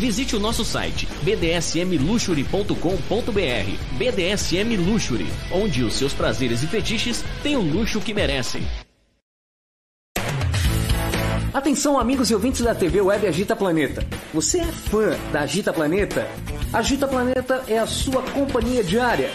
Visite o nosso site bdsmluxury.com.br. BDSM Luxury, onde os seus prazeres e fetiches têm o luxo que merecem. Atenção, amigos e ouvintes da TV Web Agita Planeta. Você é fã da Agita Planeta? Agita Planeta é a sua companhia diária.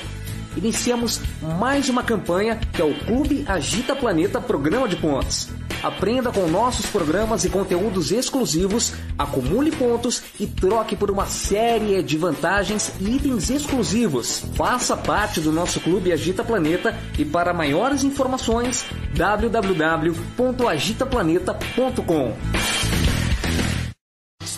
Iniciamos mais uma campanha que é o Clube Agita Planeta Programa de Pontos. Aprenda com nossos programas e conteúdos exclusivos, acumule pontos e troque por uma série de vantagens e itens exclusivos. Faça parte do nosso Clube Agita Planeta e para maiores informações www.agitaplaneta.com.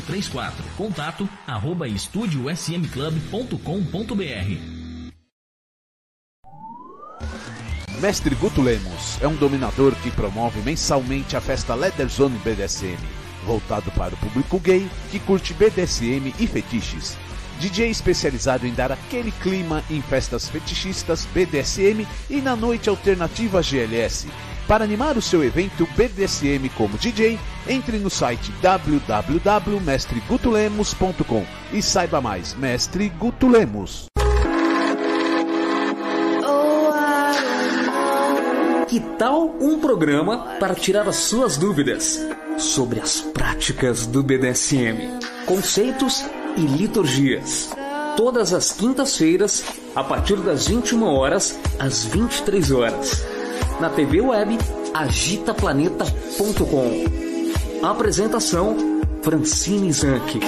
3834. Contato arroba estudiosmclub.com.br Mestre Guto Lemos é um dominador que promove mensalmente a festa Leather Zone BDSM, voltado para o público gay que curte BDSM e fetiches. DJ especializado em dar aquele clima em festas fetichistas BDSM e na noite alternativa GLS para animar o seu evento BDSM como DJ, entre no site www.mestregutulemos.com e saiba mais, Mestre Guto Lemos. Que tal um programa para tirar as suas dúvidas sobre as práticas do BDSM, conceitos e liturgias? Todas as quintas-feiras, a partir das 21 horas às 23 horas na TV web agitaplaneta.com. Apresentação Francine Zanck.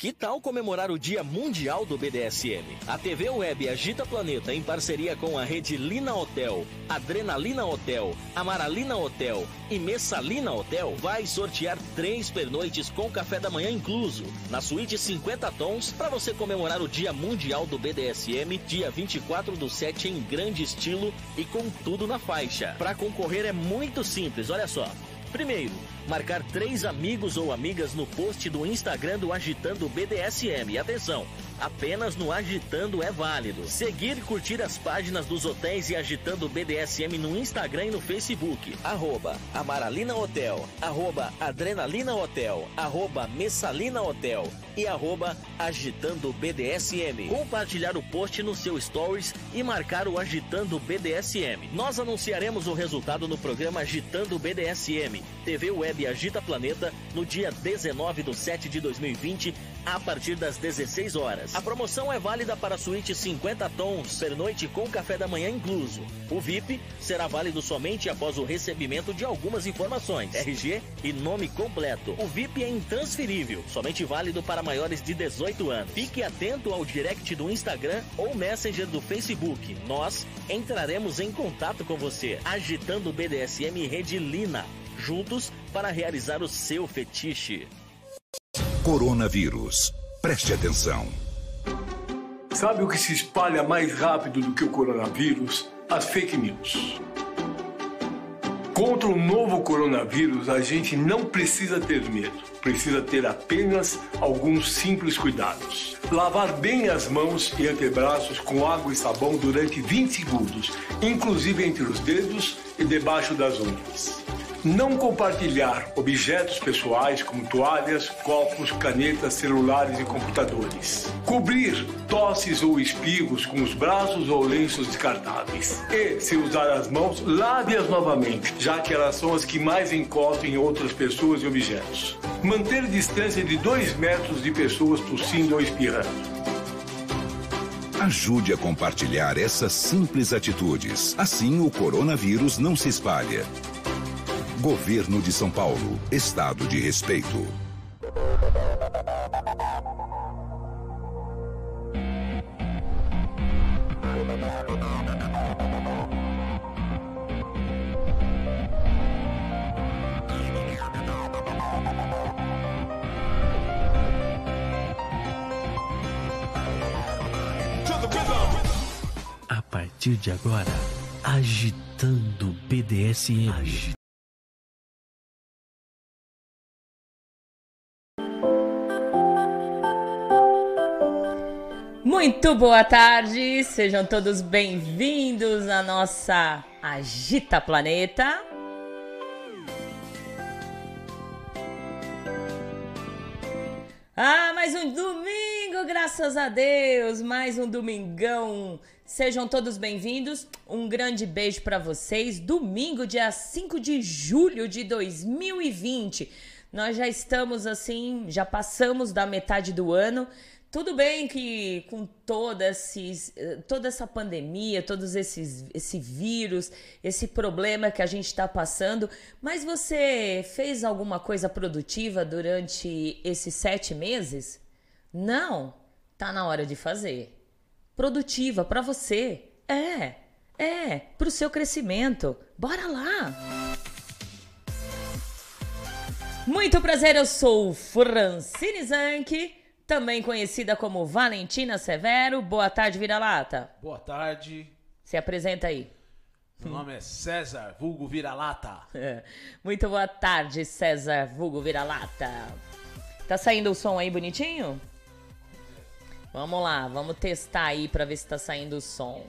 Que tal comemorar o Dia Mundial do BDSM? A TV Web Agita Planeta, em parceria com a rede Lina Hotel, Adrenalina Hotel, Amaralina Hotel e Messalina Hotel, vai sortear três pernoites com café da manhã incluso, na suíte 50 tons, para você comemorar o Dia Mundial do BDSM, dia 24 do 7, em grande estilo e com tudo na faixa. Para concorrer é muito simples, olha só. Primeiro, marcar três amigos ou amigas no post do Instagram do Agitando BDSM. Atenção, apenas no Agitando é válido. Seguir e curtir as páginas dos hotéis e Agitando BDSM no Instagram e no Facebook. Arroba Amaralina Hotel, arroba Adrenalina Hotel, arroba Messalina Hotel e arroba Agitando BDSM. Compartilhar o post no seu stories e marcar o Agitando BDSM. Nós anunciaremos o resultado no programa Agitando BDSM, TV Web Agita Planeta, no dia 19 de 7 de 2020, a partir das 16 horas. A promoção é válida para a suíte 50 tons, pernoite com café da manhã incluso. O VIP será válido somente após o recebimento de algumas informações, RG e nome completo. O VIP é intransferível, somente válido para maiores de 18 anos. Fique atento ao direct do Instagram ou Messenger do Facebook. Nós entraremos em contato com você, agitando o BDSM Rede Lina, juntos para realizar o seu fetiche. Coronavírus. Preste atenção. Sabe o que se espalha mais rápido do que o coronavírus? As fake news. Contra o novo coronavírus, a gente não precisa ter medo. Precisa ter apenas alguns simples cuidados. Lavar bem as mãos e antebraços com água e sabão durante 20 segundos, inclusive entre os dedos e debaixo das unhas. Não compartilhar objetos pessoais como toalhas, copos, canetas, celulares e computadores. Cobrir tosses ou espirros com os braços ou lenços descartáveis. E, se usar as mãos, lave-as novamente, já que elas são as que mais encostam em outras pessoas e objetos. Manter distância de 2 metros de pessoas tossindo ou espirrando. Ajude a compartilhar essas simples atitudes. Assim o coronavírus não se espalha. Governo de São Paulo. Estado de respeito. A partir de agora, agitando BDSM. Muito boa tarde, sejam todos bem-vindos à nossa Agita Planeta. Ah, mais um domingo, graças a Deus, mais um domingão. Sejam todos bem-vindos. Um grande beijo para vocês. Domingo, dia 5 de julho de 2020. Nós já estamos assim, já passamos da metade do ano. Tudo bem que com toda, esses, toda essa pandemia, todos esses esse vírus, esse problema que a gente está passando, mas você fez alguma coisa produtiva durante esses sete meses? Não, tá na hora de fazer. Produtiva para você, é, é, para o seu crescimento. Bora lá! Muito prazer, eu sou Francine Zanke também conhecida como Valentina Severo. Boa tarde, Vira-Lata. Boa tarde. Se apresenta aí. Meu nome é César, vulgo Vira-Lata. É. Muito boa tarde, César, vulgo Vira-Lata. Tá saindo o som aí bonitinho? Vamos lá, vamos testar aí pra ver se tá saindo o som.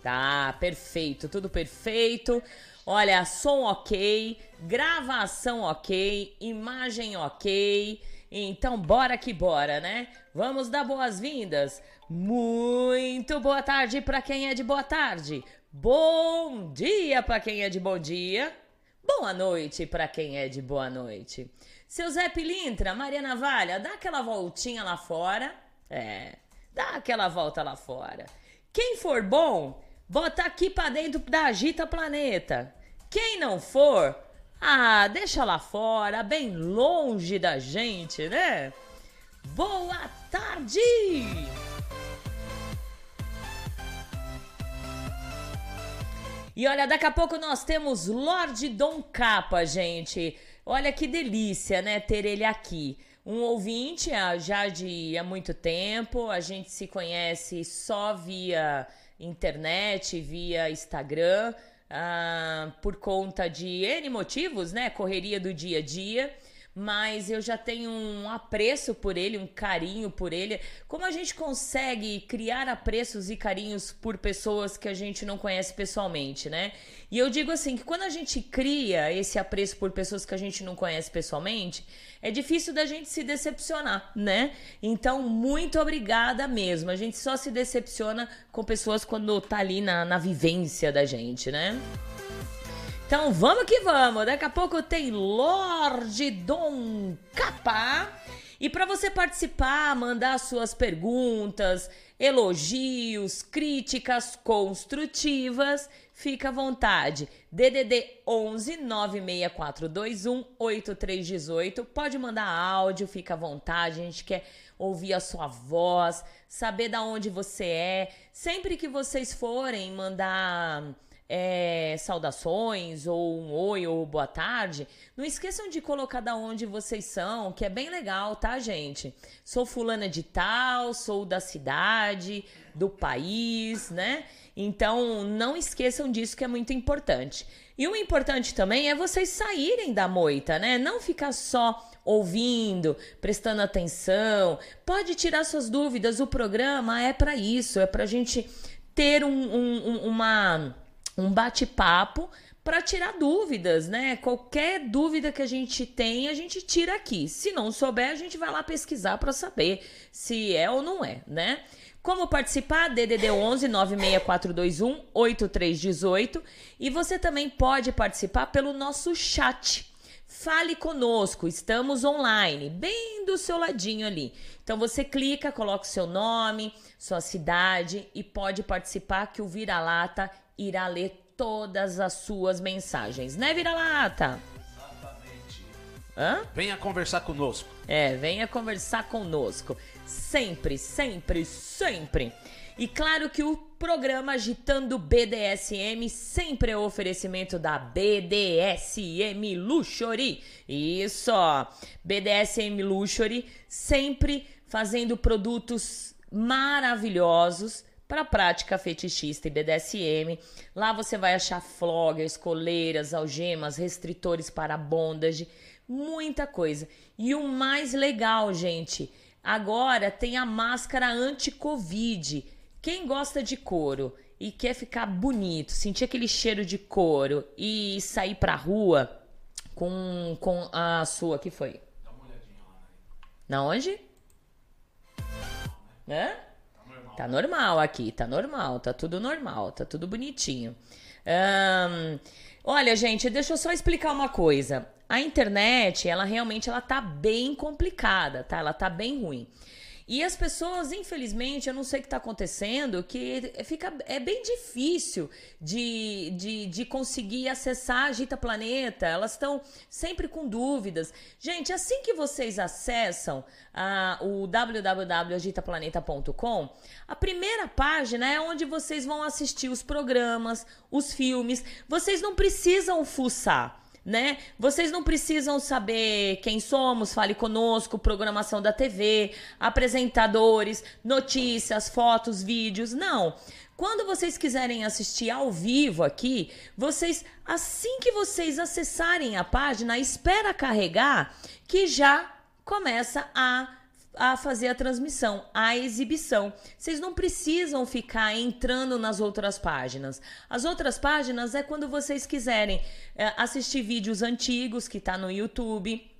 Tá, perfeito, tudo perfeito. Olha, som ok, gravação ok, imagem ok. Então, bora que bora, né? Vamos dar boas-vindas. Muito boa tarde para quem é de boa tarde. Bom dia para quem é de bom dia. Boa noite para quem é de boa noite. Seu Zé Pilintra, Maria Navalha, dá aquela voltinha lá fora. É, dá aquela volta lá fora. Quem for bom, bota aqui para dentro da Agita Planeta. Quem não for, ah, deixa lá fora, bem longe da gente, né? Boa tarde! E olha, daqui a pouco nós temos Lorde Dom Capa, gente. Olha que delícia, né, ter ele aqui. Um ouvinte ah, já de há muito tempo, a gente se conhece só via internet, via Instagram ah, por conta de N motivos, né? Correria do dia a dia. Mas eu já tenho um apreço por ele, um carinho por ele. Como a gente consegue criar apreços e carinhos por pessoas que a gente não conhece pessoalmente, né? E eu digo assim que quando a gente cria esse apreço por pessoas que a gente não conhece pessoalmente, é difícil da gente se decepcionar, né? Então, muito obrigada mesmo. A gente só se decepciona com pessoas quando tá ali na, na vivência da gente, né? Então vamos que vamos. Daqui a pouco tem Lorde Dom Capa. E para você participar, mandar suas perguntas, elogios, críticas construtivas, fica à vontade. DDD 11 96421 8318. Pode mandar áudio, fica à vontade. A gente quer ouvir a sua voz, saber da onde você é. Sempre que vocês forem mandar é, saudações, ou um oi, ou boa tarde, não esqueçam de colocar da onde vocês são, que é bem legal, tá, gente? Sou fulana de tal, sou da cidade, do país, né? Então, não esqueçam disso que é muito importante. E o importante também é vocês saírem da moita, né? Não ficar só ouvindo, prestando atenção. Pode tirar suas dúvidas, o programa é para isso, é pra gente ter um, um, uma um bate-papo para tirar dúvidas, né? Qualquer dúvida que a gente tem, a gente tira aqui. Se não souber, a gente vai lá pesquisar para saber se é ou não é, né? Como participar? DDD 11 96421 8318 e você também pode participar pelo nosso chat. Fale conosco, estamos online, bem do seu ladinho ali. Então você clica, coloca o seu nome, sua cidade e pode participar que o Vira-Lata irá ler todas as suas mensagens, né, Vira-Lata? Exatamente. Hã? Venha conversar conosco. É, venha conversar conosco. Sempre, sempre, sempre. E claro que o programa Agitando BDSM sempre é oferecimento da BDSM Luxury. Isso. BDSM Luxury sempre fazendo produtos maravilhosos para prática fetichista e BDSM. Lá você vai achar floggers, coleiras, algemas, restritores para bondage, muita coisa. E o mais legal, gente, agora tem a máscara anti-covid quem gosta de couro e quer ficar bonito, sentir aquele cheiro de couro e sair pra rua com, com a sua, que foi? Dá uma olhadinha lá. Na onde? Né? Tá normal. aqui, tá normal, tá tudo normal, tá tudo bonitinho. Um, olha, gente, deixa eu só explicar uma coisa. A internet, ela realmente ela tá bem complicada, tá? Ela tá bem ruim. E as pessoas, infelizmente, eu não sei o que está acontecendo, que fica é bem difícil de, de, de conseguir acessar a Agita Planeta. Elas estão sempre com dúvidas. Gente, assim que vocês acessam uh, o www.agitaplaneta.com, a primeira página é onde vocês vão assistir os programas, os filmes. Vocês não precisam fuçar né? Vocês não precisam saber quem somos, fale conosco, programação da TV, apresentadores, notícias, fotos, vídeos, não. Quando vocês quiserem assistir ao vivo aqui, vocês assim que vocês acessarem a página, espera carregar que já começa a a fazer a transmissão, a exibição. Vocês não precisam ficar entrando nas outras páginas. As outras páginas é quando vocês quiserem é, assistir vídeos antigos que está no YouTube.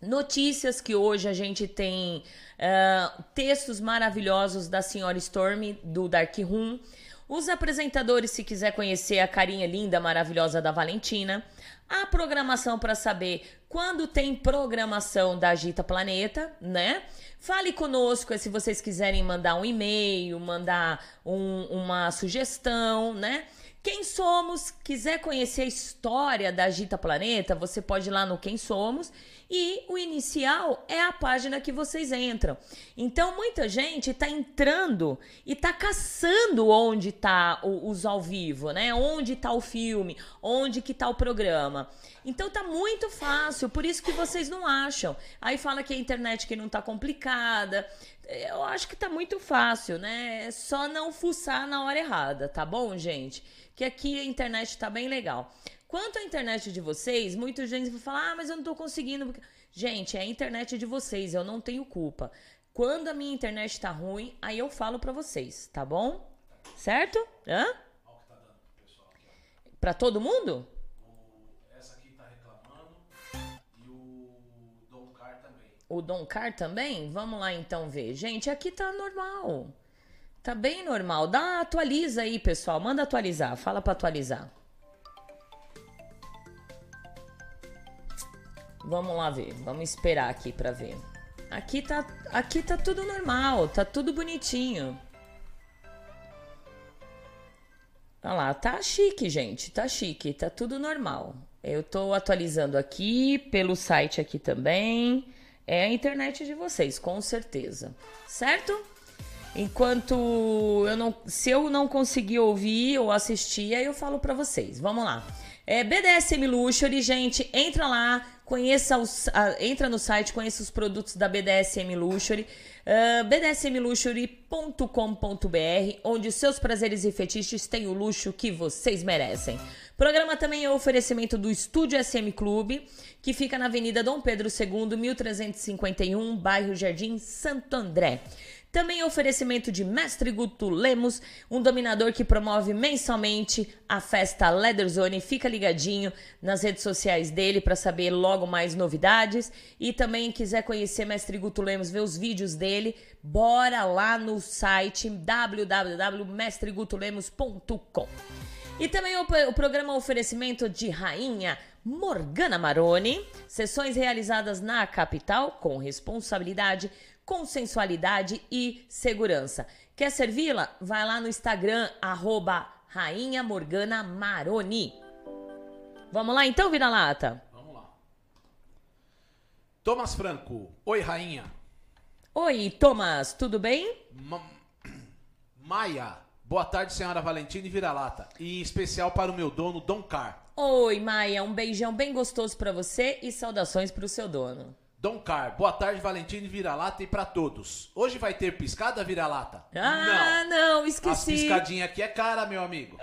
Notícias que hoje a gente tem uh, textos maravilhosos da senhora Storm, do Dark Room. Os apresentadores, se quiser conhecer a carinha linda, maravilhosa da Valentina. A programação para saber quando tem programação da Agita Planeta, né? Fale conosco se vocês quiserem mandar um e-mail, mandar um, uma sugestão, né? Quem Somos, quiser conhecer a história da Agita Planeta, você pode ir lá no Quem Somos e o inicial é a página que vocês entram. Então muita gente está entrando e está caçando onde está os ao vivo, né? Onde está o filme, onde que está o programa. Então tá muito fácil, por isso que vocês não acham. Aí fala que a internet que não tá complicada. Eu acho que tá muito fácil, né? É só não fuçar na hora errada, tá bom, gente? Que aqui a internet tá bem legal. Quanto à internet de vocês, muita gente vai falar: "Ah, mas eu não tô conseguindo". Gente, é a internet de vocês, eu não tenho culpa. Quando a minha internet tá ruim, aí eu falo para vocês, tá bom? Certo? Hã? Para todo mundo? o Dom Car também? Vamos lá então ver. Gente, aqui tá normal. Tá bem normal. Dá, atualiza aí, pessoal. Manda atualizar. Fala para atualizar. Vamos lá ver. Vamos esperar aqui para ver. Aqui tá, aqui tá tudo normal, tá tudo bonitinho. Olha lá, tá chique, gente, tá chique, tá tudo normal. Eu tô atualizando aqui pelo site aqui também é a internet de vocês, com certeza. Certo? Enquanto eu não, se eu não conseguir ouvir ou assistir, aí eu falo para vocês. Vamos lá. É BDSM Luxury, gente, entra lá, conheça os, entra no site, conheça os produtos da BDSM Luxury, uh, bdsmluxury.com.br, onde os seus prazeres e fetiches têm o luxo que vocês merecem. Programa também é oferecimento do Estúdio SM Clube, que fica na Avenida Dom Pedro II, 1351, bairro Jardim Santo André. Também oferecimento de Mestre Guto Lemos, um dominador que promove mensalmente a festa Leather Zone. Fica ligadinho nas redes sociais dele para saber logo mais novidades. E também quiser conhecer Mestre Guto Lemos, ver os vídeos dele, bora lá no site www.mestregutolemos.com. E também o, o programa oferecimento de Rainha Morgana Maroni. Sessões realizadas na capital com responsabilidade, consensualidade e segurança. Quer servi-la? Vai lá no Instagram, arroba Rainha Morgana Maroni. Vamos lá então, vira-lata? Vamos lá. Thomas Franco. Oi, rainha. Oi, Thomas, tudo bem? Ma- Maia. Boa tarde, senhora Valentina e Vira-Lata. E em especial para o meu dono, Dom Car. Oi, Maia, um beijão bem gostoso pra você e saudações pro seu dono. Dom Car, boa tarde, Valentina e Vira-Lata e para todos. Hoje vai ter piscada, Vira-Lata? Ah, não, As esqueci. piscadinhas aqui é cara, meu amigo.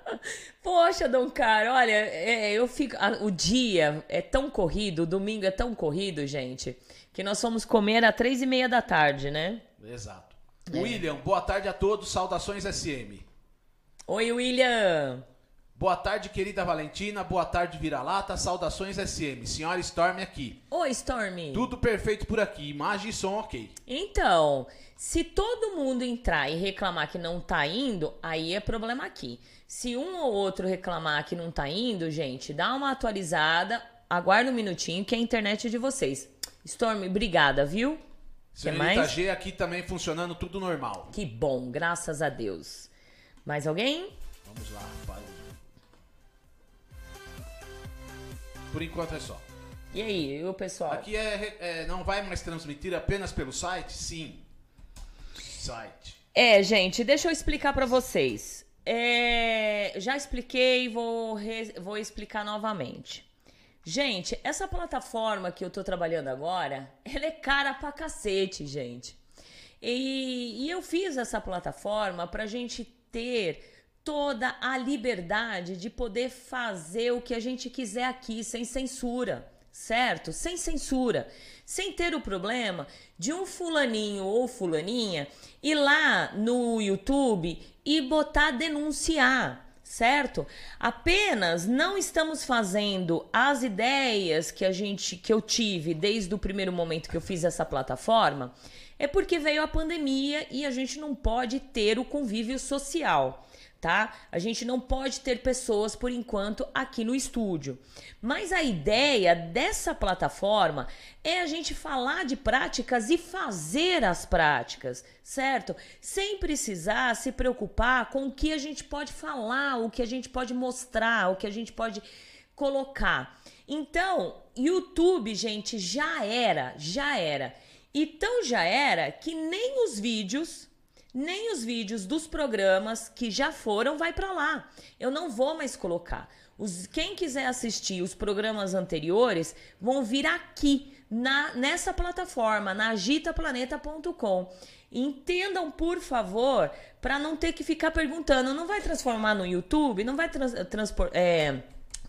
Poxa, Dom Caro, olha, é, eu fico. a- o dia é tão corrido, o domingo é tão corrido, gente, que nós fomos comer às três e meia da tarde, né? Exato. É. William, boa tarde a todos, saudações SM. Oi, William. Boa tarde, querida Valentina, boa tarde, Vira-Lata, saudações SM. Senhora Storm aqui. Oi, Stormy. Tudo perfeito por aqui, imagem e som ok. Então, se todo mundo entrar e reclamar que não tá indo, aí é problema aqui. Se um ou outro reclamar que não tá indo, gente, dá uma atualizada, aguarda um minutinho que é a internet de vocês. Stormy, obrigada, viu? Senhorita? G aqui também funcionando tudo normal. Que bom, graças a Deus. Mais alguém? Vamos lá, rapaz. Por enquanto é só. E aí, e o pessoal? Aqui é, é- não vai mais transmitir apenas pelo site? Sim. Site. É, gente, deixa eu explicar pra vocês. É, já expliquei, vou, re- vou explicar novamente. Gente, essa plataforma que eu tô trabalhando agora, ela é cara pra cacete, gente. E, e eu fiz essa plataforma pra gente ter toda a liberdade de poder fazer o que a gente quiser aqui, sem censura, certo? Sem censura. Sem ter o problema de um fulaninho ou fulaninha ir lá no YouTube e botar denunciar, certo? Apenas não estamos fazendo as ideias que a gente que eu tive desde o primeiro momento que eu fiz essa plataforma, é porque veio a pandemia e a gente não pode ter o convívio social tá? A gente não pode ter pessoas por enquanto aqui no estúdio. Mas a ideia dessa plataforma é a gente falar de práticas e fazer as práticas, certo? Sem precisar se preocupar com o que a gente pode falar, o que a gente pode mostrar, o que a gente pode colocar. Então, YouTube, gente, já era, já era. Então já era que nem os vídeos nem os vídeos dos programas que já foram vai para lá. Eu não vou mais colocar. Os, quem quiser assistir os programas anteriores vão vir aqui na nessa plataforma, na agitaplaneta.com. Entendam, por favor, para não ter que ficar perguntando. Não vai transformar no YouTube? Não vai trans, transpor, é,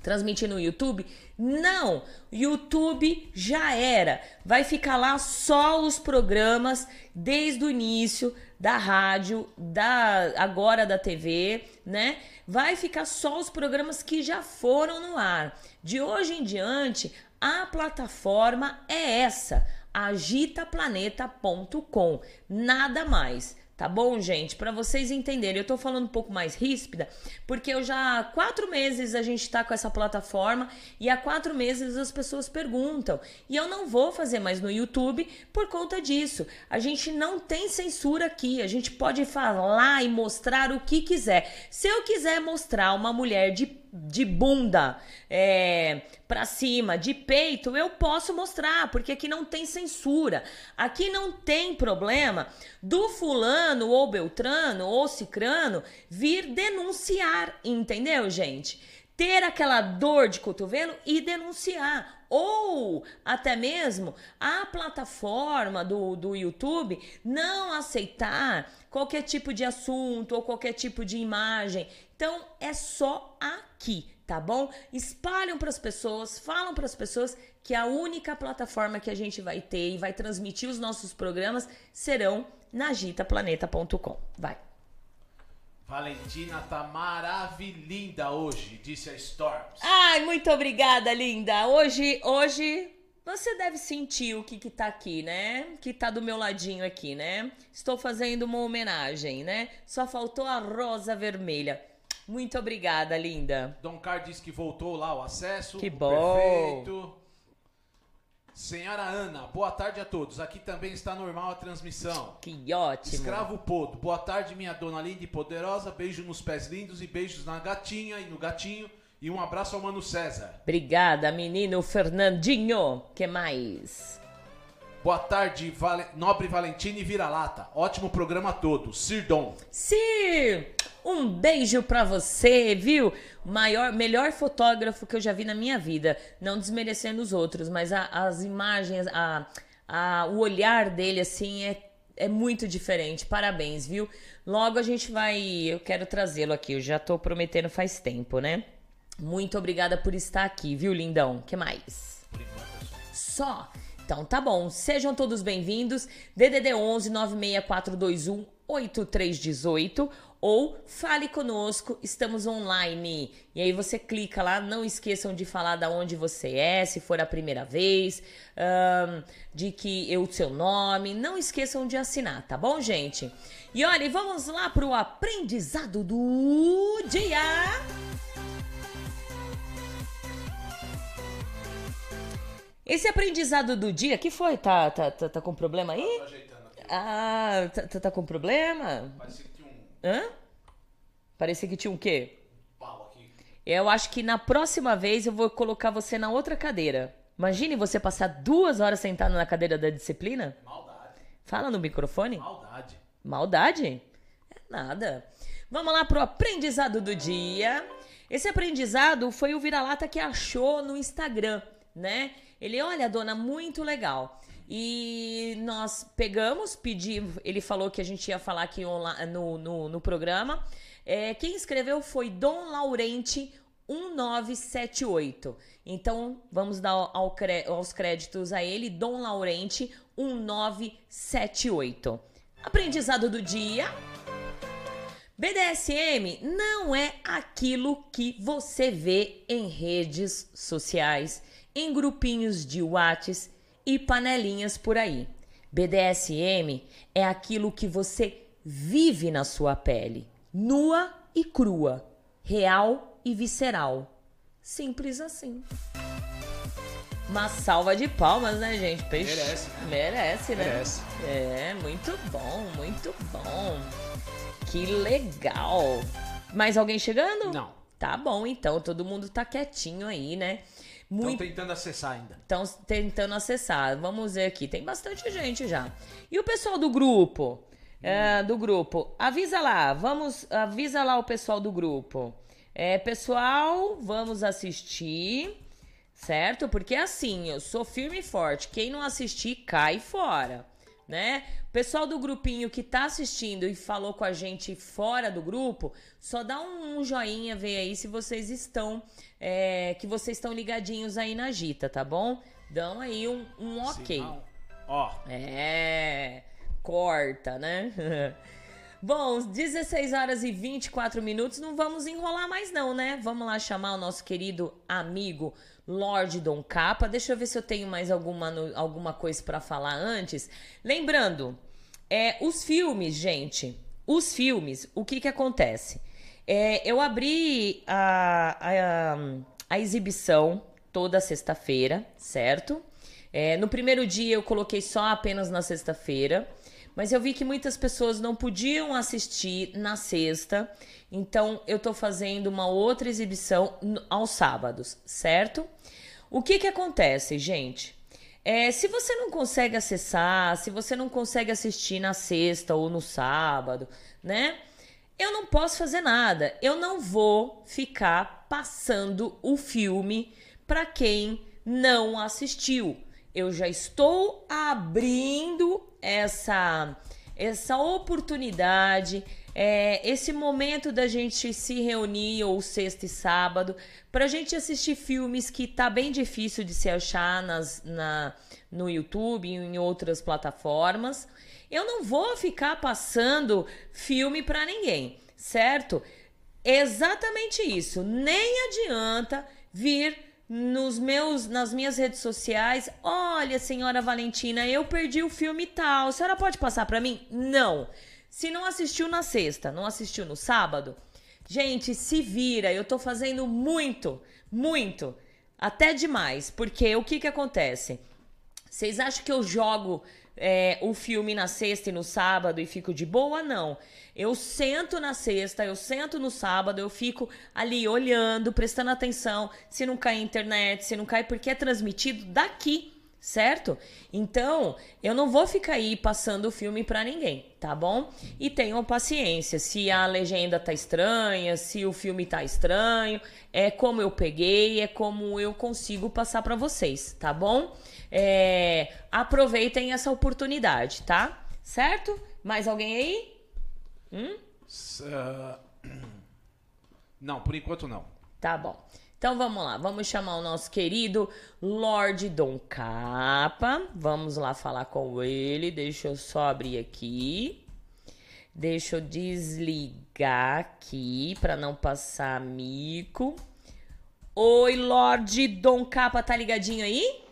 transmitir no YouTube? Não, YouTube já era. Vai ficar lá só os programas desde o início da rádio, da agora da TV, né? Vai ficar só os programas que já foram no ar. De hoje em diante, a plataforma é essa, agitaplaneta.com. Nada mais. Tá bom, gente? Para vocês entenderem, eu tô falando um pouco mais ríspida, porque eu já há quatro meses a gente tá com essa plataforma e há quatro meses as pessoas perguntam. E eu não vou fazer mais no YouTube por conta disso. A gente não tem censura aqui, a gente pode falar e mostrar o que quiser. Se eu quiser mostrar uma mulher de de bunda é, pra cima, de peito, eu posso mostrar, porque aqui não tem censura. Aqui não tem problema do fulano ou beltrano ou cicrano vir denunciar, entendeu, gente? Ter aquela dor de cotovelo e denunciar. Ou até mesmo a plataforma do, do YouTube não aceitar qualquer tipo de assunto ou qualquer tipo de imagem. Então é só aqui, tá bom? Espalham para as pessoas, falam para as pessoas que a única plataforma que a gente vai ter e vai transmitir os nossos programas serão na agitaplaneta.com. Vai. Valentina tá maravilhinda hoje, disse a Storms. Ai, muito obrigada, linda. Hoje, hoje você deve sentir o que que tá aqui, né? Que tá do meu ladinho aqui, né? Estou fazendo uma homenagem, né? Só faltou a rosa vermelha. Muito obrigada, linda. Dom Car disse que voltou lá o acesso. Que bom. Perfeito. Senhora Ana, boa tarde a todos. Aqui também está normal a transmissão. Que ótimo. Escravo Podo, boa tarde, minha dona linda e poderosa. Beijo nos pés lindos e beijos na gatinha e no gatinho. E um abraço ao Mano César. Obrigada, menino Fernandinho. que mais? Boa tarde, Vale... Nobre Valentine e Vira-Lata. Ótimo programa todo. Sirdom. Sir, um beijo pra você, viu? Maior, melhor fotógrafo que eu já vi na minha vida. Não desmerecendo os outros, mas a- as imagens, a, a- o olhar dele, assim, é, é muito diferente. Parabéns, viu? Logo a gente vai. Eu quero trazê-lo aqui. Eu já tô prometendo faz tempo, né? Muito obrigada por estar aqui, viu, lindão? que mais? Só. Então tá bom, sejam todos bem-vindos. DDD 11 96421 8318 ou fale conosco, estamos online. E aí você clica lá, não esqueçam de falar da onde você é, se for a primeira vez, ahn, de que eu o seu nome, não esqueçam de assinar, tá bom, gente? E olha, e vamos lá pro aprendizado do dia. Esse aprendizado do dia, que foi? Tá, tá, tá, tá com problema aí? Ah, tá, tá, tá com problema? Hã? Parecia que tinha um quê? Eu acho que na próxima vez eu vou colocar você na outra cadeira. Imagine você passar duas horas sentado na cadeira da disciplina? Maldade. Fala no microfone. Maldade. Maldade? É nada. Vamos lá pro aprendizado do dia. Esse aprendizado foi o vira-lata que achou no Instagram, né? Ele, olha, dona, muito legal. E nós pegamos, pedimos, ele falou que a gente ia falar aqui no, no, no programa. É, quem escreveu foi Dom Laurente 1978. Então, vamos dar ao aos créditos a ele, Dom Laurente 1978. Aprendizado do dia. BDSM não é aquilo que você vê em redes sociais, em grupinhos de Whats e panelinhas por aí. BDSM é aquilo que você vive na sua pele, nua e crua, real e visceral. Simples assim. Uma salva de palmas, né, gente? Peixe. Merece? Merece, né? Merece. É, muito bom, muito bom. Que legal. Mais alguém chegando? Não. Tá bom, então. Todo mundo tá quietinho aí, né? Estão Muito tentando acessar ainda. Estão tentando acessar. Vamos ver aqui. Tem bastante gente já. E o pessoal do grupo? É, do grupo. Avisa lá. Vamos. Avisa lá o pessoal do grupo. É, pessoal, vamos assistir. Certo? Porque assim, eu sou firme e forte. Quem não assistir, cai fora. Né? O pessoal do grupinho que tá assistindo e falou com a gente fora do grupo, só dá um, joinha, vê aí se vocês estão, é, que vocês estão ligadinhos aí na Gita, tá bom? Dão aí um, um ok. Ó, É, corta, né? Bom, 16 horas e 24 minutos, não vamos enrolar mais não, né? Vamos lá chamar o nosso querido amigo Lorde Dom Capa. Deixa eu ver se eu tenho mais alguma, alguma coisa pra falar antes. Lembrando, é, os filmes, gente, os filmes, o que que acontece? É, eu abri a, a, a exibição toda sexta-feira, certo? É, no primeiro dia eu coloquei só apenas na sexta-feira, mas eu vi que muitas pessoas não podiam assistir na sexta, então eu tô fazendo uma outra exibição aos sábados, certo? O que que acontece, gente? É, se você não consegue acessar, se você não consegue assistir na sexta ou no sábado, né? Eu não posso fazer nada. Eu não vou ficar passando o filme para quem não assistiu. Eu já estou abrindo essa essa oportunidade, é, esse momento da gente se reunir ou sexta e sábado pra gente assistir filmes que tá bem difícil de se achar nas, na, no YouTube e em outras plataformas. Eu não vou ficar passando filme pra ninguém, certo? Exatamente isso. Nem adianta vir nos meus nas minhas redes sociais, olha, senhora Valentina, eu perdi o filme tal. A senhora pode passar pra mim? Não. Se não assistiu na sexta, não assistiu no sábado, Gente, se vira, eu tô fazendo muito, muito, até demais, porque o que que acontece? Vocês acham que eu jogo é, o filme na sexta e no sábado e fico de boa? Não. Eu sento na sexta, eu sento no sábado, eu fico ali olhando, prestando atenção se não cai internet, se não cai, porque é transmitido daqui, certo? Então, eu não vou ficar aí passando o filme para ninguém, tá bom? E tenham paciência, se a legenda tá estranha, se o filme tá estranho, é como eu peguei, é como eu consigo passar para vocês, tá bom? É, aproveitem essa oportunidade, tá? Certo? Mais alguém aí? Hum? Uh, não, por enquanto não. Tá bom. Então vamos lá, vamos chamar o nosso querido Lord Dom Capa. Vamos lá falar com ele. Deixa eu só abrir aqui. Deixa eu desligar aqui para não passar mico. Oi, Lord Dom Capa, tá ligadinho aí?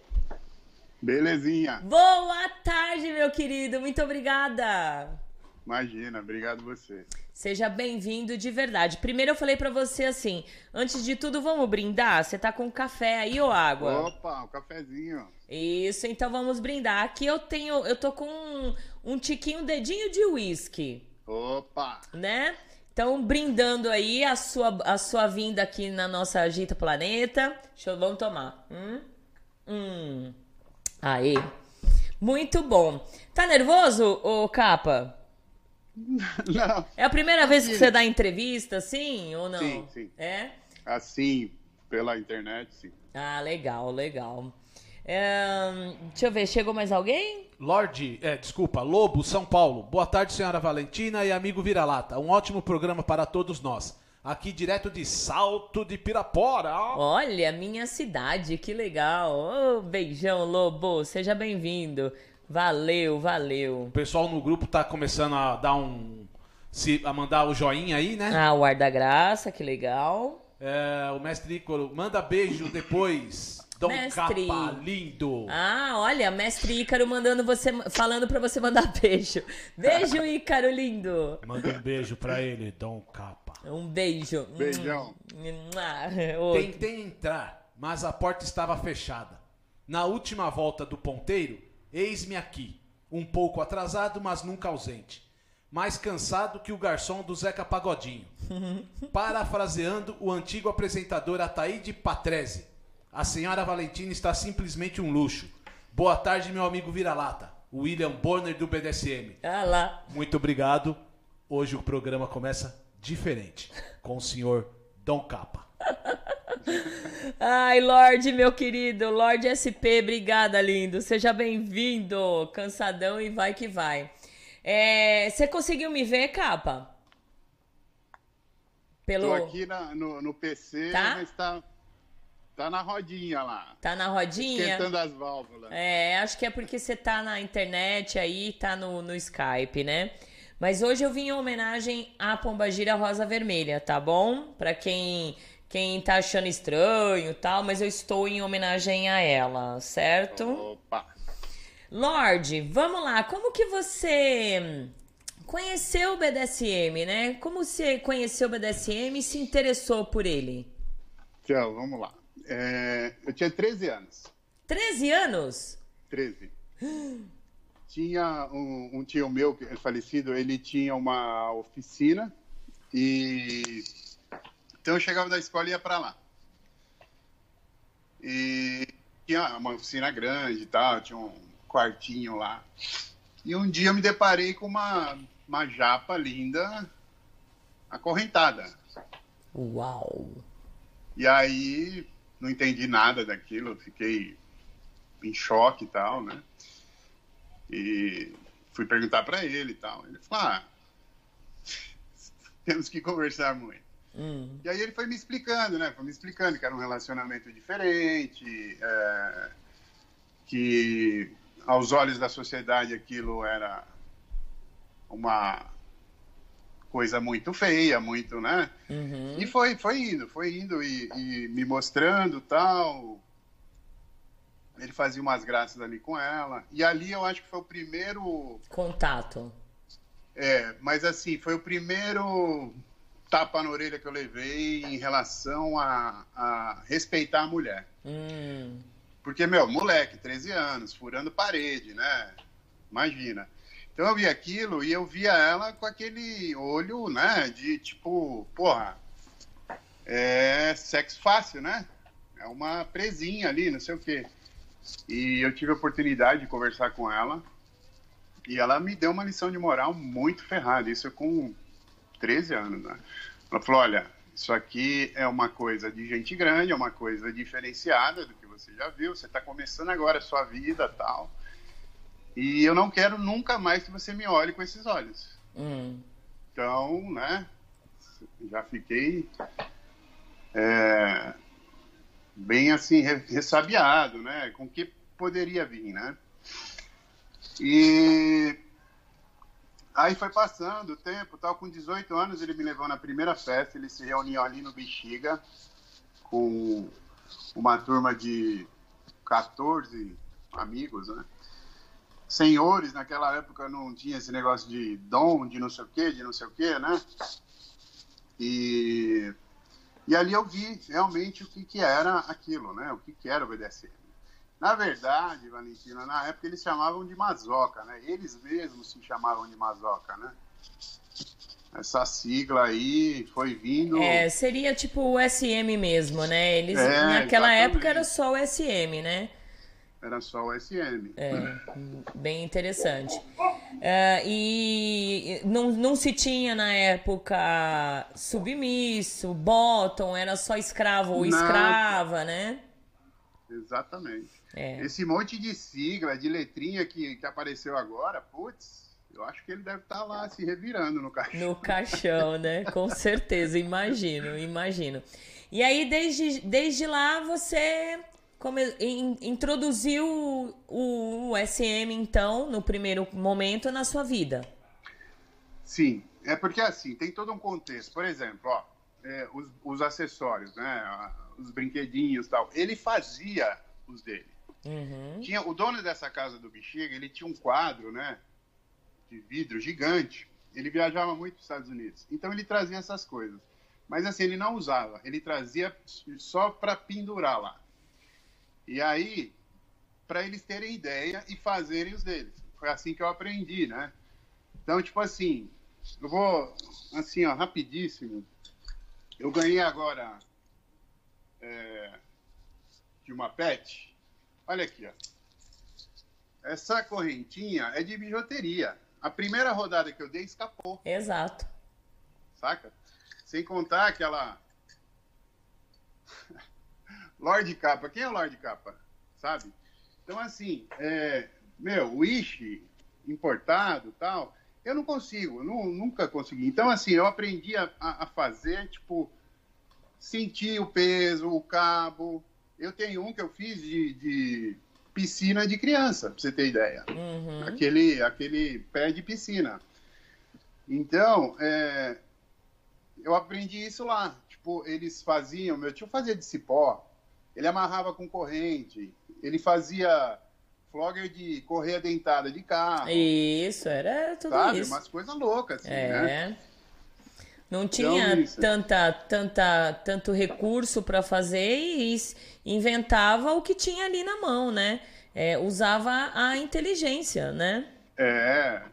Belezinha. Boa tarde, meu querido. Muito obrigada. Imagina, obrigado você. Seja bem-vindo de verdade. Primeiro eu falei para você assim, antes de tudo vamos brindar? Você tá com café aí ou água? Opa, um cafezinho. Isso, então vamos brindar. Aqui eu tenho, eu tô com um, um tiquinho, um dedinho de uísque. Opa! Né? Então, brindando aí a sua, a sua vinda aqui na nossa Agita Planeta. Deixa eu, vamos tomar. Hum? Hum. Aí. Muito bom. Tá nervoso, ô Capa? Não. É a primeira vez que você dá entrevista, assim, ou não? Sim, sim. É? Assim, pela internet, sim. Ah, legal, legal. É, deixa eu ver, chegou mais alguém? Lorde, é, desculpa, Lobo, São Paulo. Boa tarde, senhora Valentina e amigo Vira-Lata. Um ótimo programa para todos nós. Aqui direto de Salto de Pirapora. Olha, minha cidade, que legal. Oh, beijão, Lobo, seja bem-vindo. Valeu, valeu. O pessoal no grupo tá começando a dar um. Se, a mandar o joinha aí, né? Ah, o ar da graça, que legal. É, o mestre Ícaro, manda beijo depois. Dom Mestre. Capa, lindo. Ah, olha, mestre Ícaro mandando você, falando pra você mandar beijo. Beijo, Ícaro, lindo. Manda um beijo pra ele, Dom Capa. Um beijo. Beijão. Tentei entrar, mas a porta estava fechada. Na última volta do ponteiro, eis-me aqui, um pouco atrasado, mas nunca ausente. Mais cansado que o garçom do Zeca Pagodinho. Parafraseando o antigo apresentador Ataíde Patrese. A senhora Valentina está simplesmente um luxo. Boa tarde, meu amigo Vira-Lata. William Bonner do BDSM. Ah lá. Muito obrigado. Hoje o programa começa diferente. Com o senhor Dom Capa. Ai, Lorde, meu querido, Lorde SP, obrigada, lindo. Seja bem-vindo. Cansadão e vai que vai. É, Você conseguiu me ver, capa? Pelo. Tô aqui na- no, no PC, Tá? mas tá, tá na rodinha lá. Tá na rodinha? Esquentando as válvulas. É, acho que é porque você tá na internet aí, tá no, no Skype, né? Mas hoje eu vim em homenagem à Pombagira Rosa Vermelha, tá bom? Pra quem, quem tá achando estranho e tal, mas eu estou em homenagem a ela, certo? Opa! Lorde, vamos lá. Como que você conheceu o BDSM, né? Como você conheceu o BDSM e se interessou por ele? Tchau, vamos lá. É, eu tinha 13 anos. 13 anos? 13. Tinha um, um tio meu, que é falecido, ele tinha uma oficina e então eu chegava da escola e ia para lá. E tinha uma oficina grande e tal, tinha um quartinho lá. E um dia eu me deparei com uma, uma japa linda acorrentada. Uau! E aí não entendi nada daquilo, fiquei em choque e tal, né? E fui perguntar para ele e tal. Ele falou: ah, temos que conversar muito. Hum. E aí ele foi me explicando, né? Foi me explicando que era um relacionamento diferente, é, que aos olhos da sociedade aquilo era uma coisa muito feia, muito, né? Uhum. E foi, foi indo, foi indo e, e me mostrando tal. Ele fazia umas graças ali com ela. E ali eu acho que foi o primeiro. Contato. É, mas assim, foi o primeiro tapa na orelha que eu levei em relação a, a respeitar a mulher. Hum. Porque, meu, moleque, 13 anos, furando parede, né? Imagina. Então eu vi aquilo e eu via ela com aquele olho, né? De tipo, porra, é sexo fácil, né? É uma presinha ali, não sei o quê. E eu tive a oportunidade de conversar com ela e ela me deu uma lição de moral muito ferrada. Isso com 13 anos, né? Ela falou: olha, isso aqui é uma coisa de gente grande, é uma coisa diferenciada do que você já viu. Você está começando agora a sua vida tal. E eu não quero nunca mais que você me olhe com esses olhos. Hum. Então, né? Já fiquei é, bem assim ressabiado, né? Com o que poderia vir, né? E aí foi passando o tempo, tal, com 18 anos ele me levou na primeira festa, ele se reuniu ali no Bexiga com uma turma de 14 amigos, né? Senhores, naquela época não tinha esse negócio de dom, de não sei o quê, de não sei o quê, né? E, e ali eu vi realmente o que, que era aquilo, né? O que, que era o BDSM. Na verdade, Valentina, na época eles chamavam de mazoca, né? Eles mesmos se chamavam de mazoca, né? Essa sigla aí foi vindo. É, seria tipo o SM mesmo, né? Eles, É, naquela exatamente. época era só o SM, né? Era só o SM. É, bem interessante. É, e não, não se tinha na época submisso, bottom, era só escravo ou Não. escrava, né? Exatamente. É. Esse monte de sigla, de letrinha que, que apareceu agora, putz, eu acho que ele deve estar lá se revirando no caixão. No caixão, né? Com certeza, imagino, imagino. E aí, desde, desde lá, você come- in- introduziu o, o SM, então, no primeiro momento na sua vida. Sim, é porque assim, tem todo um contexto. Por exemplo, ó, é, os, os acessórios, né? Os brinquedinhos e tal. Ele fazia os dele. Uhum. Tinha, o dono dessa casa do Bexiga, ele tinha um quadro, né? De vidro gigante. Ele viajava muito para os Estados Unidos. Então ele trazia essas coisas. Mas assim, ele não usava. Ele trazia só para pendurar lá. E aí, para eles terem ideia e fazerem os deles. Foi assim que eu aprendi, né? Então, tipo assim, eu vou, assim, ó, rapidíssimo. Eu ganhei agora é, de uma pet. Olha aqui, ó. Essa correntinha é de bijuteria. A primeira rodada que eu dei escapou, Exato. saca? Sem contar aquela. Lorde Capa. Quem é o Lorde Capa? Sabe? Então, assim, é, meu, Wish importado tal, eu não consigo, nu- nunca consegui. Então, assim, eu aprendi a, a a fazer, tipo, sentir o peso, o cabo. Eu tenho um que eu fiz de, de piscina de criança, pra você ter ideia. Uhum. Aquele, aquele pé de piscina. Então, é, eu aprendi isso lá. Tipo, eles faziam, meu tio fazia de cipó, ele amarrava com corrente, ele fazia flogger de correia dentada de carro, Isso, era tudo sabe? isso. Umas coisas loucas, assim, né? É. Não tinha isso. tanta, tanta, tanto recurso para fazer e inventava o que tinha ali na mão, né? É, usava a inteligência, né? É.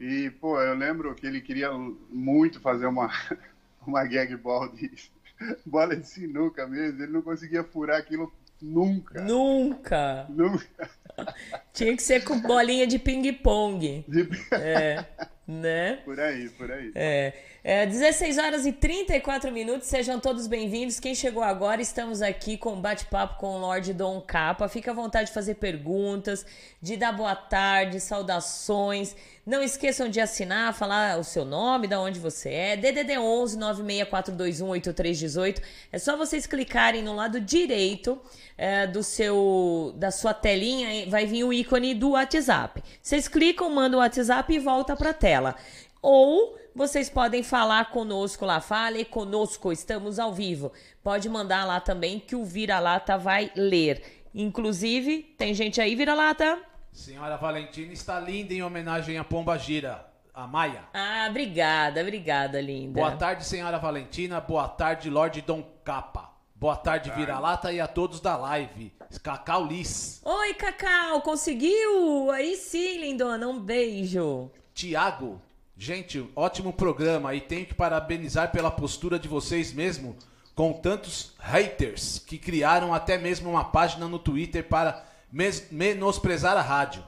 E, pô, eu lembro que ele queria muito fazer uma, uma gag ball de bola de sinuca mesmo. Ele não conseguia furar aquilo nunca. Nunca. Nunca. Tinha que ser com bolinha de ping-pong. De- É, né? Por aí, por aí. É, é, 16 horas e 34 minutos, sejam todos bem-vindos. Quem chegou agora, estamos aqui com um bate-papo com o Lorde Dom Capa. Fica à vontade de fazer perguntas, de dar boa tarde, saudações. Não esqueçam de assinar, falar o seu nome, da onde você é. DDD 11 96421 8318. É só vocês clicarem no lado direito é, do seu da sua telinha, vai vir o ícone do WhatsApp. Vocês clicam, mandam o WhatsApp e volta para a tela. Ou vocês podem falar conosco lá, fale conosco, estamos ao vivo. Pode mandar lá também que o Vira-Lata vai ler. Inclusive, tem gente aí, Vira-Lata? Senhora Valentina está linda em homenagem a Pomba Gira. a Maia. Ah, obrigada, obrigada, linda. Boa tarde, senhora Valentina. Boa tarde, Lorde Dom Capa. Boa tarde, Vira-Lata e a todos da live. Cacau Liz. Oi, Cacau, conseguiu? Aí sim, lindona, um beijo. Tiago. Gente, ótimo programa e tenho que parabenizar pela postura de vocês mesmo com tantos haters que criaram até mesmo uma página no Twitter para mes- menosprezar a rádio.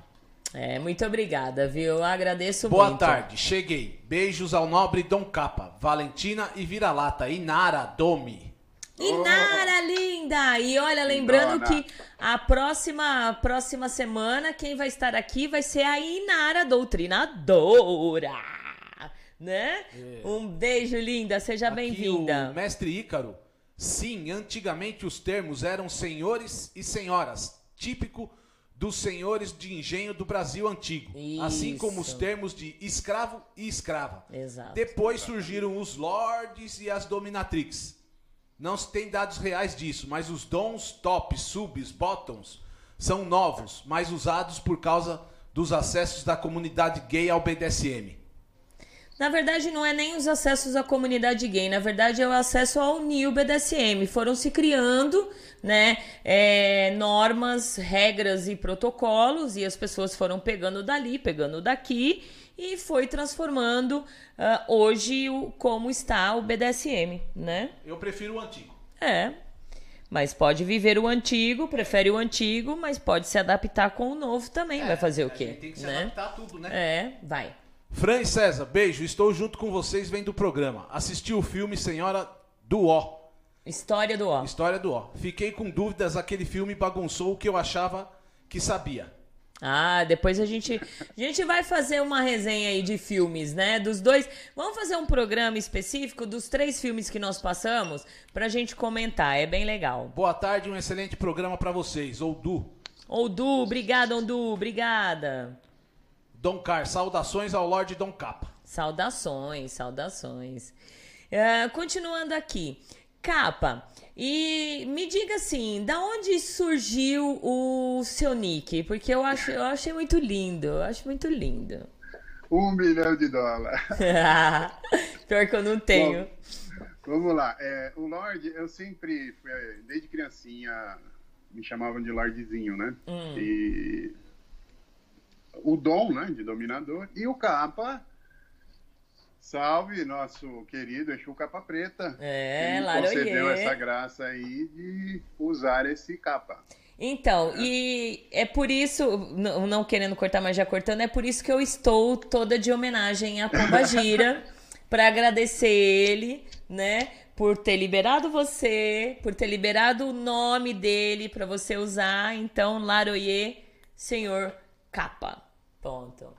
É, muito obrigada, viu? Eu agradeço Boa muito. tarde, cheguei. Beijos ao nobre Dom Capa, Valentina e Vira-Lata, Inara, Domi. Inara, linda! E olha, lembrando Lindona. que a próxima, próxima semana, quem vai estar aqui vai ser a Inara Doutrinadora. Né? Um beijo, linda. Seja bem-vinda. Mestre Ícaro. Sim, antigamente os termos eram senhores e senhoras, típico dos senhores de engenho do Brasil antigo. Assim como os Isso. termos de escravo e escrava. Exato. Depois surgiram os lords e as dominatrix. Não se tem dados reais disso, mas os dons, tops, subs, bottoms são novos, mas usados por causa dos acessos da comunidade gay ao BDSM. Na verdade, não é nem os acessos à comunidade gay, na verdade é o acesso ao NIO BDSM. Foram se criando né, é, normas, regras e protocolos, e as pessoas foram pegando dali, pegando daqui, e foi transformando ah, hoje o, como está o BDSM, né? Eu prefiro o antigo. É. Mas pode viver o antigo, prefere o antigo, mas pode se adaptar com o novo também. vai fazer o É, quê? tem que se né? adaptar a tudo, né? É, vai. Fran e César, beijo. Estou junto com vocês vendo o programa. Assisti o filme Senhora do Ó. História do ó. História do Ó. Fiquei com dúvidas, aquele filme bagunçou o que eu achava que sabia. Ah, depois a gente, a gente vai fazer uma resenha aí de filmes, né? Dos dois. Vamos fazer um programa específico dos três filmes que nós passamos pra gente comentar. É bem legal. Boa tarde, um excelente programa pra vocês. Ou Du. Ô, Du, obrigada, Ondu, obrigada. Dom Car, saudações ao Lorde Dom Capa. Saudações, saudações. É, continuando aqui. Capa, e me diga assim, da onde surgiu o seu nick? Porque eu, acho, eu achei muito lindo, eu acho muito lindo. Um milhão de dólares. Pior que eu não tenho. Vamos lá. É, o Lorde, eu sempre, fui, desde criancinha, me chamavam de Lordezinho, né? Hum. E o Dom, né, de dominador, e o Capa, salve nosso querido Exu Capa Preta. É, que Laroyê. concedeu essa graça aí de usar esse capa. Então, e é por isso, não, não querendo cortar, mas já cortando, é por isso que eu estou toda de homenagem a Pomba Gira, para agradecer ele, né, por ter liberado você, por ter liberado o nome dele para você usar. Então, Laroyer, senhor capa. Ponto.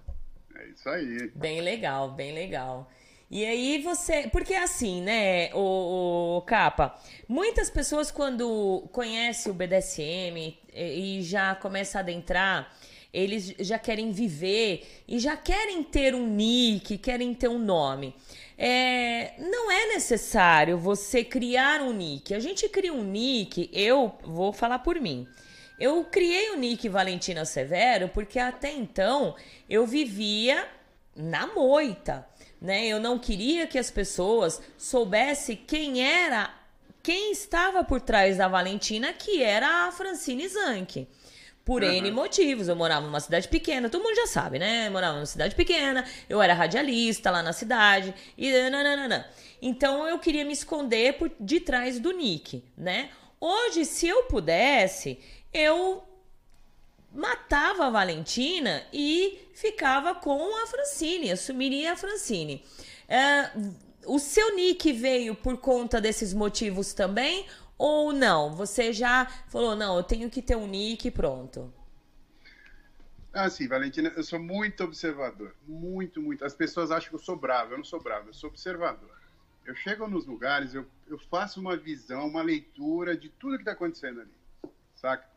É isso aí. Bem legal, bem legal. E aí você. Porque assim, né, o, o Capa, muitas pessoas quando conhecem o BDSM e, e já começa a adentrar, eles já querem viver e já querem ter um nick, querem ter um nome. É, não é necessário você criar um nick. A gente cria um nick, eu vou falar por mim. Eu criei o nick Valentina Severo porque até então eu vivia na moita, né? Eu não queria que as pessoas soubessem quem era, quem estava por trás da Valentina, que era a Francine Zanck. Por N motivos. Eu morava numa cidade pequena, todo mundo já sabe, né? Eu morava numa cidade pequena, eu era radialista lá na cidade, e nananana. Então eu queria me esconder por de trás do nick, né? Hoje, se eu pudesse, eu matava a Valentina e ficava com a Francine, assumiria a Francine. É, o seu nick veio por conta desses motivos também? Ou não? Você já falou, não, eu tenho que ter um nick pronto. Ah, sim, Valentina, eu sou muito observador. Muito, muito. As pessoas acham que eu sou bravo. Eu não sou bravo, eu sou observador. Eu chego nos lugares, eu, eu faço uma visão, uma leitura de tudo que está acontecendo ali. Saca?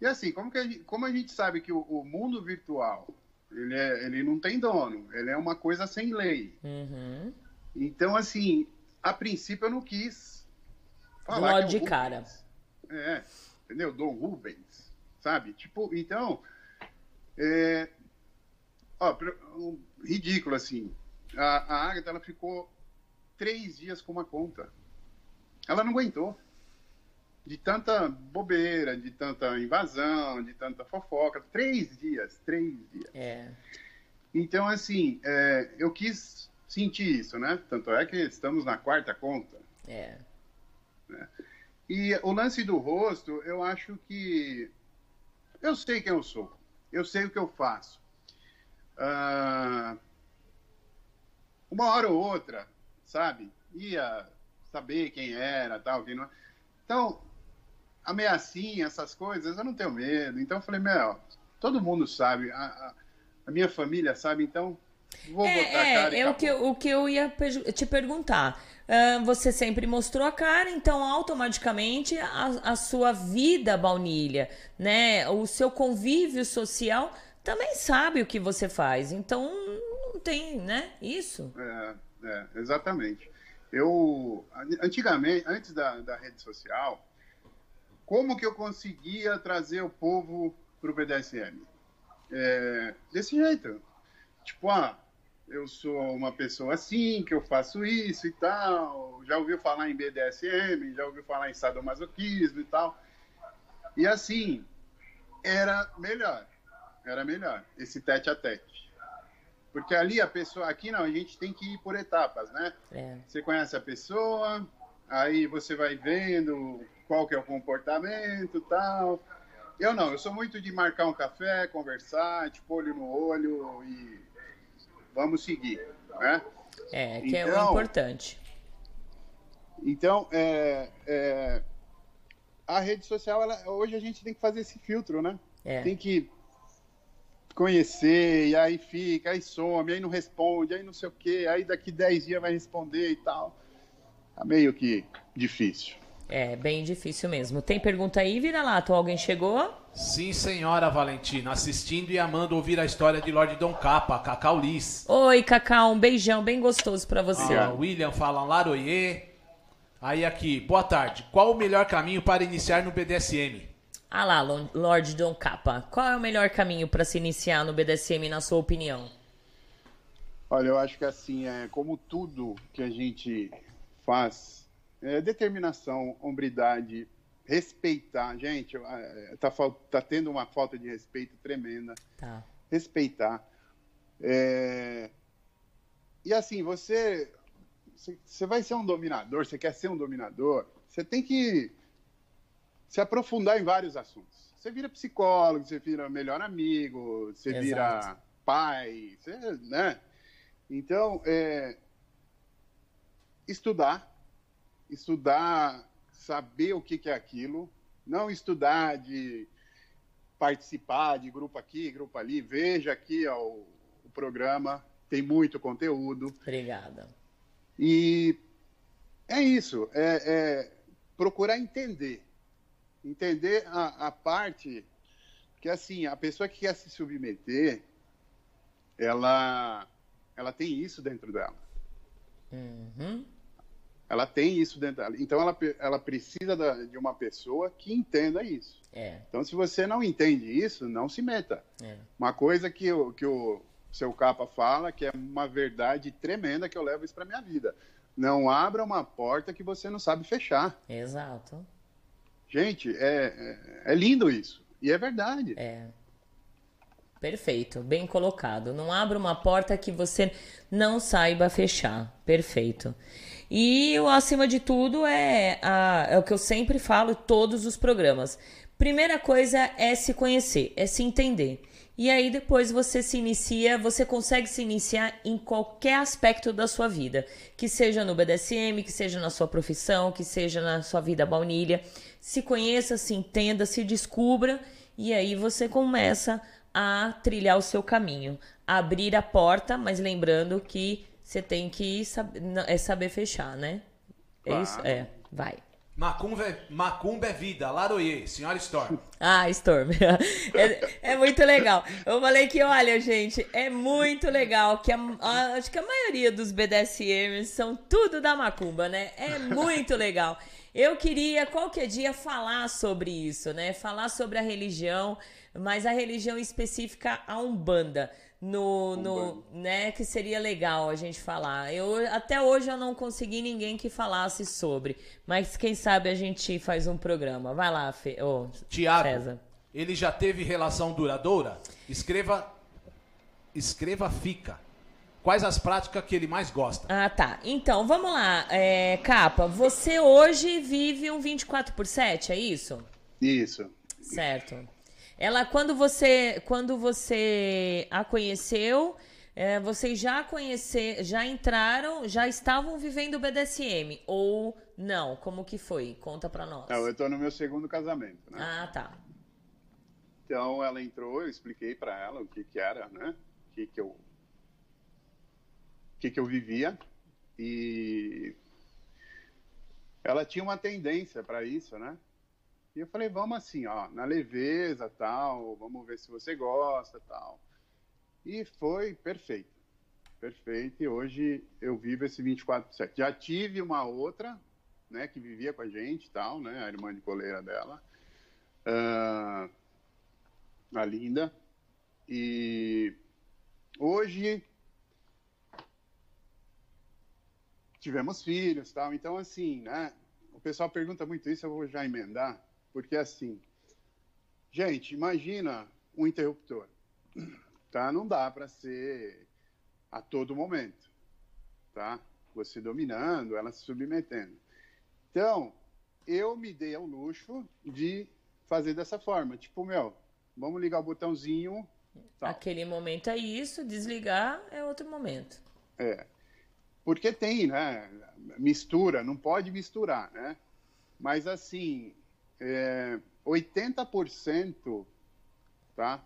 E assim, como, que a gente, como a gente sabe que o, o mundo virtual ele, é, ele não tem dono, ele é uma coisa sem lei. Uhum. Então, assim, a princípio eu não quis falar. Logo é de cara. É, entendeu? Dom Rubens, sabe? Tipo, então, é, Ó, um, ridículo, assim. A, a Agatha, ela ficou três dias com uma conta. Ela não aguentou. De tanta bobeira, de tanta invasão, de tanta fofoca. Três dias, três dias. É. Então, assim, é, eu quis sentir isso, né? Tanto é que estamos na quarta conta. É. Né? E o lance do rosto, eu acho que. Eu sei quem eu sou. Eu sei o que eu faço. Uh, uma hora ou outra, sabe? Ia saber quem era, tal, quem não. Então, ameaçinha, essas coisas, eu não tenho medo. Então, eu falei, meu, todo mundo sabe, a, a, a minha família sabe, então vou é, botar é, a cara. É, o que, o que eu ia te perguntar. Uh, você sempre mostrou a cara, então automaticamente a, a sua vida baunilha, né? O seu convívio social também sabe o que você faz. Então não tem, né? Isso. É, é exatamente. Eu, antigamente, antes da, da rede social, como que eu conseguia trazer o povo para o BDSM? É, desse jeito. Tipo, ah, eu sou uma pessoa assim, que eu faço isso e tal. Já ouviu falar em BDSM, já ouviu falar em sadomasoquismo e tal. E assim, era melhor era melhor, esse tete a tete. Porque ali a pessoa, aqui não, a gente tem que ir por etapas, né? É. Você conhece a pessoa, aí você vai vendo qual que é o comportamento tal. Eu não, eu sou muito de marcar um café, conversar, tipo, olho no olho e vamos seguir, né? É, que então, é o então, importante. Então, é, é, a rede social, ela, hoje a gente tem que fazer esse filtro, né? É. Tem que conhecer, e aí fica, aí some, aí não responde, aí não sei o quê, aí daqui 10 dias vai responder e tal. Tá meio que difícil. É, bem difícil mesmo. Tem pergunta aí, Vira-Lato? Alguém chegou? Sim, senhora Valentina, assistindo e amando ouvir a história de Lord Dom Capa, Cacau Liz. Oi, Cacau, um beijão bem gostoso para você. Ah, William fala Laroyer. Aí aqui, boa tarde. Qual o melhor caminho para iniciar no BDSM? Ah lá, Lord Don Capa, qual é o melhor caminho para se iniciar no BDSM, na sua opinião? Olha, eu acho que assim, é como tudo que a gente faz, é determinação, hombridade, respeitar. Gente, é, tá, tá tendo uma falta de respeito tremenda. Tá. Respeitar. É... E assim, você, você vai ser um dominador, você quer ser um dominador, você tem que se aprofundar em vários assuntos. Você vira psicólogo, você vira melhor amigo, você Exato. vira pai, você, né? Então, é, estudar, estudar, saber o que, que é aquilo, não estudar de participar de grupo aqui, grupo ali. Veja aqui ó, o, o programa, tem muito conteúdo. Obrigada. E é isso, é, é procurar entender entender a, a parte que assim a pessoa que quer se submeter ela ela tem isso dentro dela uhum. Ela tem isso dentro dela então ela, ela precisa da, de uma pessoa que entenda isso é. então se você não entende isso não se meta é. uma coisa que, o, que o seu capa fala que é uma verdade tremenda que eu levo isso para minha vida não abra uma porta que você não sabe fechar exato Gente, é, é, é lindo isso. E é verdade. É. Perfeito, bem colocado. Não abra uma porta que você não saiba fechar. Perfeito. E o acima de tudo é, a, é o que eu sempre falo em todos os programas. Primeira coisa é se conhecer, é se entender. E aí depois você se inicia, você consegue se iniciar em qualquer aspecto da sua vida, que seja no BDSM, que seja na sua profissão, que seja na sua vida baunilha. Se conheça, se entenda, se descubra e aí você começa a trilhar o seu caminho, abrir a porta, mas lembrando que você tem que saber, é saber fechar, né? É claro. isso? É, vai. Macumba é, Macumba é vida, Laroye, senhora Storm. Ah, Storm. É, é, muito legal. Eu falei que, olha, gente, é muito legal que a, a, acho que a maioria dos BDSMs são tudo da Macumba, né? É muito legal. Eu queria qualquer dia falar sobre isso, né? Falar sobre a religião mas a religião específica a Umbanda. No, no, né, que seria legal a gente falar. Eu até hoje eu não consegui ninguém que falasse sobre, mas quem sabe a gente faz um programa. Vai lá, Fe, oh, Tiago, César. ele já teve relação duradoura? Escreva escreva fica. Quais as práticas que ele mais gosta? Ah, tá. Então, vamos lá. É, Capa, você hoje vive um 24 por 7, é isso? Isso. Certo. Ela, quando você, quando você a conheceu, é, vocês já conhecer, já entraram, já estavam vivendo o BDSM ou não? Como que foi? Conta pra nós. Não, eu tô no meu segundo casamento, né? Ah, tá. Então ela entrou, eu expliquei para ela o que que era, né? O que que eu o que que eu vivia e ela tinha uma tendência para isso, né? E eu falei, vamos assim, ó, na leveza, tal, vamos ver se você gosta, tal. E foi perfeito. Perfeito. E hoje eu vivo esse 24 por 7. Já tive uma outra, né, que vivia com a gente, tal, né, a irmã de coleira dela. Uh, a Linda. E hoje tivemos filhos, tal. Então assim, né, o pessoal pergunta muito isso, eu vou já emendar. Porque assim, gente, imagina um interruptor, tá? Não dá para ser a todo momento, tá? Você dominando, ela se submetendo. Então, eu me dei ao luxo de fazer dessa forma, tipo, meu, vamos ligar o botãozinho. Tal. Aquele momento é isso, desligar é outro momento. É. Porque tem, né? Mistura, não pode misturar, né? Mas assim, é, 80% tá,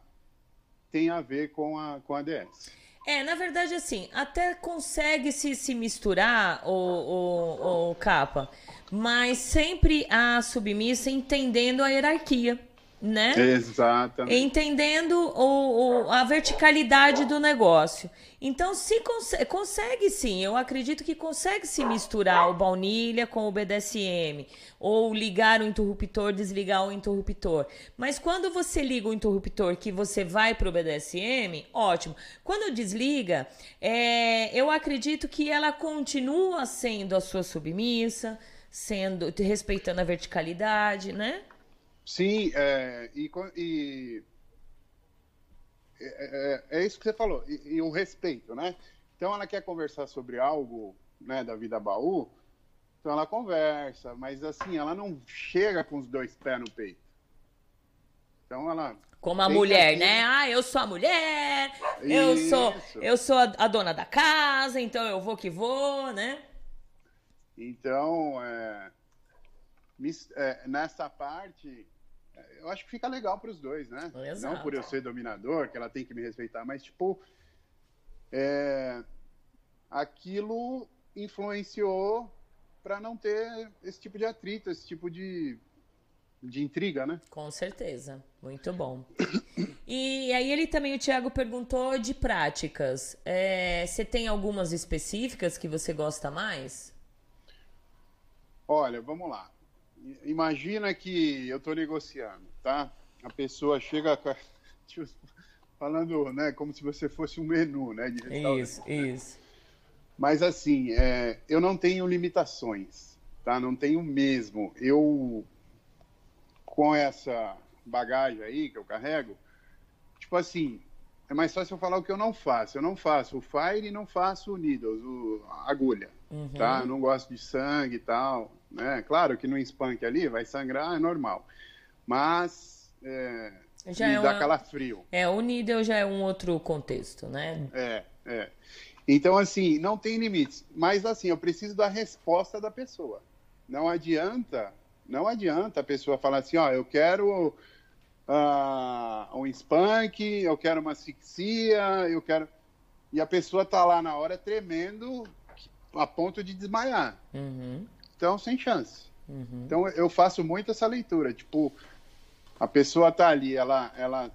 tem a ver com a, com a DS. É, na verdade, assim, até consegue se, se misturar o, o, o capa, mas sempre a submissa entendendo a hierarquia né? Exatamente. Entendendo o, o, a verticalidade do negócio. Então, se cons consegue sim, eu acredito que consegue se misturar o baunilha com o BDSM, ou ligar o interruptor, desligar o interruptor. Mas quando você liga o interruptor que você vai para o BDSM, ótimo. Quando desliga, é, eu acredito que ela continua sendo a sua submissa, sendo respeitando a verticalidade, né? Sim, é, e, e é, é, é, isso que você falou, e, e, o respeito, né? Então ela quer conversar sobre algo né, da vida baú, então ela conversa, mas assim, ela não chega com os dois pés no peito. Então ela. Como a mulher, né? Ah, eu sou a mulher, eu sou, eu sou a, a, dona da casa, então eu vou que vou, né? Então, é, é nessa parte, eu acho que fica legal para os dois, né? Exato. Não por eu ser dominador, que ela tem que me respeitar, mas tipo, é, aquilo influenciou para não ter esse tipo de atrito, esse tipo de, de intriga, né? Com certeza, muito bom. E aí ele também, o Thiago perguntou de práticas. É, você tem algumas específicas que você gosta mais? Olha, vamos lá. Imagina que eu estou negociando, tá? A pessoa chega falando, né, como se você fosse um menu, né, Isso, né? isso. Mas assim, é, eu não tenho limitações, tá? Não tenho mesmo. Eu com essa bagagem aí que eu carrego, tipo assim, é mais fácil eu falar o que eu não faço. Eu não faço o fire e não faço o needles, o, a agulha, uhum. tá? Eu não gosto de sangue e tal. Né? Claro que no spunk ali vai sangrar, é normal. Mas é, já me é dá uma... calafrio. É, o needle já é um outro contexto, né? É, é. Então, assim, não tem limites. Mas, assim, eu preciso da resposta da pessoa. Não adianta, não adianta a pessoa falar assim, ó, eu quero uh, um spunk, eu quero uma asfixia, eu quero... E a pessoa tá lá na hora tremendo a ponto de desmaiar. Uhum. Então, sem chance. Uhum. Então, eu faço muito essa leitura. Tipo, a pessoa tá ali, ela, ela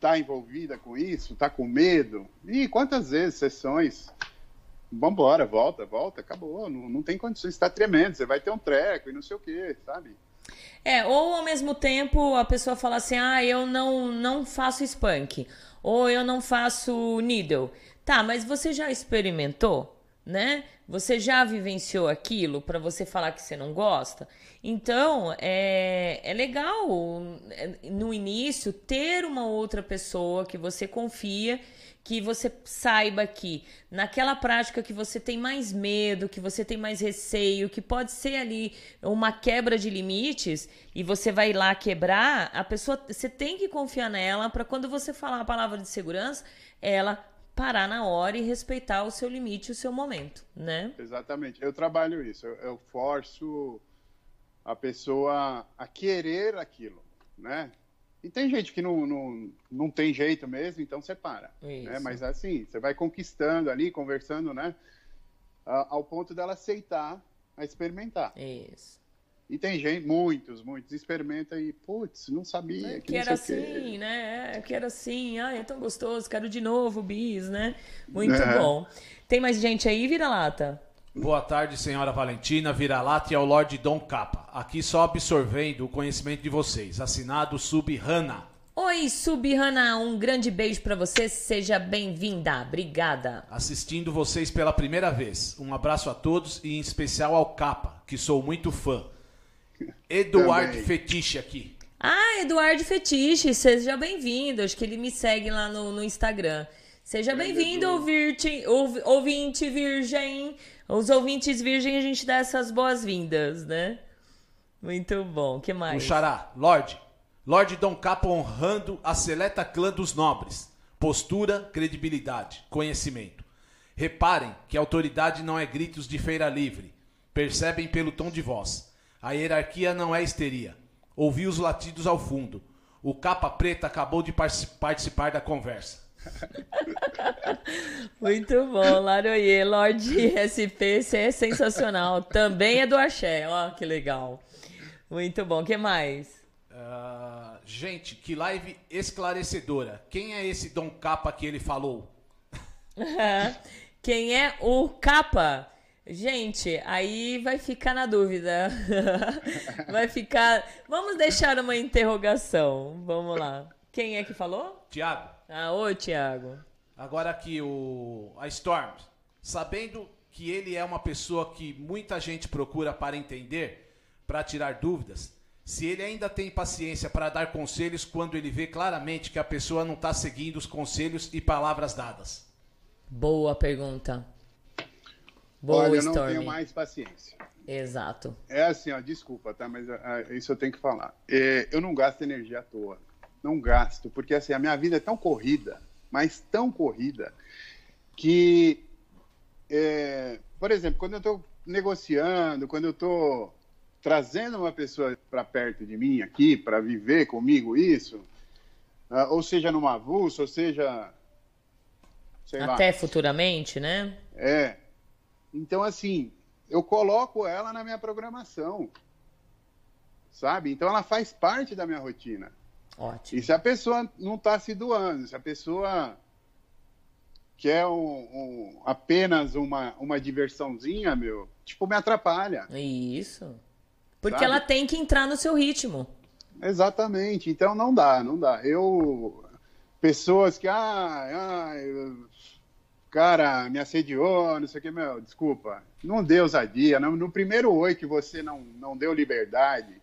tá envolvida com isso, tá com medo. E quantas vezes sessões. Vambora, volta, volta, acabou. Não, não tem condições, está tremendo, você vai ter um treco e não sei o quê, sabe? É, ou ao mesmo tempo a pessoa fala assim: ah, eu não, não faço spunk, ou eu não faço needle. Tá, mas você já experimentou? Né? Você já vivenciou aquilo para você falar que você não gosta? Então, é, é legal é, no início ter uma outra pessoa que você confia que você saiba que naquela prática que você tem mais medo, que você tem mais receio, que pode ser ali uma quebra de limites e você vai lá quebrar, a pessoa você tem que confiar nela para quando você falar a palavra de segurança, ela parar na hora e respeitar o seu limite, o seu momento, né? Exatamente. Eu trabalho isso. Eu, eu forço a pessoa a querer aquilo, né? E tem gente que não, não, não tem jeito mesmo, então você para. Né? Mas assim, você vai conquistando ali, conversando, né? Ao ponto dela aceitar a experimentar. Isso. E tem gente, muitos, muitos, experimenta e, putz, não sabia. É, que, que era assim, né? É, que era assim, ah, é tão gostoso, quero de novo, bis, né? Muito é. bom. Tem mais gente aí, vira-lata? Boa tarde, senhora Valentina, vira-lata e ao Lorde Dom Capa. Aqui só absorvendo o conhecimento de vocês. Assinado Subhana. Oi, Subhana, um grande beijo para você. Seja bem-vinda. Obrigada. Assistindo vocês pela primeira vez. Um abraço a todos e em especial ao Capa, que sou muito fã. Eduardo Também. Fetiche aqui. Ah, Eduardo Fetiche, seja bem-vindo. Acho que ele me segue lá no, no Instagram. Seja bem-vindo, ouvinte, ouvinte virgem. Os ouvintes virgem, a gente dá essas boas-vindas, né? Muito bom. que mais? O Xará, Lorde. Lorde Dom Capo honrando a seleta clã dos nobres. Postura, credibilidade, conhecimento. Reparem que autoridade não é gritos de feira livre. Percebem pelo tom de voz. A hierarquia não é histeria. Ouvi os latidos ao fundo. O capa preta acabou de participar da conversa. Muito bom, Laroye. Lorde SP, você é sensacional. Também é do Axé, ó, que legal. Muito bom, o que mais? Uh, gente, que live esclarecedora. Quem é esse Dom Capa que ele falou? Quem é o Capa? Gente, aí vai ficar na dúvida. vai ficar. Vamos deixar uma interrogação. Vamos lá. Quem é que falou? Tiago. Ah, oi, Tiago. Agora aqui o a Storm, sabendo que ele é uma pessoa que muita gente procura para entender, para tirar dúvidas, se ele ainda tem paciência para dar conselhos quando ele vê claramente que a pessoa não está seguindo os conselhos e palavras dadas. Boa pergunta. Boa, Olha, eu não tenho mais paciência. Exato. É assim, ó, desculpa, tá? Mas uh, isso eu tenho que falar. É, eu não gasto energia à toa não gasto, porque assim, a minha vida é tão corrida, mas tão corrida, que, é, por exemplo, quando eu estou negociando, quando eu estou trazendo uma pessoa para perto de mim aqui, para viver comigo isso, uh, ou seja numa avulso, ou seja. Até lá. futuramente, né? É. Então, assim, eu coloco ela na minha programação. Sabe? Então, ela faz parte da minha rotina. Ótimo. E se a pessoa não está se doando, se a pessoa quer um, um, apenas uma, uma diversãozinha, meu, tipo, me atrapalha. Isso. Porque sabe? ela tem que entrar no seu ritmo. Exatamente. Então não dá, não dá. Eu. Pessoas que. Ah, ah cara, me assediou, não sei o que, meu, desculpa. Não deu ousadia. No, no primeiro oi que você não, não deu liberdade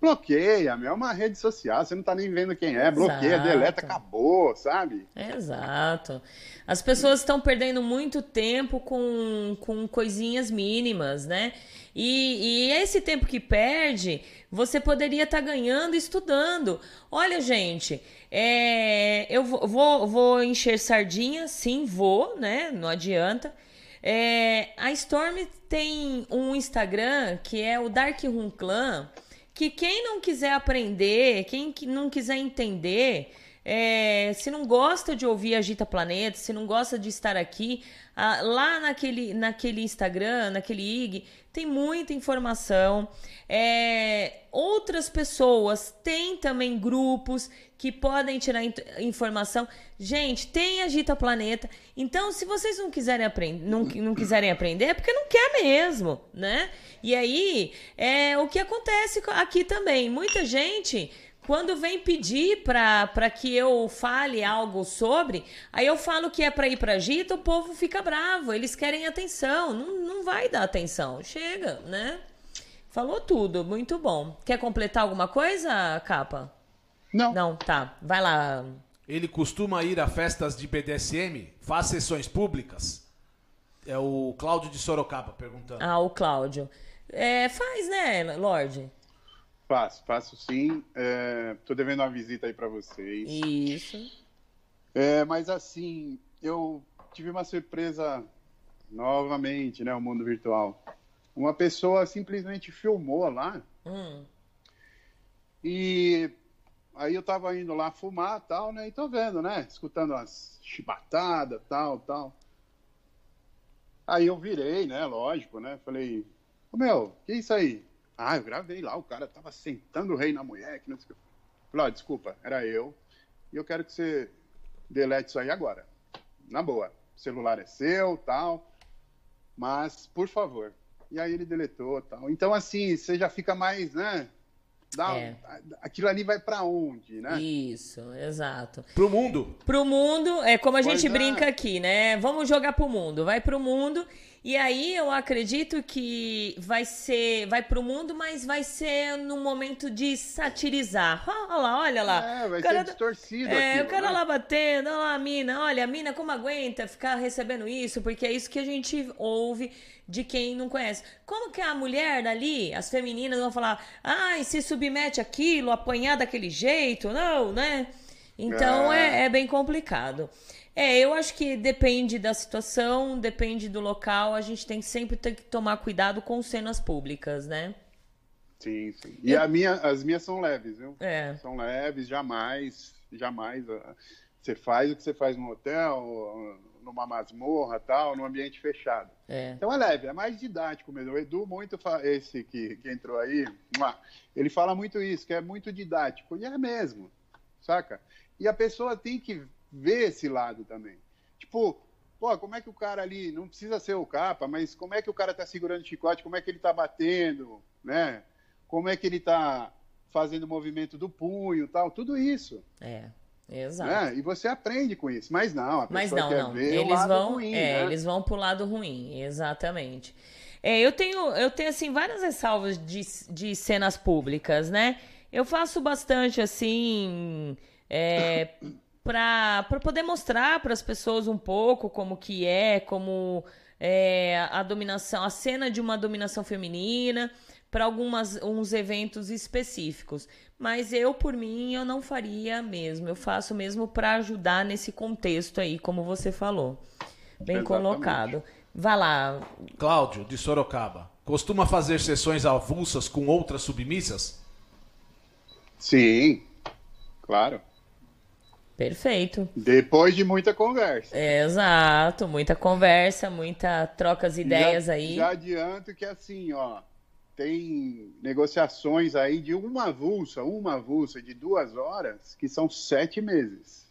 bloqueia, meu, é uma rede social, você não tá nem vendo quem é, Exato. bloqueia, deleta, acabou, sabe? Exato. As pessoas estão perdendo muito tempo com, com coisinhas mínimas, né? E, e esse tempo que perde, você poderia estar tá ganhando estudando. Olha, gente, é, eu vou, vou, encher sardinha, sim, vou, né? Não adianta. É, a Storm tem um Instagram que é o Dark Room Clan que quem não quiser aprender, quem não quiser entender, É, se não gosta de ouvir Agita Planeta, se não gosta de estar aqui, ah, lá naquele, naquele Instagram, naquele IG, tem muita informação. É, outras pessoas têm também grupos que podem tirar informação. Gente, tem Agita Planeta. Então, se vocês não quiserem aprender, não, não quiserem aprender, é porque não quer mesmo, né? E aí, é o que acontece aqui também. Muita gente quando vem pedir para que eu fale algo sobre, aí eu falo que é para ir para Gita, o povo fica bravo, eles querem atenção, não, não vai dar atenção, chega, né? Falou tudo, muito bom. Quer completar alguma coisa, Capa? Não. Não, tá, vai lá. Ele costuma ir a festas de BDSM? Faz sessões públicas? É o Cláudio de Sorocaba perguntando. Ah, o Cláudio. É, faz, né, Lorde? Faço, faço sim. Estou é, devendo uma visita aí para vocês. Isso. É, mas assim, eu tive uma surpresa novamente, né? O mundo virtual. Uma pessoa simplesmente filmou lá. Hum. E aí eu tava indo lá fumar tal, né? E tô vendo, né? Escutando as chibatadas, tal, tal. Aí eu virei, né? Lógico, né? Falei, ô meu, que é isso aí? Ah, eu gravei lá, o cara tava sentando o rei na mulher, que não sei o que. Falei, ó, desculpa, era eu. E eu quero que você delete isso aí agora. Na boa. O celular é seu, tal. Mas, por favor. E aí ele deletou, tal. Então, assim, você já fica mais, né? Dá, é. Aquilo ali vai para onde, né? Isso, exato. Pro mundo. Pro mundo, é como a pois gente é. brinca aqui, né? Vamos jogar pro mundo. Vai pro mundo e aí eu acredito que vai ser, vai pro mundo, mas vai ser no momento de satirizar. Olha lá, olha lá. É, vai cara, ser distorcido É, aquilo, o cara né? lá batendo, olha lá a mina, olha, a mina como aguenta ficar recebendo isso, porque é isso que a gente ouve de quem não conhece. Como que a mulher dali, as femininas vão falar, ai, se submete aquilo, apanhar daquele jeito, não, né? Então é, é, é bem complicado. É, eu acho que depende da situação, depende do local. A gente tem sempre ter que tomar cuidado com cenas públicas, né? Sim, sim. E eu... a minha, as minhas são leves, viu? É. São leves, jamais, jamais. Ah, você faz o que você faz no hotel, numa masmorra, tal, num ambiente fechado. É. Então é leve, é mais didático mesmo. O Edu, muito esse que, que entrou aí, ele fala muito isso, que é muito didático. E é mesmo, saca? E a pessoa tem que ver esse lado também. Tipo, pô, como é que o cara ali, não precisa ser o capa, mas como é que o cara tá segurando o chicote, como é que ele tá batendo, né? Como é que ele tá fazendo o movimento do punho tal, tudo isso. É. Exato. Né? E você aprende com isso, mas não, a mas não, quer não. ver eles o lado vão, ruim, é, né? eles vão pro lado ruim, exatamente. É, eu tenho, eu tenho assim várias ressalvas de, de cenas públicas, né? Eu faço bastante assim, é, para poder mostrar para as pessoas um pouco como que é, como é, a dominação, a cena de uma dominação feminina para algumas uns eventos específicos. Mas eu, por mim, eu não faria mesmo. Eu faço mesmo para ajudar nesse contexto aí, como você falou. Bem Exatamente. colocado. Vá lá. Cláudio, de Sorocaba. Costuma fazer sessões avulsas com outras submissas? Sim, claro. Perfeito. Depois de muita conversa. Exato, muita conversa, muita trocas de ideias já, aí. Já adianto que assim, ó, tem negociações aí de uma avulsa, uma avulsa de duas horas, que são sete meses.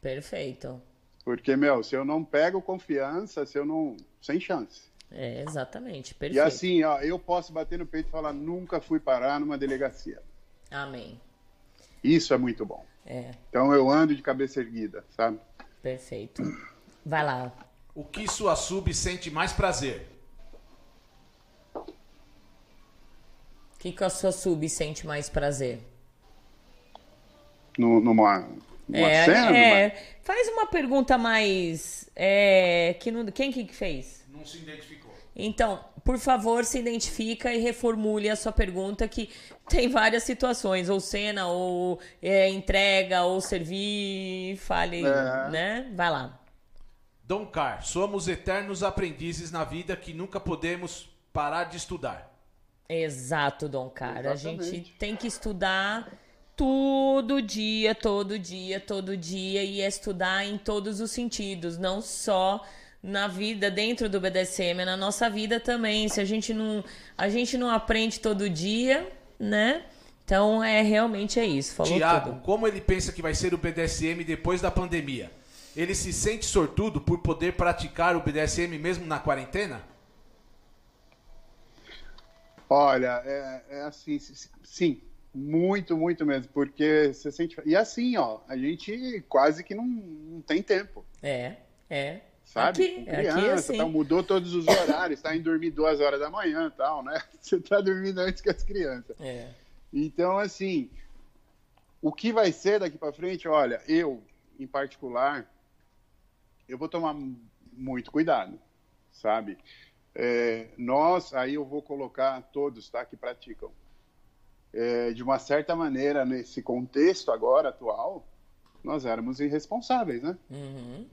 Perfeito. Porque, meu, se eu não pego confiança, se eu não. sem chance. É, exatamente. Perfeito. E assim, ó, eu posso bater no peito e falar, nunca fui parar numa delegacia. Amém. Isso é muito bom. É. Então eu ando de cabeça erguida, sabe? Perfeito. Vai lá. O que sua sub sente mais prazer? O que, que a sua sub sente mais prazer? No, numa, numa é, cena? É, numa... faz uma pergunta mais. É, que não, quem que fez? Não se identificou. Então, por favor, se identifica e reformule a sua pergunta, que tem várias situações, ou cena, ou é, entrega, ou servir, fale, é. né? Vai lá. Dom Car, somos eternos aprendizes na vida que nunca podemos parar de estudar. Exato, Dom Car. A gente tem que estudar todo dia, todo dia, todo dia e estudar em todos os sentidos, não só na vida dentro do BDSM, na nossa vida também. Se a gente não, a gente não aprende todo dia, né? Então é realmente é isso. Falou Tiago, tudo. como ele pensa que vai ser o BDSM depois da pandemia? Ele se sente sortudo por poder praticar o BDSM mesmo na quarentena? Olha, é, é assim, sim, muito, muito mesmo, porque você sente. E assim, ó, a gente quase que não, não tem tempo. É, é. Sabe? Aqui, criança, aqui é assim. tal, mudou todos os horários, tá indo dormir duas horas da manhã tal, né? Você tá dormindo antes que as crianças. É. Então, assim, o que vai ser daqui para frente, olha, eu, em particular, eu vou tomar muito cuidado, sabe? É, nós, aí eu vou colocar todos, tá, que praticam. É, de uma certa maneira, nesse contexto agora atual, nós éramos irresponsáveis, né? Uhum.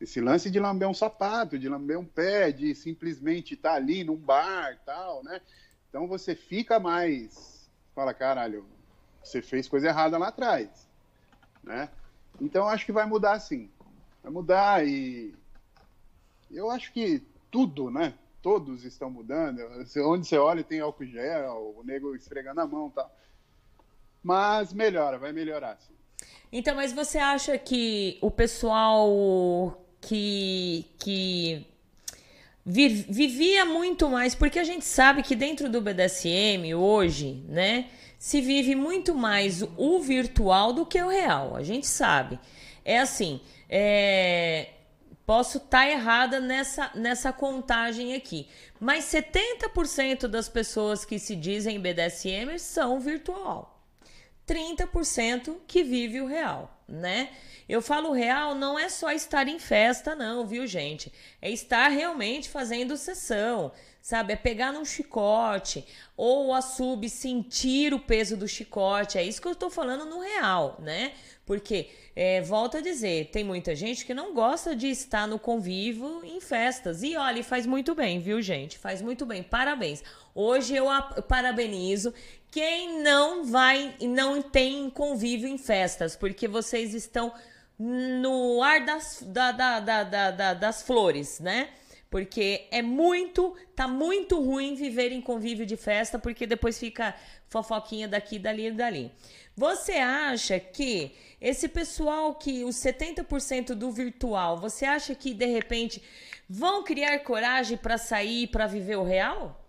Esse lance de lamber um sapato, de lamber um pé, de simplesmente estar ali num bar, tal, né? Então você fica mais, fala, caralho, você fez coisa errada lá atrás, né? Então acho que vai mudar sim, vai mudar e eu acho que tudo, né? Todos estão mudando. Onde você olha tem álcool gel, o nego esfregando a mão, tal. Mas melhora, vai melhorar. Sim. Então, mas você acha que o pessoal que, que vi, vivia muito mais, porque a gente sabe que dentro do BDSM hoje, né, se vive muito mais o virtual do que o real. A gente sabe. É assim, é, posso estar tá errada nessa, nessa contagem aqui, mas 70% das pessoas que se dizem BDSM são virtual. 30% que vive o real, né? Eu falo real não é só estar em festa, não, viu, gente? É estar realmente fazendo sessão, sabe? É pegar num chicote ou a sub sentir o peso do chicote. É isso que eu tô falando no real, né? Porque, é, volto a dizer, tem muita gente que não gosta de estar no convívio em festas. E olha, faz muito bem, viu, gente? Faz muito bem. Parabéns. Hoje eu parabenizo quem não vai e não tem convívio em festas, porque vocês estão no ar das, da, da, da, da, das flores, né? Porque é muito, tá muito ruim viver em convívio de festa, porque depois fica fofoquinha daqui, dali e dali. Você acha que esse pessoal que os 70% do virtual, você acha que de repente vão criar coragem para sair para viver o real?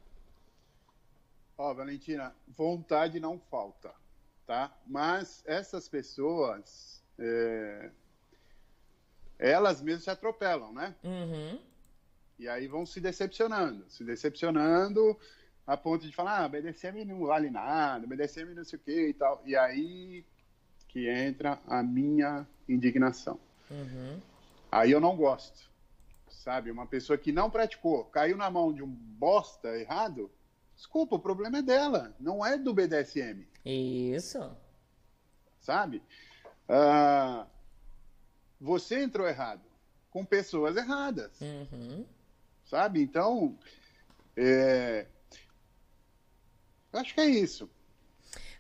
Ó, Valentina, vontade não falta, tá? Mas essas pessoas, é... elas mesmas se atropelam, né? Uhum. E aí vão se decepcionando, se decepcionando a ponto de falar, ah, BDSM não vale nada, BDSM não sei o que e tal. E aí que entra a minha indignação. Uhum. Aí eu não gosto, sabe? Uma pessoa que não praticou, caiu na mão de um bosta errado, desculpa, o problema é dela, não é do BDSM. Isso. Sabe? Uh, você entrou errado, com pessoas erradas. Uhum. Sabe? Então, é... acho que é isso.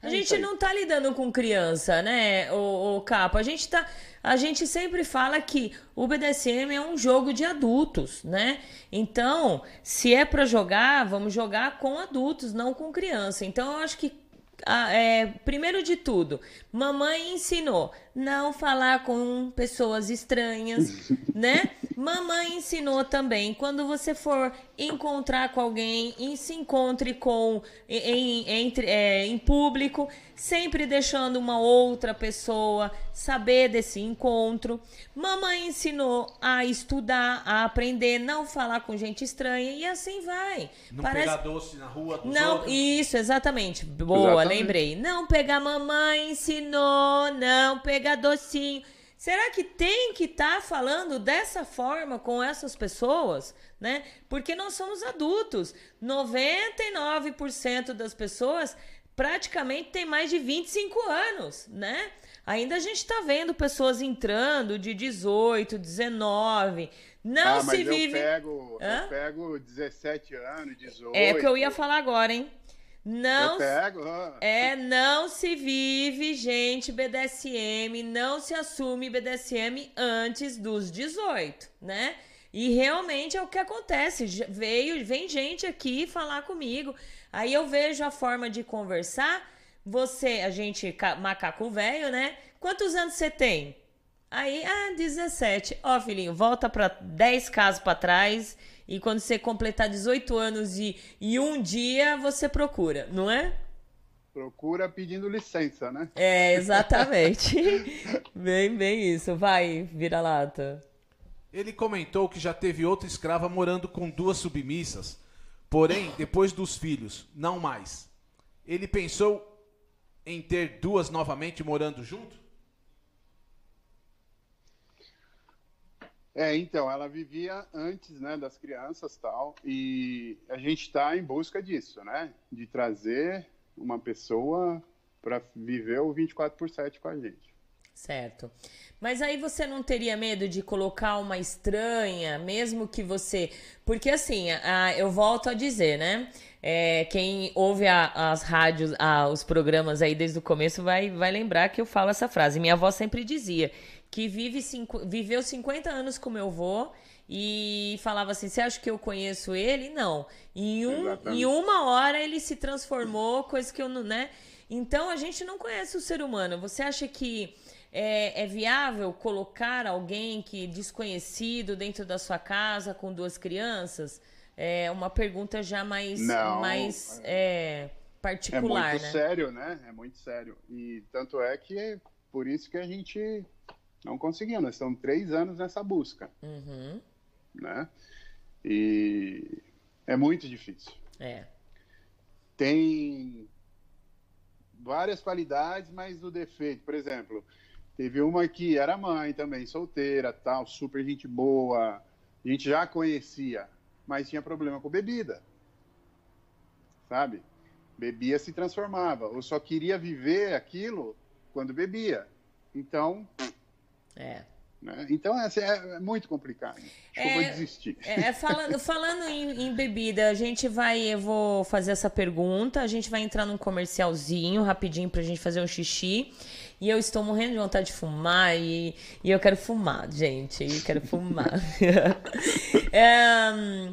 A gente não tá lidando com criança, né, o, o Capa? A gente tá. A gente sempre fala que o BDSM é um jogo de adultos, né? Então, se é para jogar, vamos jogar com adultos, não com criança. Então, eu acho que ah, é, primeiro de tudo, mamãe ensinou não falar com pessoas estranhas, né? Mamãe ensinou também, quando você for encontrar com alguém e se encontre com em, entre, é, em público, sempre deixando uma outra pessoa saber desse encontro. Mamãe ensinou a estudar, a aprender, não falar com gente estranha e assim vai. Não Parece... pegar doce na rua dos Não, outros. isso, exatamente. Boa, exatamente. lembrei. Não pegar mamãe ensinou, não pegar docinho. Será que tem que estar tá falando dessa forma com essas pessoas, né? Porque nós somos adultos. 99% das pessoas praticamente tem mais de 25 anos, né? Ainda a gente está vendo pessoas entrando de 18, 19. Não ah, se vive. Eu pego, eu pego 17 anos, 18. É o que eu ia falar agora, hein? Não, ó. é, não se vive, gente, BDSM, não se assume BDSM antes dos 18, né? E realmente é o que acontece. Veio, vem gente aqui falar comigo. Aí eu vejo a forma de conversar. Você, a gente, ca- macaco velho, né? Quantos anos você tem? Aí, ah, 17. Ó, filhinho, volta pra 10 casos pra trás. E quando você completar 18 anos e, e um dia, você procura, não é? Procura pedindo licença, né? É, exatamente. bem, bem isso. Vai, vira-lata. Ele comentou que já teve outra escrava morando com duas submissas, porém, depois dos filhos, não mais. Ele pensou em ter duas novamente morando junto? É, então, ela vivia antes, né, das crianças tal, e a gente está em busca disso, né? De trazer uma pessoa para viver o 24 por 7 com a gente. Certo. Mas aí você não teria medo de colocar uma estranha, mesmo que você. Porque assim, a- eu volto a dizer, né? É, quem ouve a- as rádios, a- os programas aí desde o começo vai, vai lembrar que eu falo essa frase. Minha avó sempre dizia que vive cinco- viveu 50 anos com meu avô e falava assim: Você acha que eu conheço ele? Não. Em, um, Exatamente. em uma hora ele se transformou, coisa que eu não. né? Então a gente não conhece o ser humano. Você acha que é, é viável colocar alguém que desconhecido dentro da sua casa com duas crianças? É uma pergunta já mais, Não, mais é, É particular, muito né? sério, né? É muito sério. E tanto é que é por isso que a gente não conseguiu. Nós estamos três anos nessa busca, Uhum, né? E é muito difícil. é. tem várias qualidades, mas o defeito, por exemplo, teve uma que era mãe também, solteira, tal, super gente boa, a gente já conhecia, mas tinha problema com bebida, sabe? Bebia se transformava, ou só queria viver aquilo quando bebia. Então, É. né? Então assim, é, é muito complicado. Acho que eu vou É, desistir. É, falando falando em, em bebida, a gente vai. Eu vou fazer essa pergunta. A gente vai entrar num comercialzinho rapidinho pra gente fazer um xixi. E eu estou morrendo de vontade de fumar e, e eu quero fumar, gente. Eu quero fumar. É,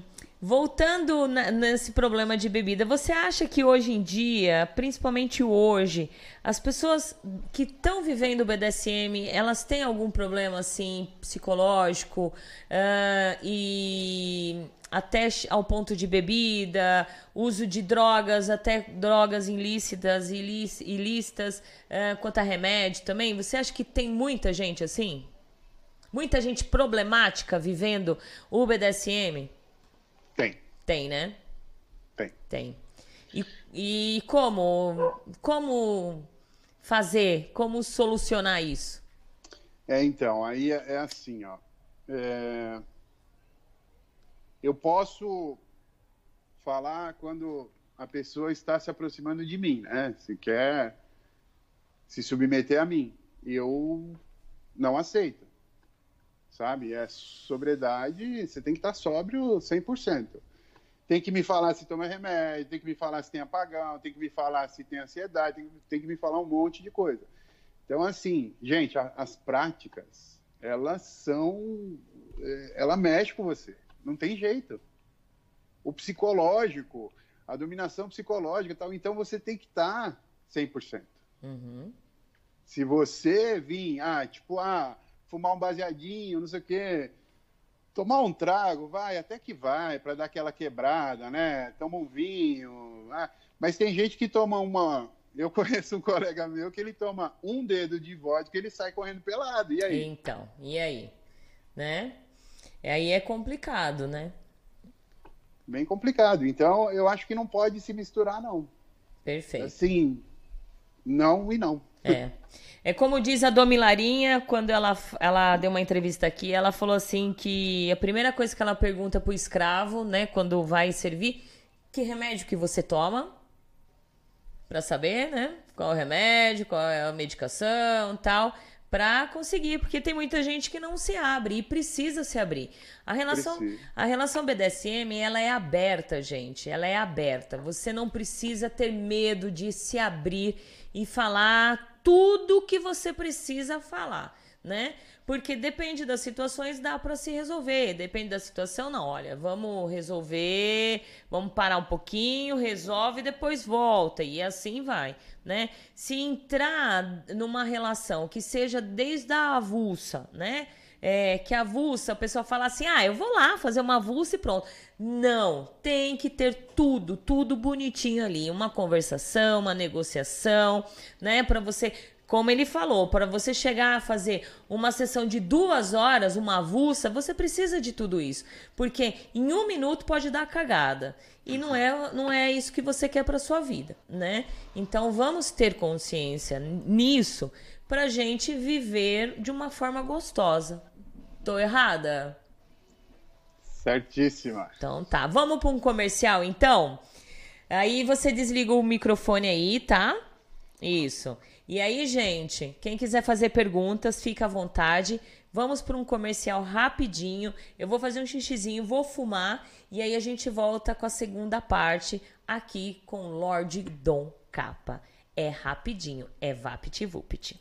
voltando nesse problema de bebida, você acha que hoje em dia, principalmente hoje, as pessoas que estão vivendo o BDSM, elas têm algum problema assim psicológico ah, e até ao ponto de bebida, uso de drogas, até drogas ilícitas, ilíc- ilícitas, ah, quanto a remédio também? Você acha que tem muita gente assim? Muita gente problemática vivendo o BDSM? Tem, Tem, né? tem. Tem. E, e como, como fazer, como solucionar isso? É, então, aí é, é assim, ó. É, Eu posso falar quando a pessoa está se aproximando de mim, né? Se quer se submeter a mim. E eu não aceito, sabe? É sobriedade, você tem que estar sóbrio 100%. Tem que me falar se toma remédio, tem que me falar se tem apagão, tem que me falar se tem ansiedade, tem, tem que me falar um monte de coisa. Então, assim, gente, a- as práticas, elas são. eh, Ela mexe com você. Não tem jeito. O psicológico, a dominação psicológica tal. Então, você tem que estar 100%. Uhum. Se você vir, ah, tipo, ah, fumar um baseadinho, não sei o quê, tomar um trago, vai, até que vai, para dar aquela quebrada, né? Toma um vinho. ah, mas tem gente que toma uma. Eu conheço um colega meu que ele toma um dedo de vodka e ele sai correndo pelado. E aí? Então, e aí? Né? E aí é complicado, né? Bem complicado. Então, eu acho que não pode se misturar, não. Perfeito. Assim, não e não. É. É como diz a Domi Larinha, quando ela, ela deu uma entrevista aqui, ela falou assim que a primeira coisa que ela pergunta pro escravo, né, quando vai servir, que remédio que você toma? Pra saber, né? Qual é o remédio, qual é a medicação tal. para conseguir, porque tem muita gente que não se abre e precisa se abrir. A relação, a relação BDSM, ela é aberta, gente. Ela é aberta. Você não precisa ter medo de se abrir e falar tudo que você precisa falar, né? Porque depende das situações, dá para se resolver. Depende da situação, não. Olha, vamos resolver, vamos parar um pouquinho, resolve e depois volta. E assim vai, né? Se entrar numa relação que seja desde a avulsa, né? É, que avulsa, a pessoa fala assim: ah, eu vou lá fazer uma avulsa e pronto. Não, tem que ter tudo, tudo bonitinho ali. Uma conversação, uma negociação, né? Para você como ele falou, para você chegar a fazer uma sessão de duas horas, uma avulsa, você precisa de tudo isso. Porque em um minuto pode dar cagada. E não é, não é isso que você quer para sua vida, né? Então vamos ter consciência nisso para gente viver de uma forma gostosa. Tô errada? Certíssima. Então tá. Vamos para um comercial então? Aí você desliga o microfone aí, tá? Isso. E aí, gente, quem quiser fazer perguntas, fica à vontade. Vamos para um comercial rapidinho. Eu vou fazer um xixizinho, vou fumar e aí a gente volta com a segunda parte aqui com Lord Dom Capa. É rapidinho, é VaptVupt.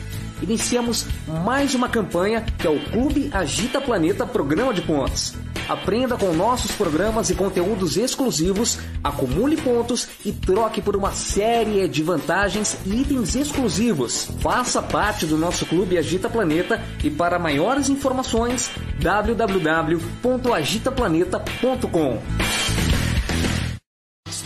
Iniciamos mais uma campanha que é o Clube Agita Planeta Programa de Pontos. Aprenda com nossos programas e conteúdos exclusivos, acumule pontos e troque por uma série de vantagens e itens exclusivos. Faça parte do nosso Clube Agita Planeta e para maiores informações www.agitaplaneta.com.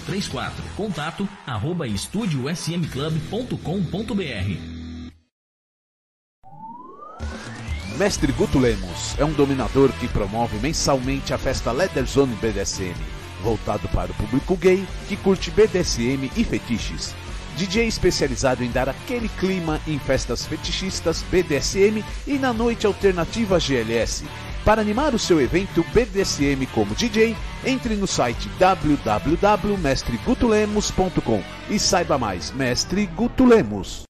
3834. Contato arroba estudiosmclub.com.br Mestre Guto Lemos é um dominador que promove mensalmente a festa Leather Zone BDSM, voltado para o público gay que curte BDSM e fetiches. DJ especializado em dar aquele clima em festas fetichistas BDSM e na noite alternativa GLS, para animar o seu evento BDSM como DJ, entre no site www.mestregutulemos.com e saiba mais, Mestre Guto Lemos.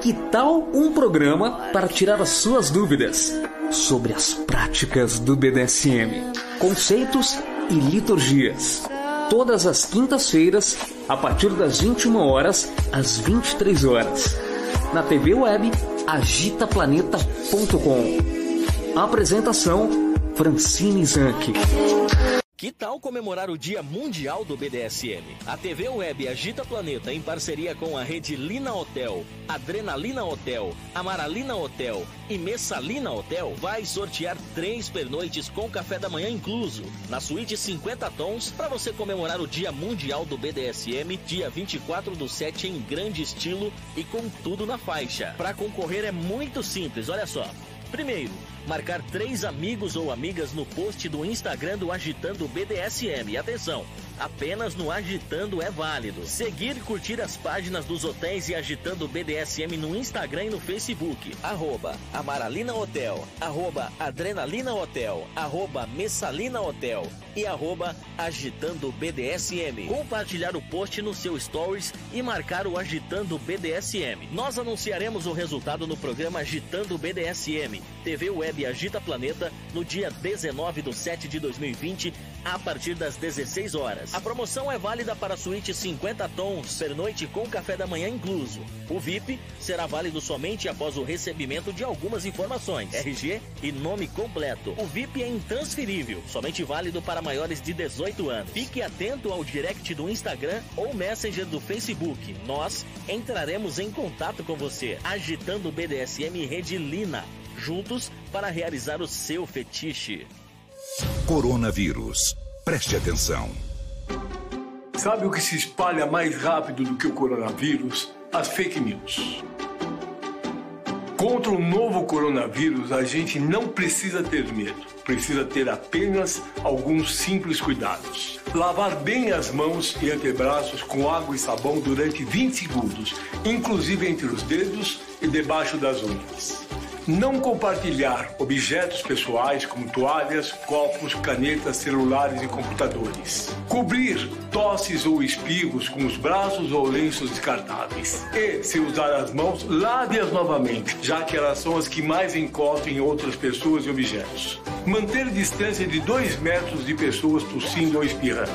Que tal um programa para tirar as suas dúvidas sobre as práticas do BDSM, conceitos e liturgias? Todas as quintas-feiras, a partir das 21 horas às 23 horas na TV web agitaplaneta.com. Apresentação Francine Zanck. Que tal comemorar o Dia Mundial do BDSM? A TV Web Agita Planeta, em parceria com a rede Lina Hotel, Adrenalina Hotel, Amaralina Hotel e Messalina Hotel, vai sortear três pernoites com café da manhã incluso, na suíte 50 tons, para você comemorar o Dia Mundial do BDSM, dia 24 do 7, em grande estilo e com tudo na faixa. Para concorrer é muito simples, olha só. Primeiro, marcar três amigos ou amigas no post do Instagram do Agitando BDSM. Atenção! Apenas no Agitando é válido. Seguir e curtir as páginas dos hotéis e Agitando BDSM no Instagram e no Facebook. Arroba Amaralina Hotel, arroba Adrenalina Hotel, arroba Messalina Hotel e arroba Agitando BDSM. Compartilhar o post no seu stories e marcar o Agitando BDSM. Nós anunciaremos o resultado no programa Agitando BDSM, TV Web Agita Planeta, no dia 19 do 7 de 2020, a partir das 16 horas. A promoção é válida para suíte 50 tons, pernoite com café da manhã incluso. O VIP será válido somente após o recebimento de algumas informações, RG e nome completo. O VIP é intransferível, somente válido para maiores de 18 anos. Fique atento ao direct do Instagram ou Messenger do Facebook. Nós entraremos em contato com você, agitando o BDSM Rede Lina, juntos para realizar o seu fetiche. Coronavírus. Preste atenção. Sabe o que se espalha mais rápido do que o coronavírus? As fake news. Contra o novo coronavírus, a gente não precisa ter medo. Precisa ter apenas alguns simples cuidados. Lavar bem as mãos e antebraços com água e sabão durante 20 segundos, inclusive entre os dedos e debaixo das unhas. Não compartilhar objetos pessoais como toalhas, copos, canetas, celulares e computadores. Cobrir tosses ou espirros com os braços ou lenços descartáveis. E, se usar as mãos, lave-as novamente, já que elas são as que mais encostam em outras pessoas e objetos. Manter distância de 2 metros de pessoas tossindo ou espirrando.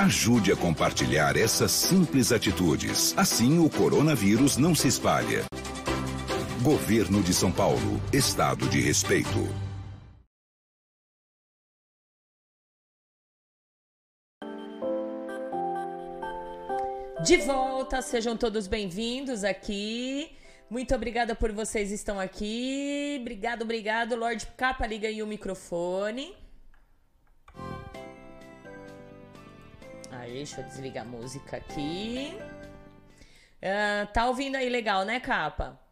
Ajude a compartilhar essas simples atitudes. Assim o coronavírus não se espalha. Governo de São Paulo. Estado de respeito. De volta, sejam todos bem-vindos aqui. Muito obrigada por vocês estão aqui. Obrigado, obrigado. Lorde Capa, liga aí o microfone. Aí, deixa eu desligar a música aqui. Uh, tá ouvindo aí legal, né, Capa?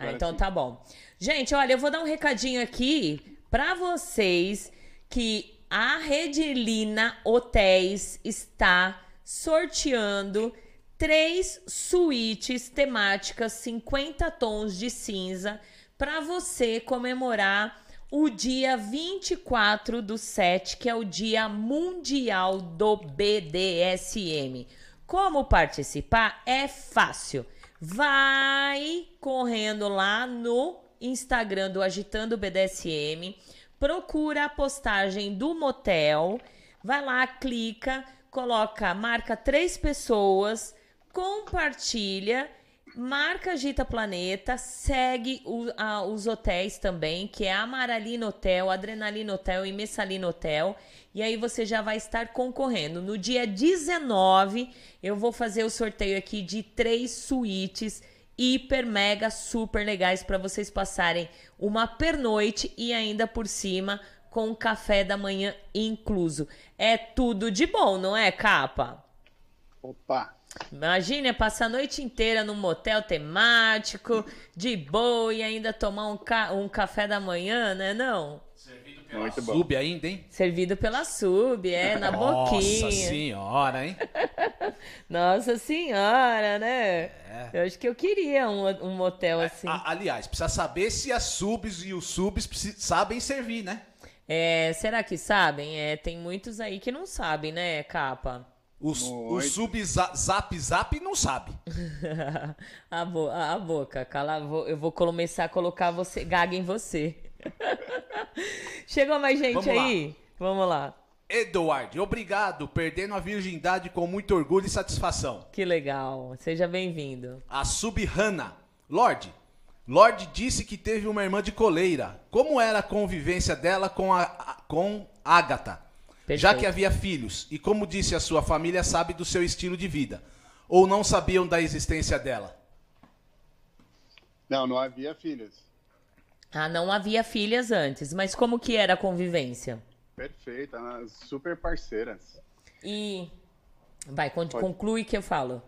Ah, então tá bom. Gente, olha, eu vou dar um recadinho aqui para vocês que a Redilina Hotéis está sorteando três suítes temáticas 50 tons de cinza para você comemorar o dia 24 do 7, que é o Dia Mundial do BDSM. Como participar? É fácil vai correndo lá no Instagram do Agitando BDSM, procura a postagem do motel, vai lá, clica, coloca, marca três pessoas, compartilha Marca Agita Planeta, segue o, a, os hotéis também, que é Amaralina Hotel, Adrenalina Hotel e Messalina Hotel. E aí você já vai estar concorrendo. No dia 19, eu vou fazer o sorteio aqui de três suítes hiper, mega, super legais para vocês passarem uma pernoite e ainda por cima com café da manhã incluso. É tudo de bom, não é, capa? Opa! Imagina passar a noite inteira num motel temático, de boa e ainda tomar um, ca um café da manhã, né? Não? Servido pela Muito bom. sub ainda, hein? Servido pela sub, é, na Nossa boquinha. Nossa senhora, hein? Nossa senhora, né? É. Eu acho que eu queria um, um motel é, assim. aliás, precisa saber se as subs e os subs sabem servir, né? É, será que sabem? É, tem muitos aí que não sabem, né, capa? O, o sub zap zap não sabe. a, bo a boca, cala, eu vou começar a colocar você, gaga em você. Chegou mais gente Vamos aí? Lá. Vamos lá. Eduardo, obrigado. Perdendo a virgindade com muito orgulho e satisfação. Que legal. Seja bem-vindo. A Sub Hanna. Lorde, Lorde disse que teve uma irmã de coleira. Como era a convivência dela com a com Agatha? Perfeito. já que havia filhos, e como disse a sua família sabe do seu estilo de vida, ou não sabiam da existência dela? Não, não havia filhas. Ah, não havia filhas antes, mas como que era a convivência? Perfeita, super parceiras. E vai, conclui que eu falo.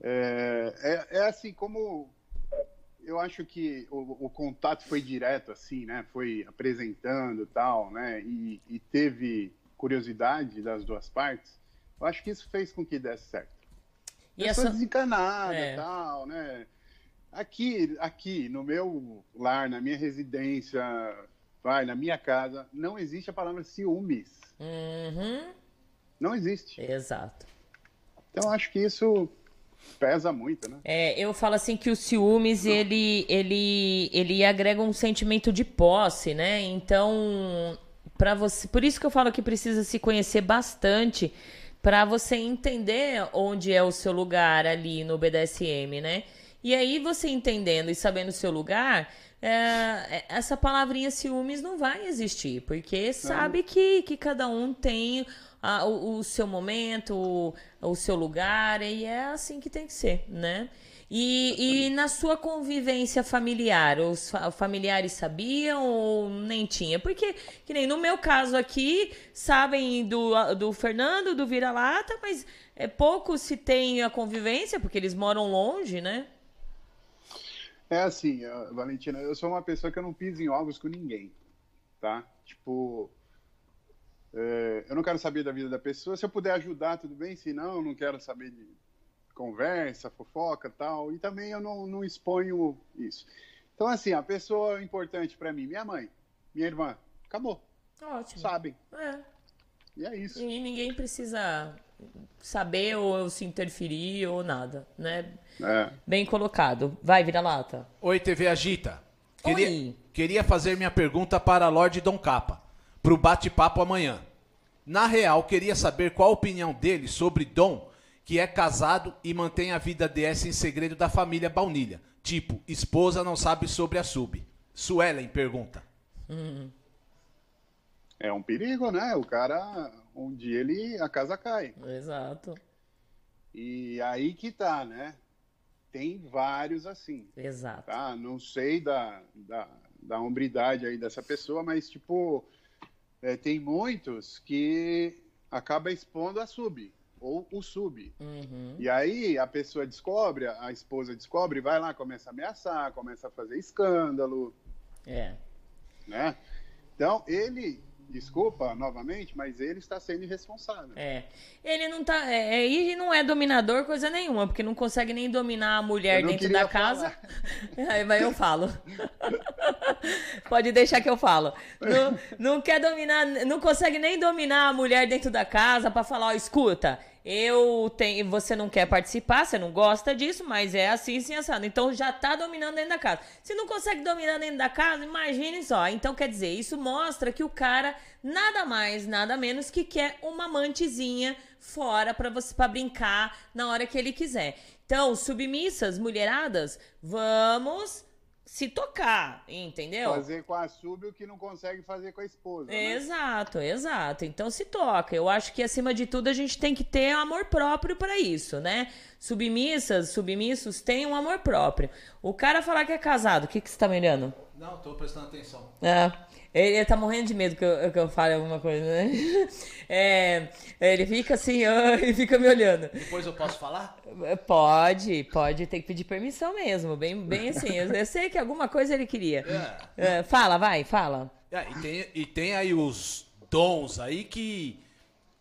É, é, é assim, como eu acho que o, o, contato foi direto, assim, né? Foi apresentando tal, né? E, e teve curiosidade das duas partes, eu acho que isso fez com que desse certo. E Pessoa essa... desencanada É. e tal, né? Aqui, aqui, no meu lar, na minha residência, vai, na minha casa, não existe a palavra ciúmes. Uhum, Não existe. exato. Então, acho que isso pesa muito, né? É, eu falo assim que o ciúmes, ele, ele, ele agrega um sentimento de posse, né? Então, para você, por isso que eu falo que precisa se conhecer bastante para você entender onde é o seu lugar ali no BDSM, né? E aí você entendendo e sabendo o seu lugar, é, essa palavrinha ciúmes não vai existir, porque sabe que, que cada um tem a- o, o seu momento, o, o seu lugar, e é assim que tem que ser, né? E, e na sua convivência familiar, os fa- familiares sabiam ou nem tinha? Porque, que nem no meu caso aqui, sabem do, do Fernando, do Vira-Lata, mas é pouco se tem a convivência, porque eles moram longe, né? É assim, Valentina, eu sou uma pessoa que eu não piso em ovos com ninguém, tá? Tipo, eh, eu não quero saber da vida da pessoa. Se eu puder ajudar, tudo bem. Se não, eu não quero saber de conversa, fofoca tal. E também eu não, não exponho isso. Então, assim, a pessoa importante para mim, minha mãe, minha irmã, acabou. Ótimo. Sabem. É. E é isso. E ninguém precisa saber ou se interferir ou nada, né? É. Bem colocado. Vai, Vira-Lata. Oi, TV Agita. Queria, Oi. queria fazer minha pergunta para Lorde Dom Capa, pro bate-papo amanhã. Na real, queria saber qual a opinião dele sobre Dom, que é casado e mantém a vida DS em segredo da família Baunilha. Tipo, esposa não sabe sobre a sub. Suelen pergunta. É um perigo, né? O cara, um dia ele, a casa cai. Exato. E aí que tá, né? Tem vários assim. Exato. tá? Não sei da, da, da hombridade aí dessa pessoa, mas, tipo, é, tem muitos que acaba expondo a sub, ou o sub. Uhum. E aí a pessoa descobre, a esposa descobre, vai lá, começa a ameaçar, começa a fazer escândalo, É. né? Então, ele, desculpa novamente, mas ele está sendo irresponsável. É. Ele não tá. É, é, ele não é dominador coisa nenhuma, porque não consegue nem dominar a mulher dentro da casa. Aí vai eu falo. Pode deixar que eu falo. Não, não quer dominar, não consegue nem dominar a mulher dentro da casa pra falar, ó, escuta, eu tenho, você não quer participar, você não gosta disso, mas é assim, assim, assado. Então já tá dominando dentro da casa. Se não consegue dominar dentro da casa, imagine só. Então quer dizer, isso mostra que o cara nada mais, nada menos que quer uma amantezinha fora pra você para brincar na hora que ele quiser. Então, submissas, mulheradas, vamos se tocar, entendeu? Fazer com a sub o que não consegue fazer com a esposa. né? Exato, exato. Então se toca. Eu acho que acima de tudo a gente tem que ter amor próprio pra isso, né? Submissas, submissos têm um amor próprio. O cara falar que é casado, o que, que você tá me olhando? Não, tô prestando atenção. É, ele, ele tá morrendo de medo que eu, que eu fale alguma coisa, né? É, ele fica assim, ó, e fica me olhando. Depois eu posso falar? Pode, pode, tem que pedir permissão mesmo, bem, bem assim. Eu, eu sei que alguma coisa ele queria. É, fala, vai, fala. É, e, tem, e tem aí os dons aí que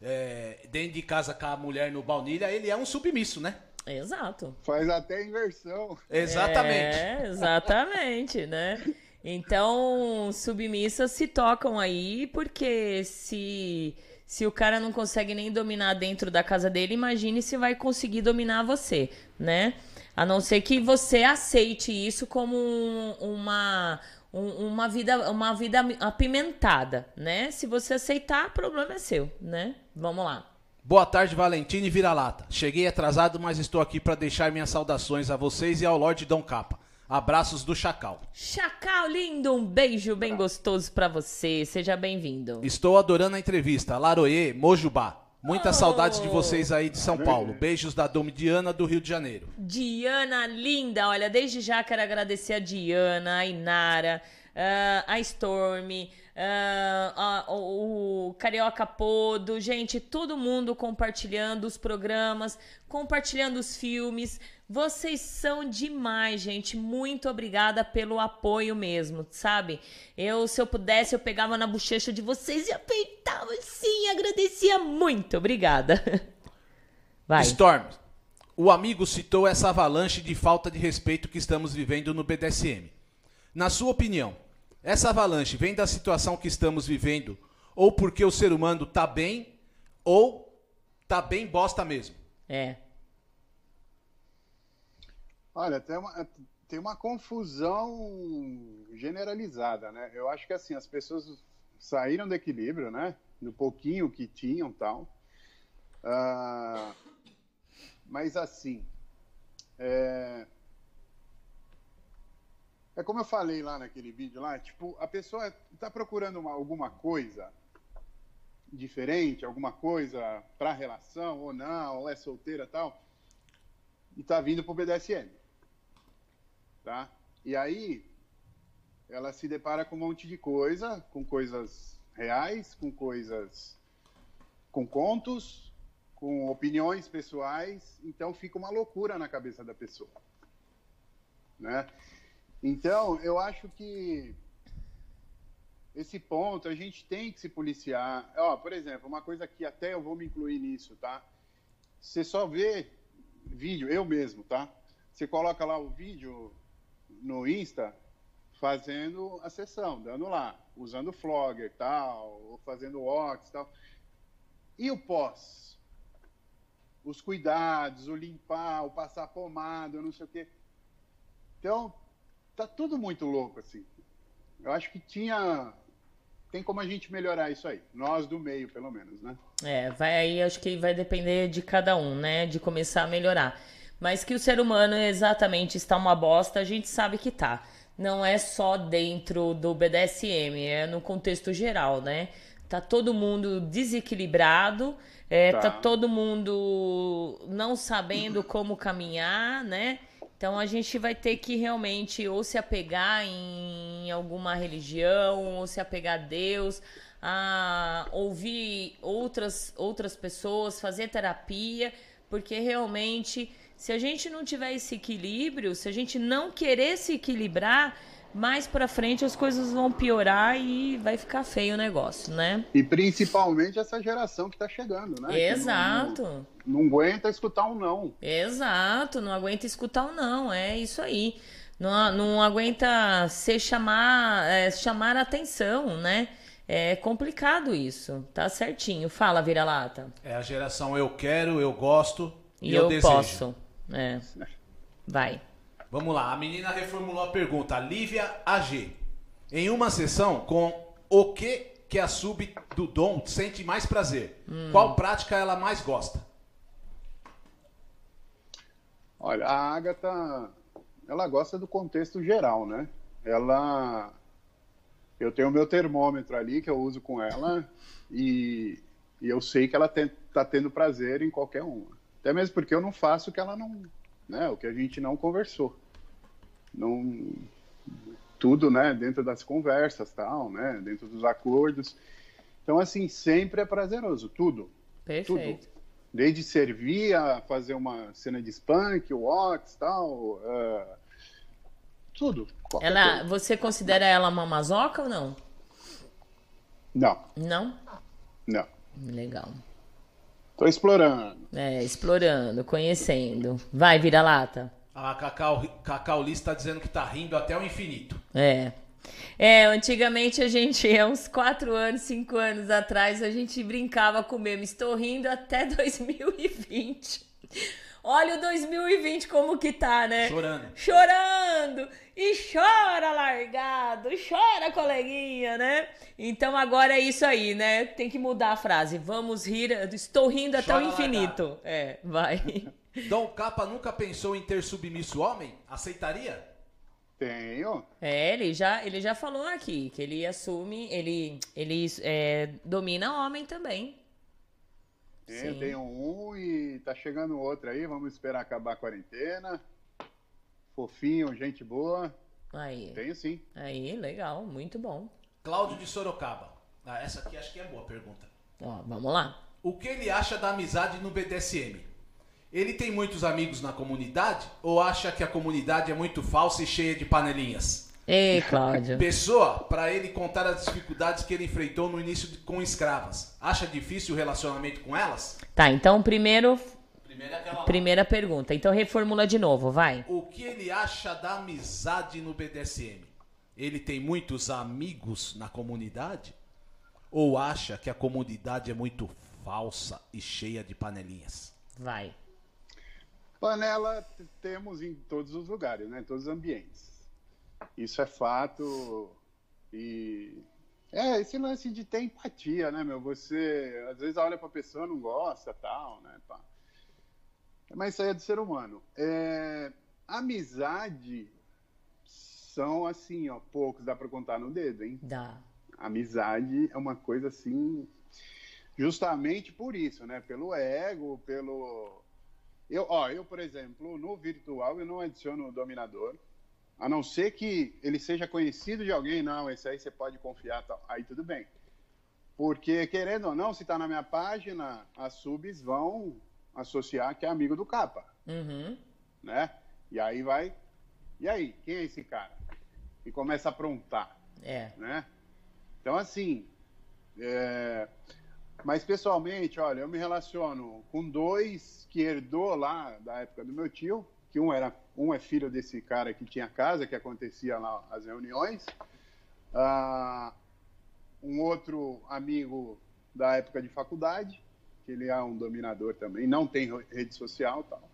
é, dentro de casa com a mulher no baunilha, ele é um submisso, né? Exato. Faz até inversão. Exatamente. É, exatamente, né? Então, submissas se tocam aí, porque se, se o cara não consegue nem dominar dentro da casa dele, imagine se vai conseguir dominar você, né? A não ser que você aceite isso como um- uma, um- uma, vida, uma vida apimentada, né? Se você aceitar, o problema é seu, né? Vamos lá. Boa tarde, Valentina e Vira-Lata. Cheguei atrasado, mas estou aqui para deixar minhas saudações a vocês e ao Lorde Dom Capa. Abraços do Chacal. Chacal lindo, um beijo bem gostoso pra você. Seja bem-vindo. Estou adorando a entrevista. Laroê, Mojubá. Muitas Oh. saudades de vocês aí de São Paulo. Beijos da Dom Diana do Rio de Janeiro. Diana linda, olha, desde já quero agradecer a Diana, a Inara, ah, a Storm, a- o, o Carioca Podo, gente, todo mundo compartilhando os programas, compartilhando os filmes. Vocês são demais, gente. Muito obrigada pelo apoio mesmo, sabe? Eu, se eu pudesse, eu pegava na bochecha de vocês e apertava assim, agradecia muito. Obrigada. Vai. Storm, o amigo citou essa avalanche de falta de respeito que estamos vivendo no BDSM. Na sua opinião, essa avalanche vem da situação que estamos vivendo ou porque o ser humano tá bem ou tá bem bosta mesmo? É. Olha, tem uma, tem uma confusão generalizada, né? Eu acho que assim, as pessoas saíram do equilíbrio, né? No pouquinho que tinham tal. Uh, mas assim, é, é como eu falei lá naquele vídeo lá, tipo, a pessoa está procurando uma, alguma coisa diferente, alguma coisa para relação ou não, ou é solteira tal, e está vindo para o BDSM tá? E aí ela se depara com um monte de coisa, com coisas reais, com coisas com contos, com opiniões pessoais, então fica uma loucura na cabeça da pessoa, né? Então, eu acho que esse ponto a gente tem que se policiar. Ó, por exemplo, uma coisa que até eu vou me incluir nisso, tá? Você só vê vídeo, eu mesmo, tá? Você coloca lá o vídeo no Insta fazendo a sessão, dando lá, usando flogger tal, ou fazendo ox tal. E o pós? Os cuidados, o limpar, o passar pomada, não sei o quê. Então, tá tudo muito louco, assim. Eu acho que tinha. Tem como a gente melhorar isso aí. Nós do meio, pelo menos, né? É, vai aí, acho que vai depender de cada um, né? De começar a melhorar. Mas que o ser humano exatamente está uma bosta, a gente sabe que tá. Não é só dentro do BDSM, é no contexto geral, né? Tá todo mundo desequilibrado, é, tá. tá todo mundo não sabendo como caminhar, né? Então a gente vai ter que realmente ou se apegar em alguma religião, ou se apegar a Deus, a ouvir outras, outras pessoas, fazer terapia, porque realmente se a gente não tiver esse equilíbrio, se a gente não querer se equilibrar, mais para frente as coisas vão piorar e vai ficar feio o negócio, né? E principalmente essa geração que está chegando, né? Exato. Não, não, aguenta escutar um não. Exato, não aguenta escutar um não, é isso aí. Não, não aguenta ser chamar, é, chamar atenção, né? É complicado isso, tá certinho. Fala, vira-lata. É a geração eu quero, eu gosto e, e eu, eu desejo. posso. É. Vai. Vamos lá, a menina reformulou a pergunta. Lívia AG. Em uma sessão com o que que a sub do Dom sente mais prazer? Hum. Qual prática ela mais gosta? Olha, a Agatha, ela gosta do contexto geral, né? Ela. Eu tenho o meu termômetro ali que eu uso com ela e, e eu sei que ela está tendo prazer em qualquer uma. Até mesmo porque eu não faço o que ela não, né, o que a gente não conversou. Não tudo, né, dentro das conversas, tal, né, dentro dos acordos. Então assim, sempre é prazeroso, tudo. Perfeito. Tudo. Desde servir a fazer uma cena de spunk, wax, tal, uh, tudo. Ela, coisa. você considera ela uma mazoca ou não? Não. Não? Não. Legal. Tô explorando. É, explorando, conhecendo. Vai, vira-lata. A Cacau, Cacau Liz está dizendo que tá rindo até o infinito. É. É, antigamente a gente, há uns 4 anos, 5 anos atrás, a gente brincava com o meme. Estou rindo até 2020. Olha o 2020 como que tá, né? Chorando. Chorando. E chora largado, chora coleguinha, né? Então agora é isso aí, né? Tem que mudar a frase. Vamos rir, estou rindo até o infinito. Largado. É, vai. Dom Capa nunca pensou em ter submisso homem? Aceitaria? Tenho. É, ele já, ele já falou aqui que ele assume, ele, ele é, domina homem também. Tem, tem um e tá chegando outro aí, vamos esperar acabar a quarentena. Fofinho, gente boa. Aí. Tenho sim. Aí, legal, muito bom. Cláudio de Sorocaba. Ah, essa aqui acho que é boa pergunta. Ó, vamos lá. O que ele acha da amizade no BDSM? Ele tem muitos amigos na comunidade ou acha que a comunidade é muito falsa e cheia de panelinhas? Ei, Cláudio. Pessoa, para ele contar as dificuldades que ele enfrentou no início de, com escravas. Acha difícil o relacionamento com elas? Tá, então primeiro. Primeira, é. Primeira pergunta. Então reformula de novo, vai. O que ele acha da amizade no BDSM? Ele tem muitos amigos na comunidade? Ou acha que a comunidade é muito falsa e cheia de panelinhas? Vai. Panela temos em todos os lugares, né? Em todos os ambientes. Isso é fato. E é esse lance de ter empatia, né, meu? Você às vezes olha pra pessoa não gosta, tal, né? Pá. Mas isso aí é do ser humano. É, amizade são assim, ó, poucos dá pra contar no dedo, hein? Dá. amizade é uma coisa assim, justamente por isso, né? Pelo ego, pelo. Eu, ó, eu, por exemplo, no virtual eu não adiciono o dominador, a não ser que ele seja conhecido de alguém, não, esse aí você pode confiar, tal. aí tudo bem. Porque, querendo ou não, se está na minha página, as subs vão associar que é amigo do capa, Uhum. né? E aí vai. E aí, quem é esse cara? E começa a aprontar É. né? Então, assim, é, mas pessoalmente, olha, eu me relaciono com dois que herdou lá da época do meu tio, que um era um é filho desse cara que tinha casa, que acontecia lá as reuniões, Ah, um outro amigo da época de faculdade, que ele é um dominador também, não tem rede social e tal.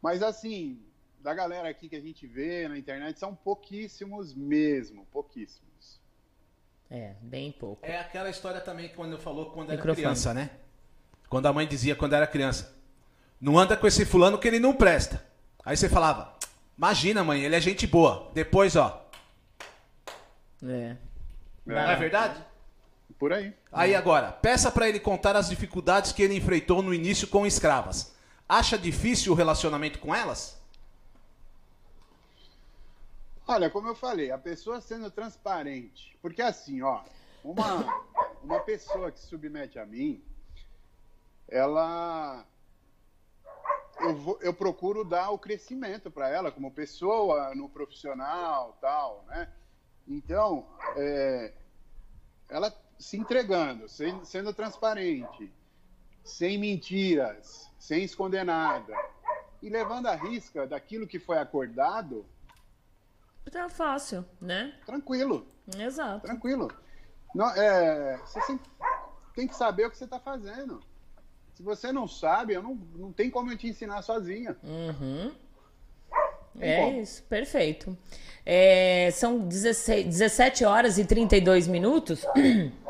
Mas assim, da galera aqui que a gente vê na internet, são pouquíssimos mesmo, pouquíssimos. É, bem pouco. É aquela história também que quando falou quando era Microfone. criança, né? Quando a mãe dizia quando era criança: Não anda com esse fulano que ele não presta. Aí você falava: Imagina, mãe, ele é gente boa. Depois, ó. É. Não é verdade? Por aí. Aí agora, peça pra ele contar as dificuldades que ele enfrentou no início com escravas. Acha difícil o relacionamento com elas? Olha, como eu falei, a pessoa sendo transparente. Porque assim, ó, uma, uma pessoa que se submete a mim, ela. Eu, vou- eu procuro dar o crescimento para ela como pessoa, no profissional tal, né? Então, é, ela se entregando, sem- sendo transparente, sem mentiras, sem esconder nada, e levando a risca daquilo que foi acordado, Tá fácil, né? tranquilo. Exato. Tranquilo. Não, é, você tem que saber o que você está fazendo. Se você não sabe, eu não, não tem como eu te ensinar sozinha. Uhum. É como. isso, perfeito. É, são 16, 17 horas e 32 minutos.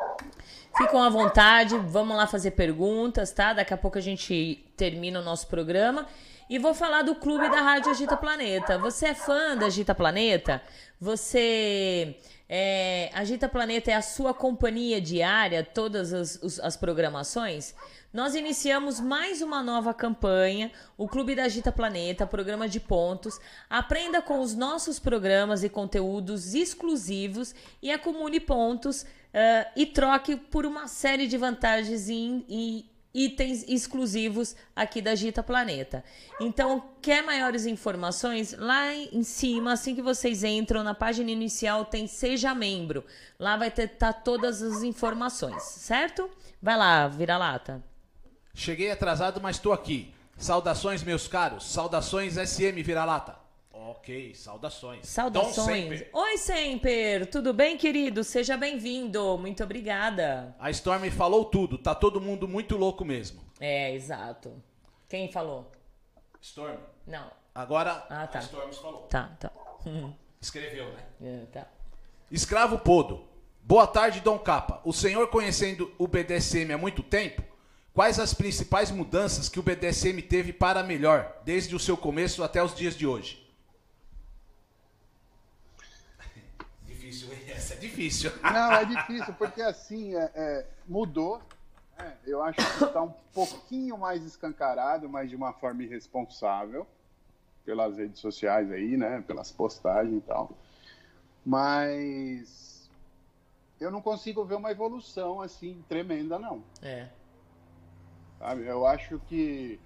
Ficam à vontade, vamos lá fazer perguntas, tá? Daqui a pouco a gente termina o nosso programa. E vou falar do clube da Rádio Agita Planeta. Você é fã da Agita Planeta? Você. É, Agita Planeta é a sua companhia diária, todas as, os- as programações? Nós iniciamos mais uma nova campanha, o Clube da Agita Planeta, programa de pontos. Aprenda com os nossos programas e conteúdos exclusivos e acumule pontos ah, e troque por uma série de vantagens e, e itens exclusivos aqui da Agita Planeta. Então, quer maiores informações? Lá em cima, assim que vocês entram na página inicial, tem Seja Membro. Lá vai ter tá todas as informações, certo? Vai lá, vira-lata. Cheguei atrasado, mas tô aqui. Saudações, meus caros. Saudações SM Vira-Lata. Ok, saudações. Saudações. Semper. Oi, Semper. Tudo bem, querido? Seja bem-vindo. Muito obrigada. A Storm falou tudo. Tá todo mundo muito louco mesmo. É, exato. Quem falou? Storm. Não. Agora Ah, tá. a Storm falou. Tá, tá. Escreveu, né? É, tá. Escravo Podo. Boa tarde, Dom Capa. O senhor conhecendo o BDSM há muito tempo? Quais as principais mudanças que o BDSM teve para melhor, desde o seu começo até os dias de hoje? Difícil, hein? Essa é difícil. Não, é difícil, porque assim, é, é, mudou. né? Eu acho que está um pouquinho mais escancarado, mas de uma forma irresponsável, pelas redes sociais aí, né? Pelas postagens e tal. Mas eu não consigo ver uma evolução assim tremenda, não. É. sabe? Eu acho que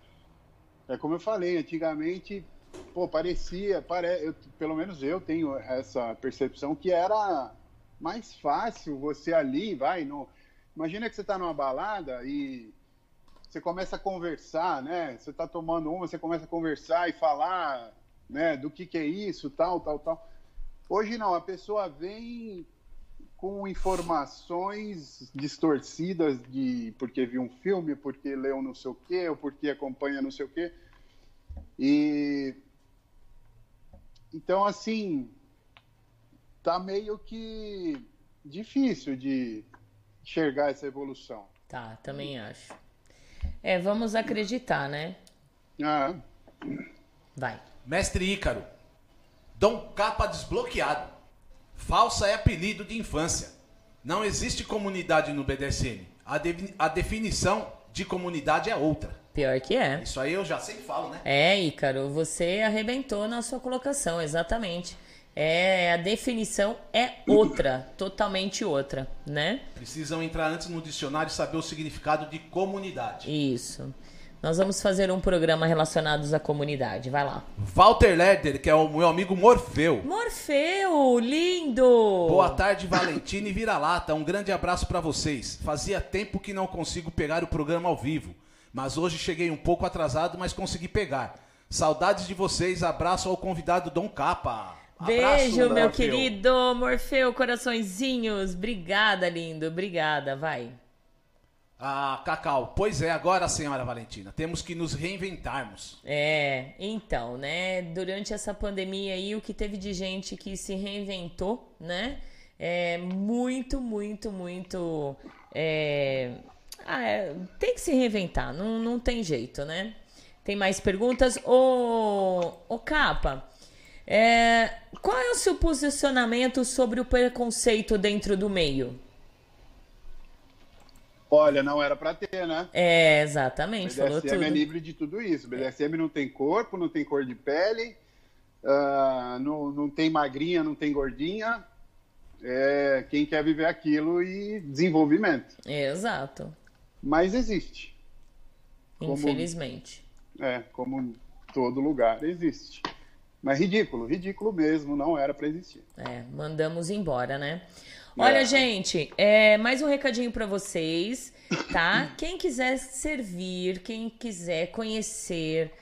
É como eu falei, antigamente, pô, parecia, pare... eu, pelo menos eu tenho essa percepção que era mais fácil você ali, vai, no... imagina que você está numa balada e você começa a conversar, né? Você está tomando uma, você começa a conversar e falar, né, do que, que é isso, tal, tal, tal. Hoje não, a pessoa vem com informações distorcidas de porque viu um filme, porque leu não sei o quê, ou porque acompanha não sei o quê. E então assim tá meio que difícil de enxergar essa evolução. Tá, também acho. É, vamos acreditar, né? Ah. Vai. Mestre Ícaro. Dom Capa desbloqueado. Falsa é apelido de infância. Não existe comunidade no BDSM. A, de, a definição de comunidade é outra. Pior que é. Isso aí eu já sempre falo, né? É, Ícaro, você arrebentou na sua colocação, exatamente. É, a definição é outra, totalmente outra, né? Precisam entrar antes no dicionário e saber o significado de comunidade. Isso. Nós vamos fazer um programa relacionado à comunidade. Vai lá. Walter Leder, que é o meu amigo Morfeu. Morfeu, lindo! Boa tarde, Valentina e Vira-Lata. Um grande abraço para vocês. Fazia tempo que não consigo pegar o programa ao vivo, mas hoje cheguei um pouco atrasado, mas consegui pegar. Saudades de vocês. Abraço ao convidado Dom Capa. Beijo, Abraço, meu Morfeu. querido Morfeu, coraçõezinhos. Obrigada, lindo. Obrigada, vai. Ah, Cacau, pois é, agora, senhora Valentina, temos que nos reinventarmos. É, então, né, durante essa pandemia aí, o que teve de gente que se reinventou, né, é muito, muito, muito, é... Ah, é, tem que se reinventar, não, não tem jeito, né. Tem mais perguntas? Ô, ô Capa, é... qual é o seu posicionamento sobre o preconceito dentro do meio? Olha, não era para ter, né? É, exatamente. BDSM falou tudo. é livre de tudo isso. BDSM não tem corpo, não tem cor de pele, uh, não, não tem magrinha, não tem gordinha. É quem quer viver aquilo e desenvolvimento. Exato. Mas existe. Como, Infelizmente. É, como todo lugar existe. Mas ridículo, ridículo mesmo, não era para existir. É, mandamos embora, né? Olha, é. gente, é, mais um recadinho para vocês, tá? Quem quiser servir, quem quiser conhecer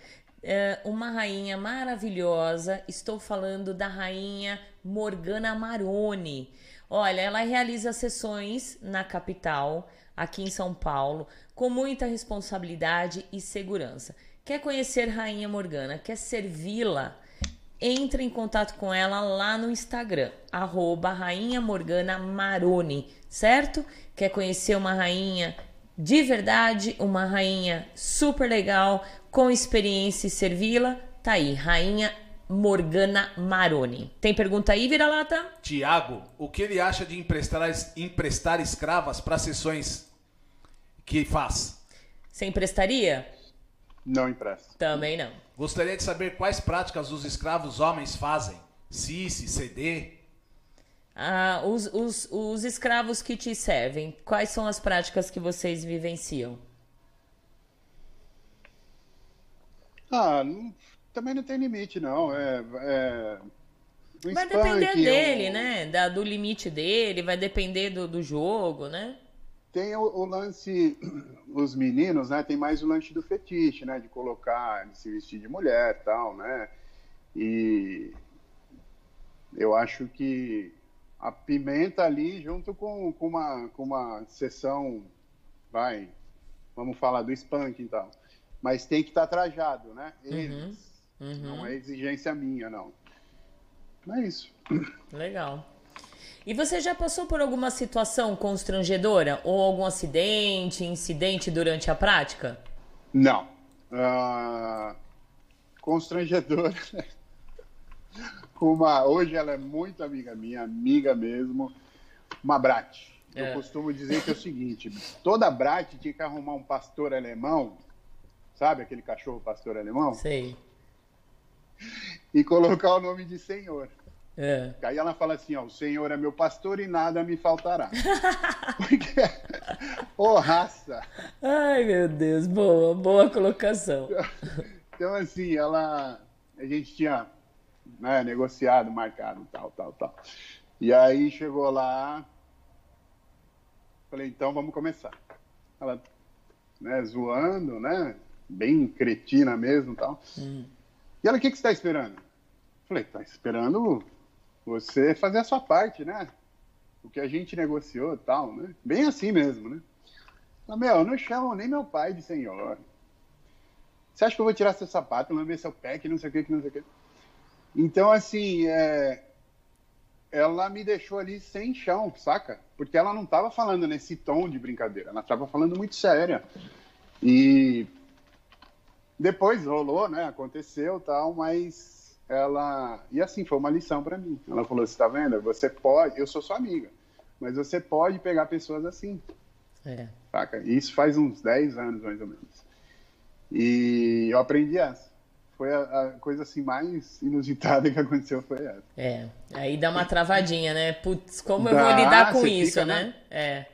é, uma rainha maravilhosa, estou falando da rainha Morgana Maroni. Olha, ela realiza sessões na capital, aqui em São Paulo, com muita responsabilidade e segurança. Quer conhecer Rainha Morgana? Quer servi-la? Entre em contato com ela lá no Instagram, arroba Rainha Morgana Maroni, certo? Quer conhecer uma rainha de verdade, uma rainha super legal, com experiência e servi-la? Tá aí, Rainha Morgana Maroni. Tem pergunta aí, vira-lata? Tiago, o que ele acha de emprestar, emprestar escravas para sessões que faz? Você emprestaria? Não empresto. Também não. Gostaria de saber quais práticas os escravos homens fazem. CIS, CD. Ah, os, os, os escravos que te servem, quais são as práticas que vocês vivenciam? Ah, não, também não tem limite, não. É, é, vai depender dele, né? Da, do limite dele, vai depender do, do jogo, né? Tem o, o, lance, os meninos, né? Tem mais o lance do fetiche, né? De colocar, de se vestir de mulher tal, né? E eu acho que a pimenta ali, junto com, com, uma, com uma sessão, vai, vamos falar do spanking e tal. Mas tem que estar tá trajado, né? Uhum, Eles. Uhum, uhum. Não é exigência minha, não. Não é isso. Legal. E você já passou por alguma situação constrangedora? Ou algum acidente, incidente durante a prática? Não. Uh, constrangedora. uma, hoje ela é muito amiga minha, amiga mesmo, uma Brat. Eu é. costumo dizer que é o seguinte: toda Brat tinha que arrumar um pastor alemão, sabe aquele cachorro pastor alemão? Sei. E colocar o nome de senhor. É. Aí ela fala assim, ó, o Senhor é meu pastor e nada me faltará. Porque, ô oh, raça! Ai, meu Deus, boa, boa colocação. Então, assim, ela. A gente tinha né, negociado, marcado, tal, tal, tal. E aí chegou lá. Falei, então vamos começar. Ela, né, zoando, né? Bem cretina mesmo tal. Hum. E ela, o que, que você está esperando? Falei, tá esperando você fazer a sua parte, né? O que a gente negociou tal, né? Bem assim mesmo, né? Ela, meu, não chamam nem meu pai de senhor. Você acha que eu vou tirar seu sapato, lamber seu pé, que não sei o que, que não sei o que? Então, assim, é... ela me deixou ali sem chão, saca? Porque ela não estava falando nesse tom de brincadeira, ela estava falando muito séria. E depois rolou, né? Aconteceu tal, mas ela. E assim, foi uma lição para mim. Ela falou: Você tá vendo? Você pode. Eu sou sua amiga, mas você pode pegar pessoas assim. É. Saca? Isso faz uns 10 anos, mais ou menos. E eu aprendi essa. Foi a, a coisa assim mais inusitada que aconteceu foi essa. É. Aí dá uma travadinha, né? Putz, como eu Dá, vou lidar com isso, né? né? É.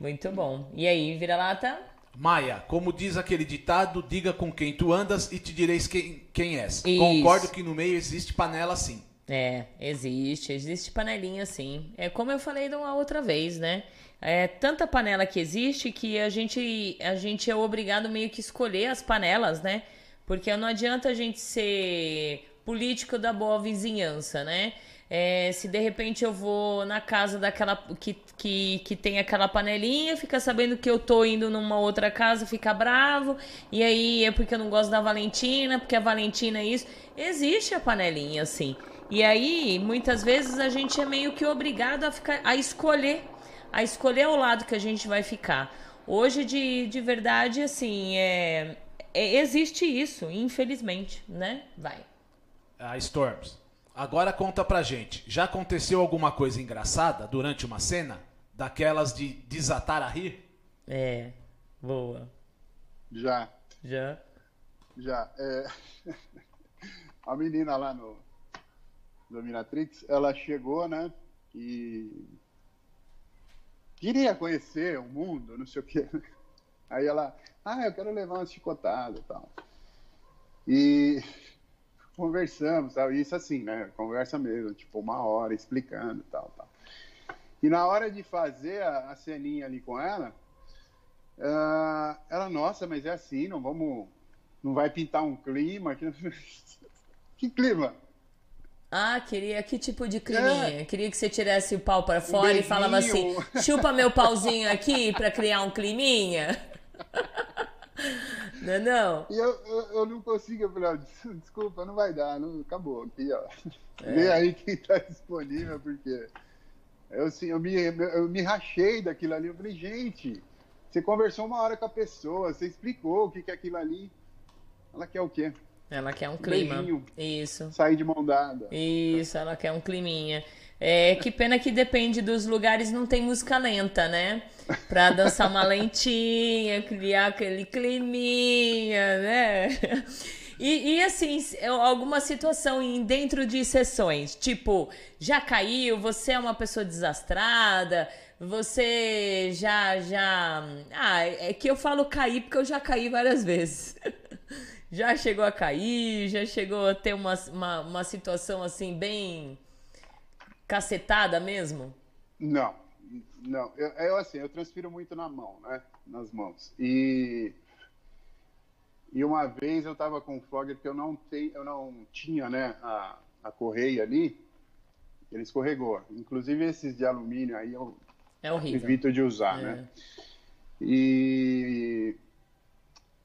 Muito bom. E aí, vira-lata? Maia, como diz aquele ditado, diga com quem tu andas e te direis quem, quem és. Isso. Concordo que no meio existe panela sim. É, existe, existe panelinha sim. É como eu falei de uma outra vez, né? É tanta panela que existe que a gente, a gente é obrigado meio que escolher as panelas, né? Porque não adianta a gente ser político da boa vizinhança, né? É, se de repente eu vou na casa daquela que, que, que tem aquela panelinha, fica sabendo que eu tô indo numa outra casa, fica bravo, e aí é porque eu não gosto da Valentina, porque a Valentina é isso. Existe a panelinha, assim. E aí, muitas vezes, a gente é meio que obrigado a ficar a escolher, a escolher o lado que a gente vai ficar. Hoje, de, de verdade, assim, é, é- existe isso, infelizmente, né? Vai. A Storms. Agora conta pra gente. Já aconteceu alguma coisa engraçada durante uma cena? Daquelas de desatar a rir? É, boa. Já, Já. já. É... A menina lá no Dominatrix, ela chegou, né? E queria conhecer o mundo, não sei o quê. Aí ela, ah, eu quero levar uma chicotada e tal. E conversamos, tal. Isso assim, né? Conversa mesmo, tipo uma hora explicando e tal, tal. E na hora de fazer a, a ceninha ali com ela, ah, ela, nossa, mas é assim, não vamos, não vai pintar um clima? Que, que clima? Ah, queria que tipo de climinha? Queria que você tirasse o pau pra fora e falava assim: chupa meu pauzinho aqui pra criar um climinha. Não, é não. E eu, eu, eu não consigo, eu falei, ó, desculpa, não vai dar, não, acabou aqui, ó. É. Vê aí quem tá disponível, porque eu, assim, eu, me, eu me rachei daquilo ali. Eu falei, gente, você conversou uma hora com a pessoa, você explicou o que, que é aquilo ali. Ela quer o quê? Ela quer um clima. Beijinho. Isso. Sair de mão dada. Isso, ela quer um climinha. É, que pena que depende dos lugares, não tem música lenta, né? Pra dançar uma lentinha, criar aquele climinha, né? E, e, assim, se- alguma situação dentro de sessões, tipo, já caiu, você é uma pessoa desastrada, você já, já... Ah, é que eu falo cair porque eu já caí várias vezes. Já chegou a cair, já chegou a ter uma, uma, uma situação assim bem cacetada mesmo? Não, não. Eu, eu, assim, eu transpiro muito na mão, né? Nas mãos. E, e uma vez eu tava com um flogger que eu não, tenho, eu não tinha, né? A, a correia ali, ele escorregou. Inclusive esses de alumínio aí eu É horrível. evito de usar, É. né? E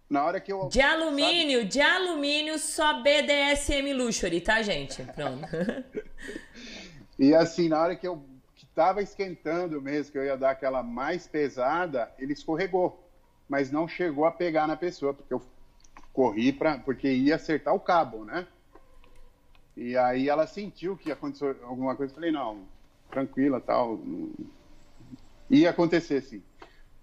na hora que eu De alumínio, de alumínio, só BDSM Luxury, tá, gente? Pronto. E assim, na hora que eu que tava esquentando mesmo, que eu ia dar aquela mais pesada, ele escorregou. Mas não chegou a pegar na pessoa, porque eu corri para porque ia acertar o cabo, né? E aí ela sentiu que aconteceu alguma coisa. Falei, não, tranquila, tal. Ia acontecer, sim.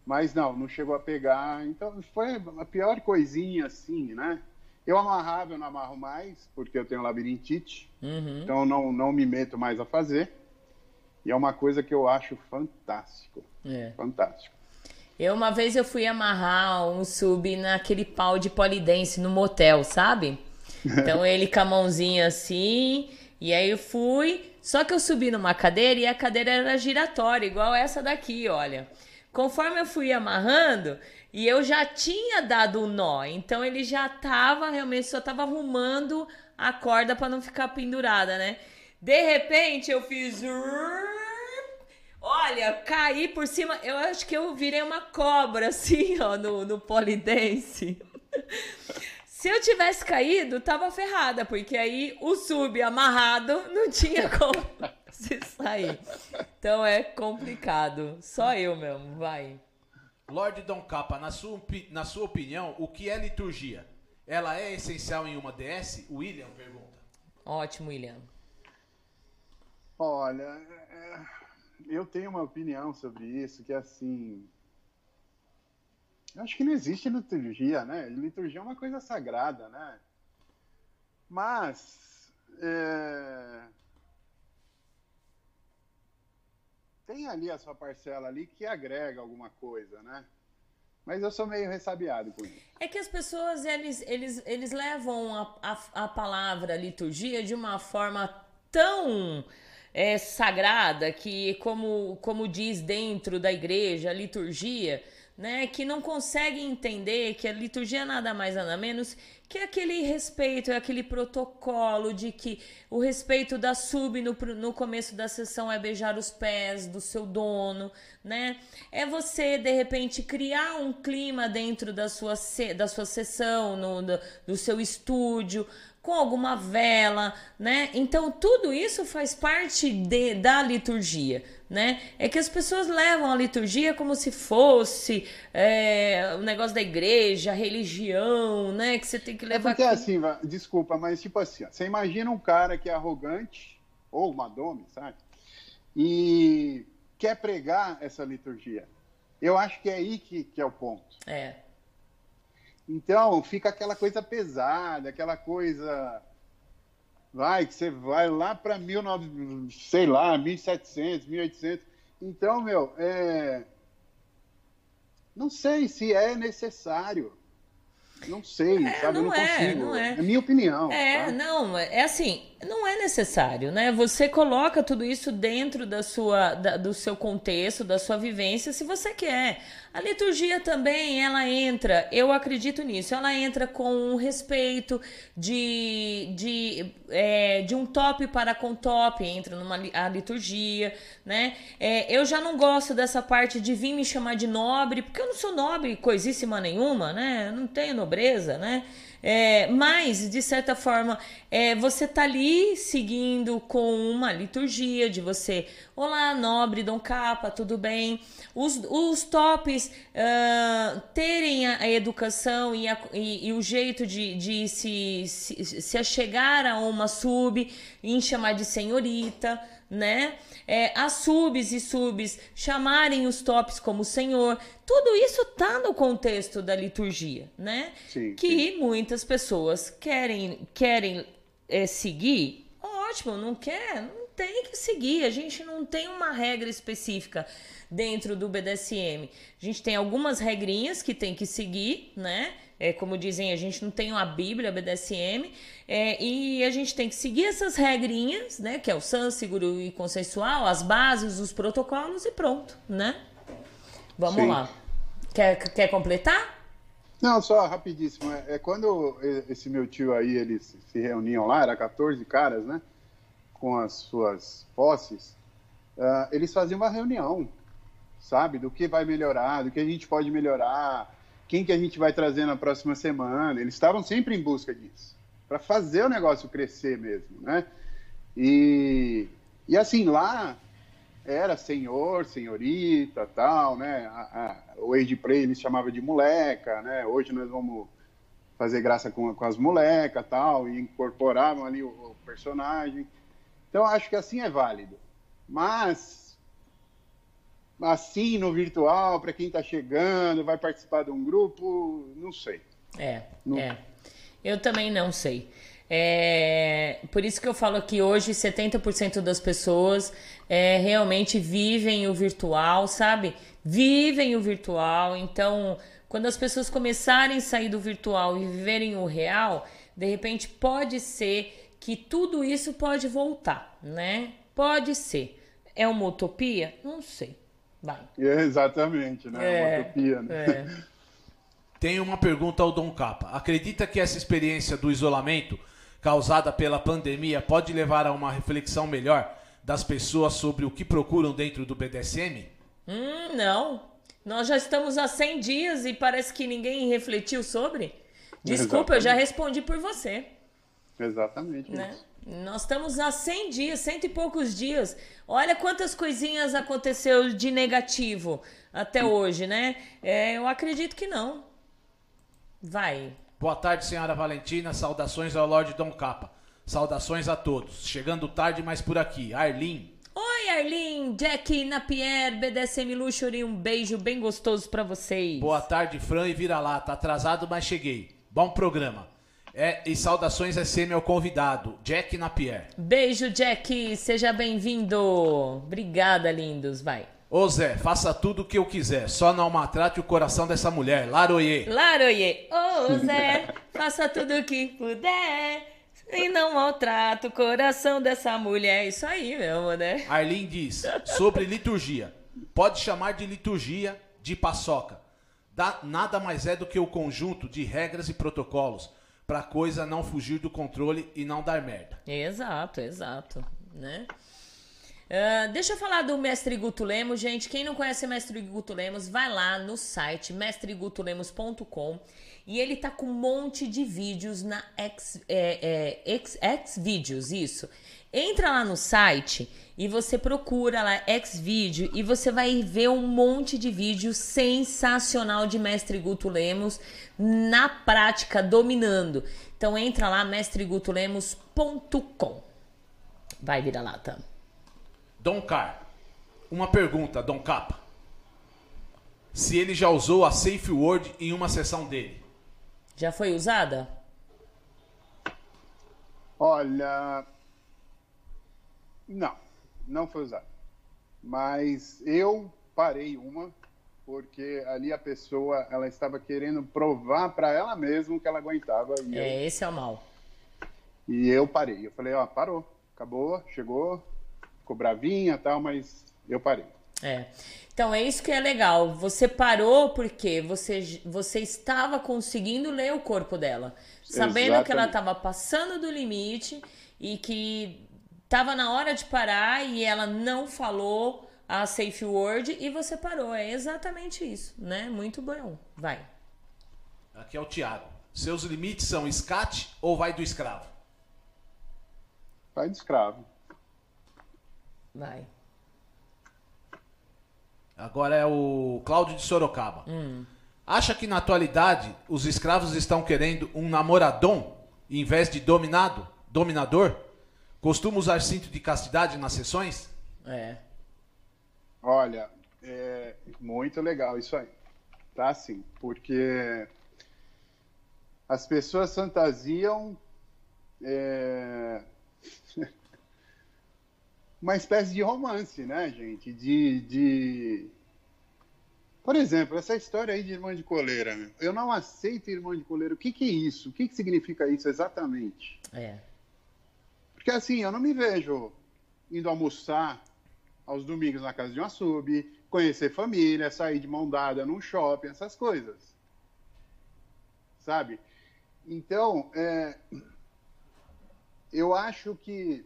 Mas não, não chegou a pegar. Então foi a pior coisinha, assim, né? Eu amarrava, eu não amarro mais, porque eu tenho labirintite. Uhum. Então não, não me meto mais a fazer. E é uma coisa que eu acho fantástico. É. Fantástico. Eu uma vez eu fui amarrar um sub naquele pau de polidense no motel, sabe? Então ele com a mãozinha assim, e aí eu fui. Só que eu subi numa cadeira e a cadeira era giratória, igual essa daqui, olha. Conforme eu fui amarrando, e eu já tinha dado o um nó, então ele já tava, realmente só tava arrumando a corda para não ficar pendurada, né? De repente eu fiz. Olha, caí por cima. Eu acho que eu virei uma cobra, assim, ó, no, no polidense. Se eu tivesse caído, tava ferrada, porque aí o sub amarrado não tinha como se sair. Então é complicado. Só eu mesmo, vai. Lorde Dom Capa, na sua, na sua opinião, o que é liturgia? Ela é essencial em uma DS? William pergunta. Ótimo, William. Olha, é, eu tenho uma opinião sobre isso, que é assim. Acho que não existe liturgia, né? Liturgia é uma coisa sagrada, né? Mas. É... Tem ali a sua parcela ali que agrega alguma coisa, né? Mas eu sou meio ressabiado com isso. É que as pessoas, eles, eles, eles levam a, a, a palavra liturgia de uma forma tão é, sagrada que, como, como diz dentro da igreja, a liturgia, né, que não conseguem entender que a liturgia é nada mais nada menos que aquele respeito, é aquele protocolo de que o respeito da sub no, no começo da sessão é beijar os pés do seu dono, né? É você, de repente, criar um clima dentro da sua, da sua sessão, no, do seu estúdio, com alguma vela, né? Então tudo isso faz parte de, da liturgia, né? É que as pessoas levam a liturgia como se fosse é, o negócio da igreja, a religião, né? Que você tem que levar. É porque aqui... assim, desculpa, mas tipo assim, você imagina um cara que é arrogante ou uma dome, sabe? E quer pregar essa liturgia. Eu acho que é aí que, que é o ponto. É. Então, fica aquela coisa pesada, aquela coisa. Vai, que você vai lá para sei lá, 1700, 1800. Então, meu, é... não sei se é necessário. Não sei, é, sabe? Não, não é, consigo. Não é. é minha opinião. É, tá? não, é assim, não é necessário, né? Você coloca tudo isso dentro da sua, da, do seu contexto, da sua vivência, se você quer. A liturgia também, ela entra, eu acredito nisso, ela entra com um respeito de, de, é, de um top para com top, entra numa a liturgia, né? É, eu já não gosto dessa parte de vir me chamar de nobre, porque eu não sou nobre coisíssima nenhuma, né? Eu não tenho nobreza, né? É, mas, de certa forma, é, você tá ali seguindo com uma liturgia de você, olá, nobre Dom Capa, tudo bem? Os, os tops uh, terem a, a educação e, a, e, e, o jeito de, de se, se, se achegar a uma sub, em chamar de senhorita, né? É, as subs e subs chamarem os tops como Senhor. Tudo isso tá no contexto da liturgia, né? Sim, que sim. muitas pessoas querem querem é, seguir. Ótimo, não quer, não tem que seguir. A gente não tem uma regra específica dentro do BDSM. A gente tem algumas regrinhas que tem que seguir, né? É, como dizem, a gente não tem uma Bíblia BDSM é, e a gente tem que seguir essas regrinhas, né? Que é o SAN, seguro e consensual, as bases, os protocolos e pronto, né? Vamos Sim. lá. Quer, quer completar? Não, só rapidíssimo. É, é, quando esse meu tio aí, eles se reuniam lá, era 14 caras, né? Com as suas posses, uh, eles faziam uma reunião, sabe? Do que vai melhorar, do que a gente pode melhorar, quem que a gente vai trazer na próxima semana. Eles estavam sempre em busca disso, para fazer o negócio crescer mesmo, né? E, e assim, lá era senhor, senhorita, tal, né? A, a, o age play eles chamavam de moleca, né? Hoje nós vamos fazer graça com, com as molecas, tal, e incorporavam ali o, o personagem. Então acho que assim é válido. Mas assim no virtual, para quem está chegando, vai participar de um grupo, não sei. É, não... é. Eu também não sei. É, por isso que eu falo que hoje 70% das pessoas é, realmente vivem o virtual, sabe? vivem o virtual. Então, quando as pessoas começarem a sair do virtual e viverem o real, de repente pode ser que tudo isso pode voltar, né? Pode ser. É uma utopia? Não sei. Vai. É, exatamente, né? É, uma utopia, né? É. Tem uma pergunta ao Dom Capa. Acredita que essa experiência do isolamento causada pela pandemia pode levar a uma reflexão melhor das pessoas sobre o que procuram dentro do BDSM? Hum, não. Nós já estamos há 100 dias e parece que ninguém refletiu sobre. Desculpa, Exatamente. eu já respondi por você. Exatamente. Né? Nós estamos há 100 dias, cento e poucos dias. Olha quantas coisinhas aconteceu de negativo até hoje, né? É, eu acredito que não. Vai. Boa tarde, senhora Valentina. Saudações ao Lorde Dom Capa. Saudações a todos. Chegando tarde, mas por aqui. Arlin. Oi, Arlin, Jack, Napier, BDSM Luxury, um beijo bem gostoso para vocês. Boa tarde, Fran e Vira-Lata. Atrasado, mas cheguei. Bom programa. É, e saudações SM ao convidado, Jack Napier. Beijo, Jack. Seja bem-vindo. Obrigada, lindos. Vai. Ô Zé, faça tudo o que eu quiser, só não maltrate o coração dessa mulher. Laroye. Laroye. Ô Zé, faça tudo o que puder. E não maltrate o coração dessa mulher. Isso aí mesmo, né? Arlene diz sobre liturgia. Pode chamar de liturgia de paçoca. Da, nada mais é do que o conjunto de regras e protocolos para coisa não fugir do controle e não dar merda. Exato, exato, né? Uh, deixa eu falar do Mestre Guto Lemos, gente. Quem não conhece o Mestre Guto Lemos, vai lá no site mestregutolemos.com e ele tá com um monte de vídeos na X, é, é, X, X Vídeos, isso. Entra lá no site e você procura lá Xvideo e você vai ver um monte de vídeo sensacional de Mestre Guto Lemos na prática dominando. Então entra lá mestregutolemos.com. Vai virar lata. Dom Car, uma pergunta, Dom Capa. Se ele já usou a Safe Word em uma sessão dele? Já foi usada? Olha, não, não foi usada. Mas eu parei uma porque ali a pessoa ela estava querendo provar para ela mesma que ela aguentava. é, eu... esse é o mal. E eu parei. Eu falei, ó, parou, acabou, chegou, ficou bravinha tal, mas eu parei. É. Então é isso que é legal. Você parou porque você, você estava conseguindo ler o corpo dela, sabendo Exatamente. que ela estava passando do limite e que estava na hora de parar e ela não falou a safe word e você parou. É exatamente isso, né? Muito bom. Vai. Aqui é o Thiago. Seus limites são escate ou vai do escravo? Vai do escravo. Vai. Agora é o Cláudio de Sorocaba. Hum. Acha que na atualidade os escravos estão querendo um namoradom em vez de dominado, dominador? Costuma usar cinto de castidade nas sessões? É. Olha, é muito legal isso aí. Tá assim, porque as pessoas fantasiam é... uma espécie de romance, né, gente? De, de... Por exemplo, essa história aí de irmã de coleira. Eu não aceito irmã de coleira. O que, que é isso? O que, que significa isso exatamente? É. Porque assim, eu não me vejo indo almoçar aos domingos na casa de uma sub, conhecer família, sair de mão dada num shopping, essas coisas. Sabe? Então, é... eu acho que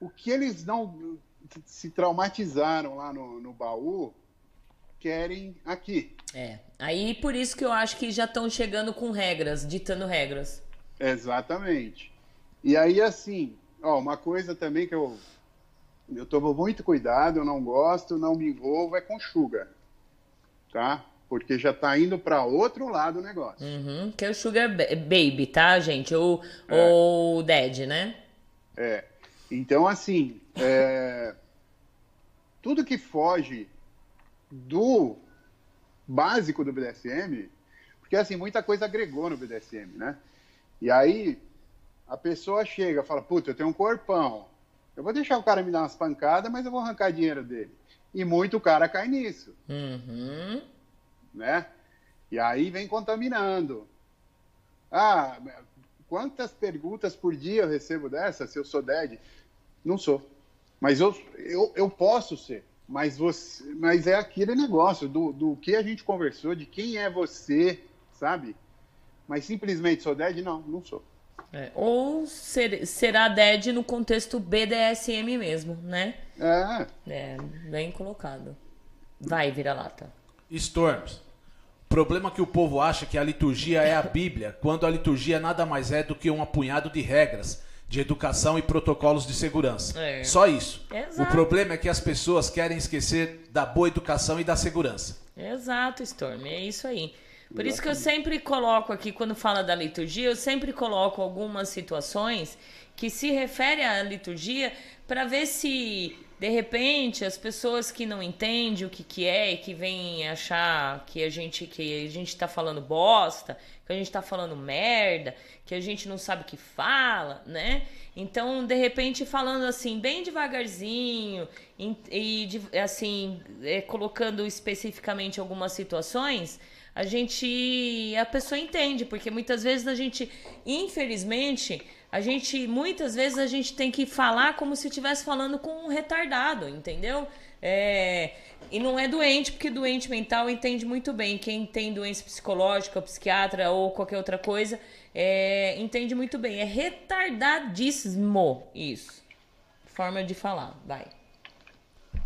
o que eles não se traumatizaram lá no, no baú, querem aqui. É. Aí por isso que eu acho que já estão chegando com regras, ditando regras. Exatamente. E aí, assim, ó, uma coisa também que eu, eu tomo muito cuidado, eu não gosto, não me envolvo, é com sugar. Tá? Porque já tá indo para outro lado o negócio. Uhum, que é o sugar baby, tá, gente? Ou, é. ou dad, né? É. Então, assim, é, tudo que foge do básico do BDSM, porque assim, muita coisa agregou no BDSM, né? E aí a pessoa chega e fala, puta, eu tenho um corpão, eu vou deixar o cara me dar umas pancadas, mas eu vou arrancar dinheiro dele. E muito cara cai nisso, Uhum. né? E aí vem contaminando. Ah, quantas perguntas por dia eu recebo dessa, se eu sou dead? Não sou. Mas eu, eu, eu posso ser. Mas, você, mas é aquele negócio do, do que a gente conversou, de quem é você, sabe? Mas simplesmente sou dead? Não, não sou. É, Ou ser, será dead no contexto BDSM mesmo, né? É, É, bem colocado. Vai, vira-lata. Storms. O problema é que o povo acha que a liturgia é a Bíblia, quando a liturgia nada mais é do que um apunhado de regras, de educação e protocolos de segurança. É. Só isso. Exato. O problema é que as pessoas querem esquecer da boa educação e da segurança. Exato, Storm, é isso aí. Por isso que eu sempre coloco aqui, quando fala da liturgia, eu sempre coloco algumas situações que se refere à liturgia para ver se, de repente, as pessoas que não entendem o que, que é e que vêm achar que a gente que a gente tá falando bosta, que a gente tá falando merda, que a gente não sabe o que fala, né? Então, de repente, falando assim, bem devagarzinho e, assim, é, colocando especificamente algumas situações, a gente. a pessoa entende, porque muitas vezes a gente, infelizmente, a gente, muitas vezes a gente tem que falar como se estivesse falando com um retardado, entendeu? É, e não é doente, porque doente mental entende muito bem. Quem tem doença psicológica, psiquiatra ou qualquer outra coisa, é, entende muito bem. É retardadíssimo isso. Forma de falar, vai.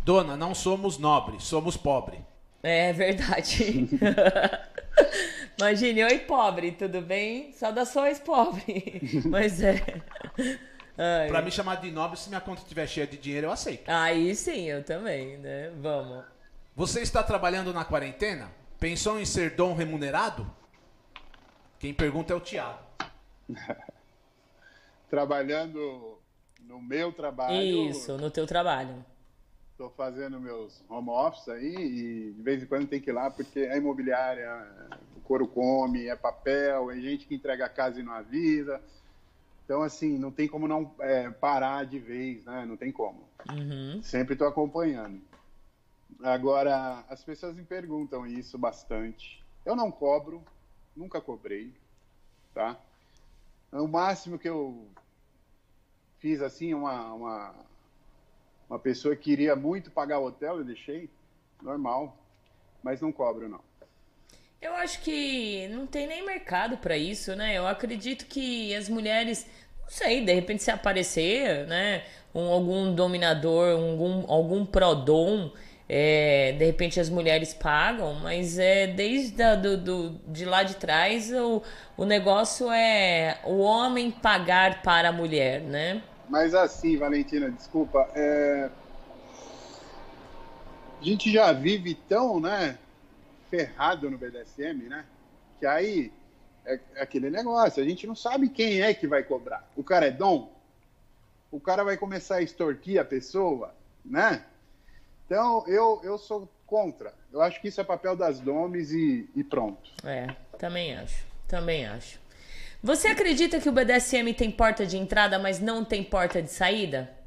Dona, não somos nobres, somos pobres. É verdade. Imagine, oi pobre, tudo bem? Saudações, pobre. Mas é. Ai. Pra me chamar de nobre, se minha conta estiver cheia de dinheiro, eu aceito. Aí sim, eu também, né? Vamos. Você está trabalhando na quarentena? Pensou em ser dom remunerado? Quem pergunta é o Tiago. trabalhando no meu trabalho. Isso, no teu trabalho. Estou fazendo meus home office aí e de vez em quando tem que ir lá porque é imobiliária, o couro come, é papel, é gente que entrega a casa e não avisa. Então, assim, não tem como não é, parar de vez, né? Não tem como. Uhum. Sempre estou acompanhando. Agora, as pessoas me perguntam isso bastante. Eu não cobro, nunca cobrei, tá? O máximo que eu fiz, assim, uma, uma, uma pessoa que queria muito pagar o hotel, eu deixei, normal, mas não cobro, não. Eu acho que não tem nem mercado pra isso, né? Eu acredito que as mulheres, não sei, de repente se aparecer, né? Um, algum dominador, algum, algum prodom, é, de repente as mulheres pagam, mas é desde a, do, do, de lá de trás o, o negócio é o homem pagar para a mulher, né? Mas assim, Valentina, desculpa, é... a gente já vive tão, né, ferrado no BDSM, né, que aí é é aquele negócio, a gente não sabe quem é que vai cobrar. O cara é dom? O cara vai começar a extorquir a pessoa, né? Então, eu, eu sou contra. Eu acho que isso é papel das domes e, e pronto. É, também acho. Também acho. Você acredita que o BDSM tem porta de entrada, mas não tem porta de saída?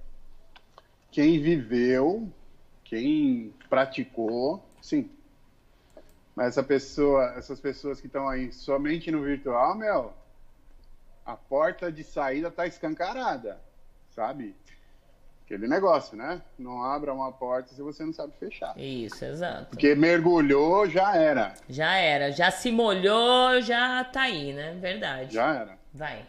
quem viveu, quem praticou, sim. Mas essa pessoa, essas pessoas que estão aí somente no virtual, meu, a porta de saída tá escancarada, sabe? Aquele negócio, né? Não abra uma porta se você não sabe fechar. Isso, exato. Porque mergulhou, já era. Já era, já se molhou, já tá aí, né? Verdade. Já era. Vai.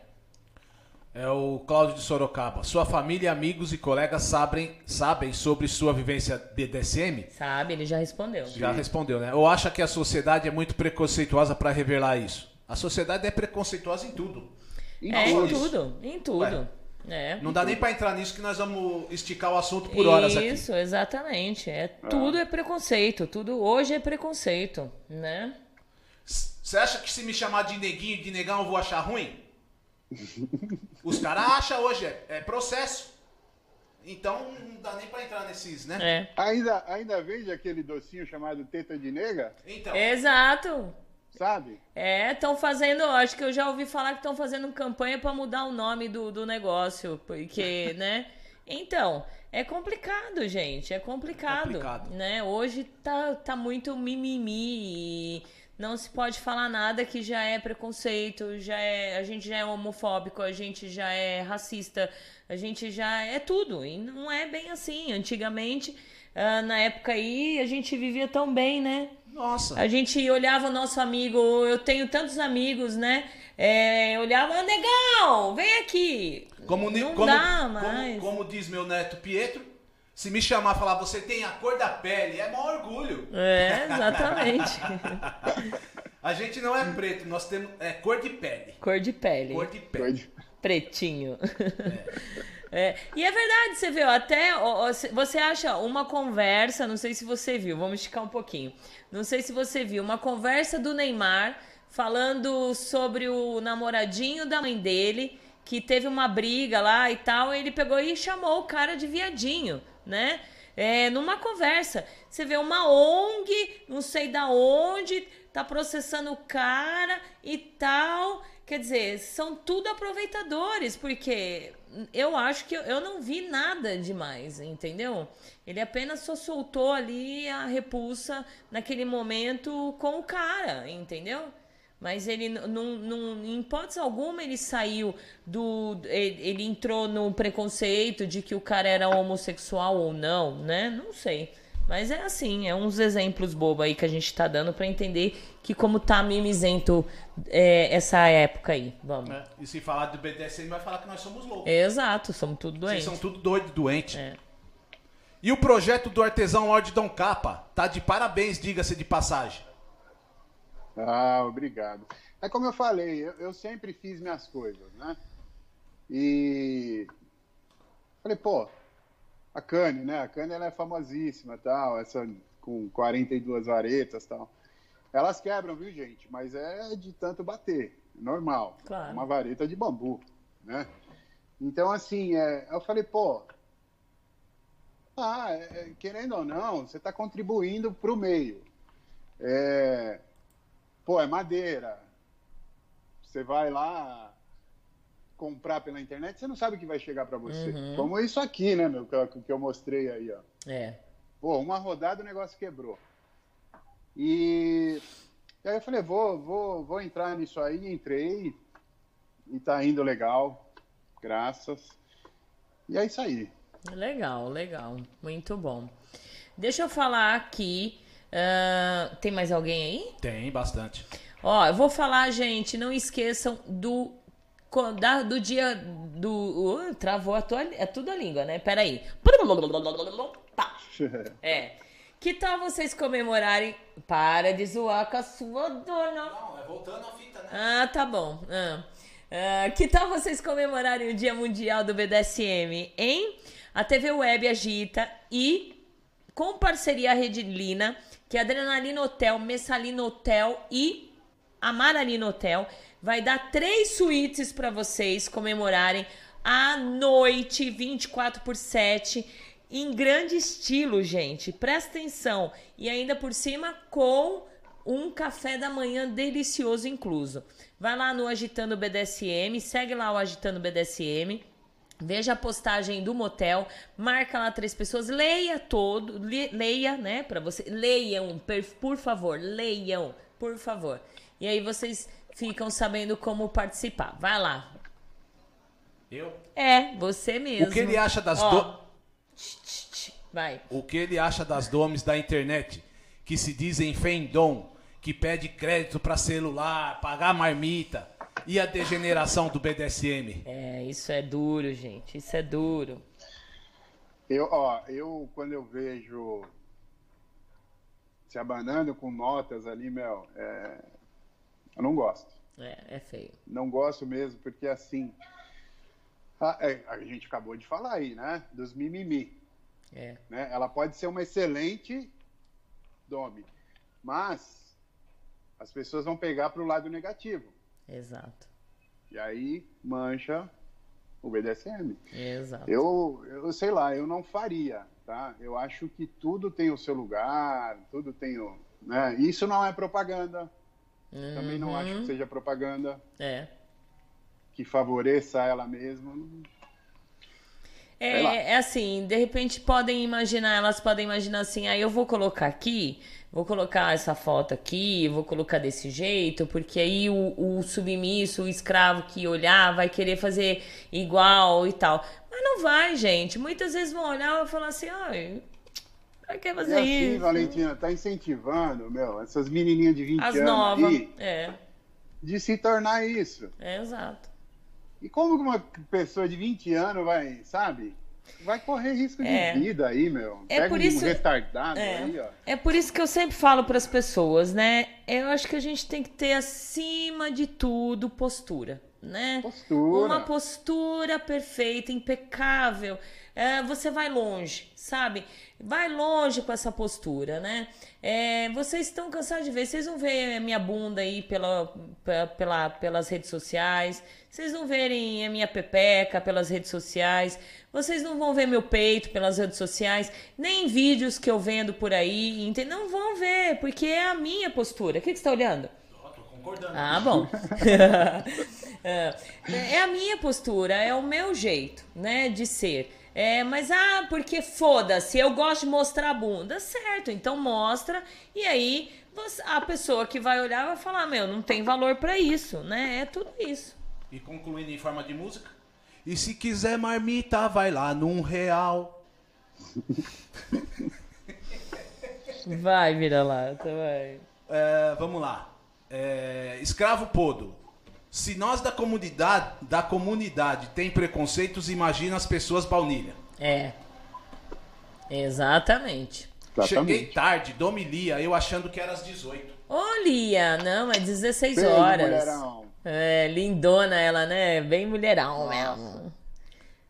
É o Cláudio de Sorocaba. Sua família, amigos e colegas sabem, sabem sobre sua vivência BDSM? Sabe, ele já respondeu. Já respondeu, né? Ou acha que a sociedade é muito preconceituosa para revelar isso? A sociedade é preconceituosa em tudo. É, Só em tudo, em tudo. É. Não dá nem para entrar nisso que nós vamos esticar o assunto por horas aqui. Isso, exatamente. É, Tudo é preconceito, tudo hoje é preconceito, né? Você acha que se me chamar de neguinho, de negão, eu vou achar ruim? Os caras acham hoje, é, é processo. Então não dá nem pra entrar nesses, né? É. Ainda, ainda vende aquele docinho chamado teta de nega, Então, Exato. Sabe? É, estão fazendo, acho que eu já ouvi falar que estão fazendo campanha para mudar o nome do, do negócio, porque, né? Então, é complicado, gente. É complicado. Complicado. Né? Hoje tá, tá muito mimimi e não se pode falar nada que já é preconceito, já é, a gente já é homofóbico, a gente já é racista, a gente já é tudo. E não é bem assim. Antigamente, ah, na época aí, a gente vivia tão bem, né? Nossa. A gente olhava o nosso amigo, eu tenho tantos amigos, né? É, olhava, "Ah, negão, vem aqui. Como, não como, dá como- mais. como diz meu neto Pietro, se me chamar e falar, você tem a cor da pele, é maior orgulho. É, exatamente. A gente não é preto, nós temos é cor de pele. Cor de pele. Cor de pele. Pretinho. É, E é verdade, você viu, até ó, você acha uma conversa, não sei se você viu, vamos esticar um pouquinho. Não sei se você viu, uma conversa do Neymar falando sobre o namoradinho da mãe dele, que teve uma briga lá e tal, ele pegou e chamou o cara de viadinho, né? É, numa conversa. Você vê uma ONG, não sei da onde, tá processando o cara e tal. Quer dizer, são tudo aproveitadores, porque eu acho que eu, não vi nada demais, entendeu? Ele apenas só soltou ali a repulsa naquele momento com o cara, entendeu? Mas ele, não, não, em hipótese alguma, ele saiu do. Ele, ele entrou no preconceito de que o cara era homossexual ou não, né? Não sei. Mas é assim, é uns exemplos bobos aí que a gente tá dando pra entender que como tá mimizento é, essa época aí. Vamos. né? E se falar do BDSM, vai falar que nós somos loucos. Exato, somos tudo Vocês doentes. são tudo doido, doente. É. E o projeto do artesão Lorde Dom Capa tá de parabéns, diga-se de passagem. Ah, obrigado. É como eu falei, eu, eu sempre fiz minhas coisas, né? E falei, pô, a Cane, né? A Cane ela é famosíssima, tal, essa com 42 varetas, tal. Elas quebram, viu, gente? Mas é de tanto bater, normal. Claro. Uma vareta de bambu, né? Então, assim, é, eu falei, pô, ah, é, é, querendo ou não, você está contribuindo para o meio. É, pô, é madeira. Você vai lá comprar pela internet, você não sabe o que vai chegar para você. Uhum. Como isso aqui, né, meu, que eu- que eu mostrei aí, ó. É. Pô, uma rodada o negócio quebrou. E, e aí eu falei, vou, vou, vou entrar nisso aí, entrei e tá indo legal, graças. E é isso aí. Legal, legal. Muito bom. Deixa eu falar aqui. ah, tem mais alguém aí? Tem, bastante. Ó, eu vou falar, gente, não esqueçam do da- do dia do uh, travou a tua é tudo a língua, né? Peraí. Tá. É. Que tal vocês comemorarem? Para de zoar com a sua dona. Não, é voltando à fita, né? Ah, tá bom. Ah. Ah, que tal vocês comemorarem o Dia Mundial do BDSM, hein? A TV Web agita e, com parceria a Rede Lina, que é Adrenalina Hotel, Messalina Hotel e Amaralina Hotel, vai dar três suítes para vocês comemorarem à noite, 24 por 7, em grande estilo, gente. Presta atenção. E ainda por cima com um café da manhã delicioso incluso. Vai lá no Agitando BDSM, segue lá o Agitando BDSM. Veja a postagem do motel, marca lá três pessoas, leia todo, le- leia, né, para você, leiam, por favor, leiam, por favor. E aí vocês ficam sabendo como participar. Vai lá. Eu? É, você mesmo. O que ele acha das Ó, do... Vai. O que ele acha das domes da internet que se dizem fendom, que pede crédito pra celular, pagar marmita e a degeneração do BDSM? É, isso é duro, gente. Isso é duro. Eu, ó, eu quando eu vejo se abanando com notas ali, meu, é, eu não gosto. É, é feio. Não gosto mesmo, porque assim. A, é, a gente acabou de falar aí, né? Dos mimimi. É. Né? Ela pode ser uma excelente dome, mas as pessoas vão pegar para o lado negativo. Exato. E aí mancha o BDSM. Exato. Eu, eu sei lá, eu não faria, tá? Eu acho que tudo tem o seu lugar, tudo tem o. Né? Isso não é propaganda. Também não acho que seja propaganda É. que favoreça ela mesma. É, é assim, de repente podem imaginar, elas podem imaginar assim, aí ah, eu vou colocar aqui, vou colocar essa foto aqui, vou colocar desse jeito, porque aí o, o submisso, o escravo que olhar vai querer fazer igual e tal. Mas não vai, gente. Muitas vezes vão olhar e falar assim, ai, Pra que fazer e assim, isso? Valentina, tá incentivando, meu, essas menininhas de 20 As anos novas, aí, é. de se tornar isso. É, exato. E como uma pessoa de 20 anos vai, sabe? Vai correr risco de É. vida aí, meu. É Pega por um isso- retardado É. aí, ó. É por isso que eu sempre falo para as pessoas, né? Eu acho que a gente tem que ter acima de tudo postura, né? Postura. Uma postura perfeita, impecável. É, você vai longe, sabe? Vai longe com essa postura, né? É, vocês estão cansados de ver, vocês não veem a minha bunda aí pela, pe- pela, pelas redes sociais, vocês não verem a minha pepeca pelas redes sociais, vocês não vão ver meu peito pelas redes sociais, nem vídeos que eu vendo por aí, não vão ver, porque é a minha postura. O que, que você está olhando? Ah, bom. é é a minha postura, é o meu jeito, né, de ser. É, mas ah, porque foda-se, eu gosto de mostrar a bunda, certo? Então mostra e aí você- a pessoa que vai olhar vai falar, meu, não tem valor pra isso, né? É tudo isso. E concluindo em forma de música. E se quiser marmita, vai lá num real. Vai, vira lá, vai. É, vamos lá. É, escravo Podo. Se nós da comunidade, da comunidade tem preconceitos, imagina as pessoas baunilha. É. Exatamente. Cheguei tarde, domilia, eu achando que era às 18. Ô, Lia, não, é 16 Beijo, horas. mulherão. É, lindona ela, né? Bem mulherão mesmo.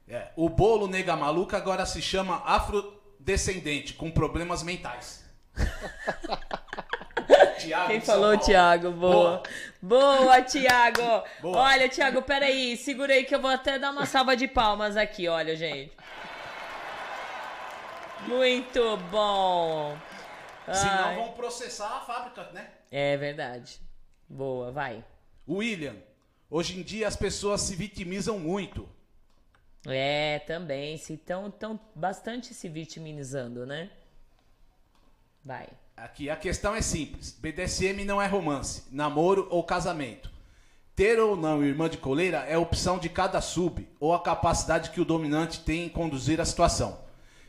É, o bolo nega maluca agora se chama afrodescendente, com problemas mentais. Thiago Quem falou, Paulo. Thiago? Boa. Boa, Thiago. Boa. Olha, Thiago, peraí. Segura aí que eu vou até dar uma salva de palmas aqui, olha, gente. Muito bom. Senão vão processar a fábrica, né? É verdade. Boa, vai. William, hoje em dia as pessoas se vitimizam muito. É, também. Se tão, tão bastante se vitimizando, né? Vai. Aqui a questão é simples: BDSM não é romance, namoro ou casamento. Ter ou não irmã de coleira é opção de cada sub ou a capacidade que o dominante tem em conduzir a situação.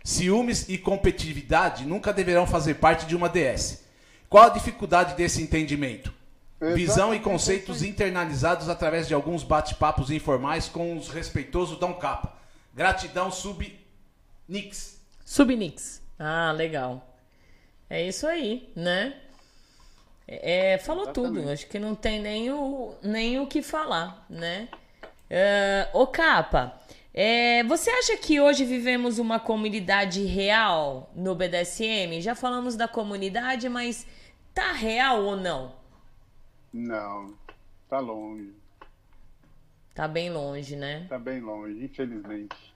Ciúmes e competitividade nunca deverão fazer parte de uma DS. Qual a dificuldade desse entendimento? Visão e Exatamente conceitos internalizados através de alguns bate-papos informais com os respeitosos Dom Capa. Gratidão, sub Nix. Subnix. Ah, legal. É isso aí, né? É, é, falou Exatamente. tudo. Acho que não tem nem o, nem o que falar, né? É, ô Capa, é, você acha que hoje vivemos uma comunidade real no BDSM? Já falamos da comunidade, mas tá real ou não? Não, tá longe. Tá bem longe, né? Tá bem longe, infelizmente.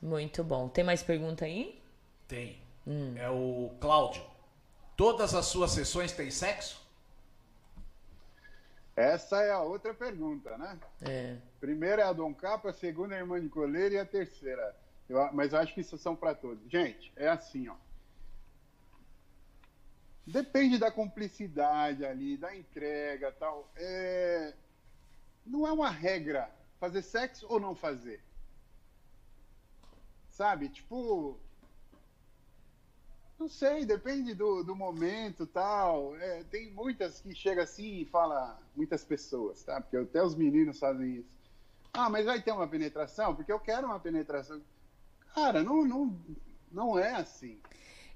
Muito bom. Tem mais pergunta aí? Tem. É o Cláudio. Todas as suas sessões têm sexo? Essa é a outra pergunta, né? É. Primeira é a Dom Capa, a segunda é a Irmã de Coleira e a terceira. Eu mas eu acho que isso são para todos. Gente, é assim, ó. Depende da cumplicidade ali, da entrega tal. É... Não é uma regra fazer sexo ou não fazer. Sabe? Tipo. Não sei, depende do, do momento tal. É, tem muitas que chega assim e fala, muitas pessoas, tá? Porque até os meninos fazem isso. Ah, mas vai ter uma penetração? Porque eu quero uma penetração. Cara, não, não, não é assim.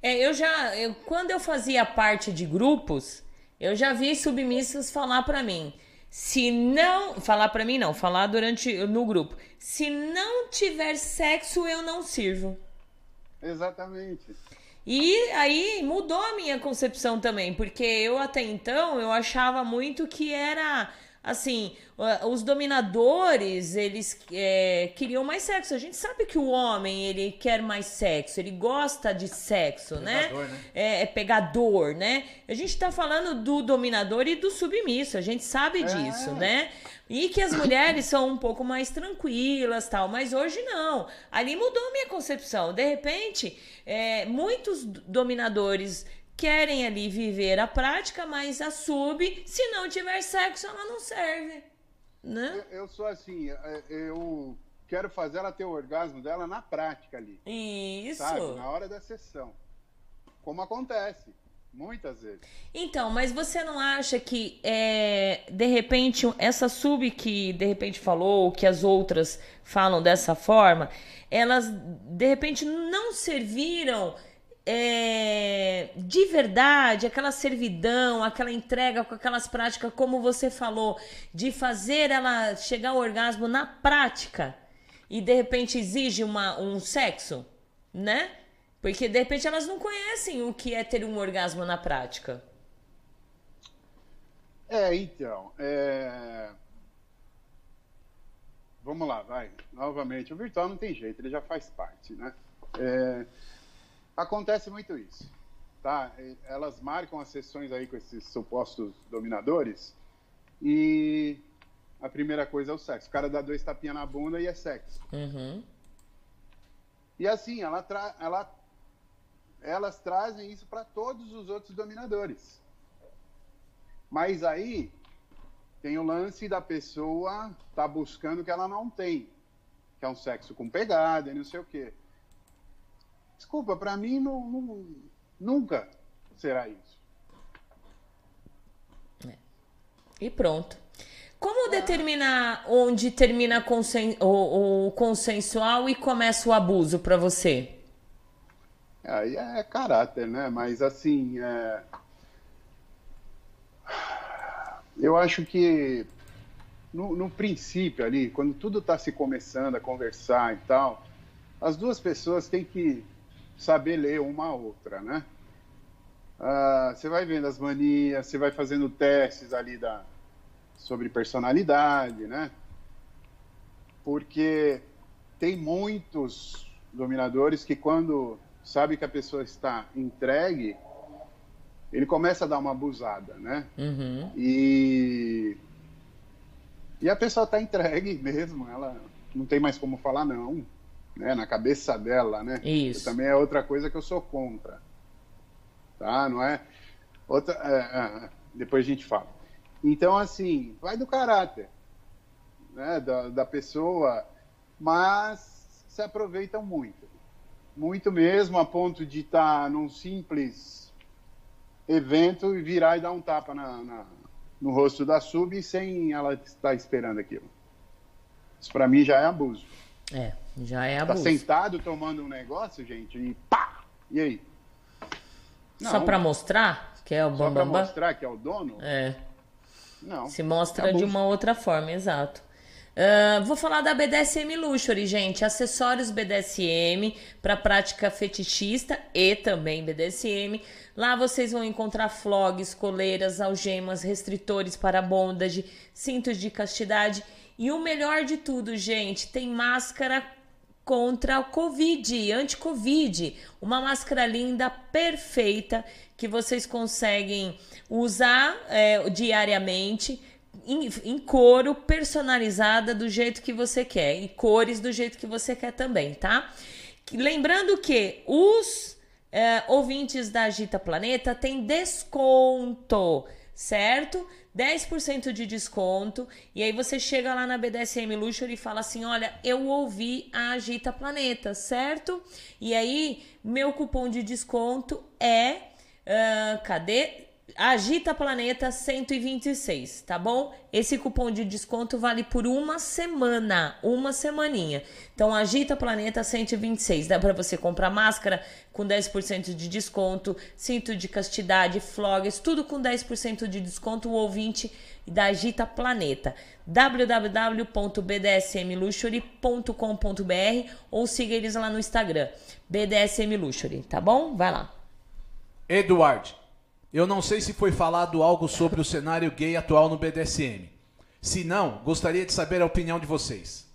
É, eu já, eu- quando eu fazia parte de grupos, eu já vi submissas falar pra mim, se não, falar pra mim não, falar durante no grupo, se não tiver sexo eu não sirvo. Exatamente. E aí mudou a minha concepção também, porque eu até então eu achava muito que era assim, os dominadores, eles é, queriam mais sexo. A gente sabe que o homem, ele quer mais sexo, ele gosta de sexo, né? pegador, né? né? É, é, pegador, né? A gente tá falando do dominador e do submisso, a gente sabe é. disso, né? E que as mulheres são um pouco mais tranquilas, tal, mas hoje não. Ali mudou a minha concepção. De repente, é, muitos dominadores querem ali viver a prática, mas a sub, se não tiver sexo, ela não serve. Né? Eu, eu sou assim, é, eu quero fazer ela ter o orgasmo dela na prática ali. Isso. Sabe? Na hora da sessão. Como acontece. Muitas vezes. Então, mas você não acha que, é, de repente, essa sub que de repente falou, que as outras falam dessa forma, elas de repente não serviram é, de verdade, aquela servidão, aquela entrega com aquelas práticas, como você falou, de fazer ela chegar ao orgasmo na prática e de repente exige uma, um sexo, né? Porque de repente elas não conhecem o que é ter um orgasmo na prática. É, então. É... Vamos lá, vai. Novamente, o virtual não tem jeito, ele já faz parte, né? É... Acontece muito isso. Tá? Elas marcam as sessões aí com esses supostos dominadores e a primeira coisa é o sexo. O cara dá dois tapinhas na bunda e é sexo. Uhum. E assim, ela tra ela, elas trazem isso para todos os outros dominadores. Mas aí tem o lance da pessoa tá buscando o que ela não tem, que é um sexo com pegada e não sei o quê. Desculpa, para mim não, não, nunca será isso. É. E pronto. Como determinar onde termina consen o, o, consensual e começa o abuso para você? Aí é caráter, né? Mas assim, é... eu acho que no, no princípio ali, quando tudo está se começando a conversar e tal, as duas pessoas têm que saber ler uma a outra, né? Ah, você vai vendo as manias, você vai fazendo testes ali da, sobre personalidade, né? Porque tem muitos dominadores que quando sabe que a pessoa está entregue, ele começa a dar uma abusada, né? Uhum. E e a pessoa está entregue mesmo, ela não tem mais como falar não né, na cabeça dela, né? Isso. também é outra coisa que eu sou contra, tá? Não é? Outra, é, é, depois a gente fala. Então, assim, vai do caráter, né, da, da pessoa, mas se aproveitam muito, muito mesmo, a ponto de estar tá num simples evento e virar e dar um tapa na, na no rosto da sub sem ela estar esperando aquilo. Isso para mim já é abuso. É. Já é abuso. Tá sentado tomando um negócio, gente, e pá! E aí? Não. Só para mostrar que é o Só para mostrar que é o dono? É. Não. Se mostra é de uma outra forma, exato. Uh, vou falar da BDSM Luxury, gente. Acessórios BDSM para prática fetichista e também BDSM. Lá vocês vão encontrar flogs, coleiras, algemas, restritores para bondage, cintos de castidade. E o melhor de tudo, gente, tem máscara contra o Covid, anti-Covid. Uma máscara linda, perfeita, que vocês conseguem usar é, diariamente. Em, em couro, personalizada do jeito que você quer. E cores do jeito que você quer também, tá? Lembrando que os é, ouvintes da Agita Planeta têm desconto, certo? 10% de desconto. E aí você chega lá na BDSM Luxury e fala assim: Olha, eu ouvi a Agita Planeta, certo? E aí, meu cupom de desconto é. Uh, cadê? Agita Planeta 126, tá bom? Esse cupom de desconto vale por uma semana, uma semaninha. Então Agita Planeta 126, dá para você comprar máscara com 10% de desconto, cinto de castidade, floggers, tudo com 10% de desconto, o ouvinte da Agita Planeta. www.bdsmluxury.com.br ou siga eles lá no Instagram, BDSM Luxury, tá bom? Vai lá. Eduardo eu não sei se foi falado algo sobre o cenário gay atual no BDSM. Se não, gostaria de saber a opinião de vocês.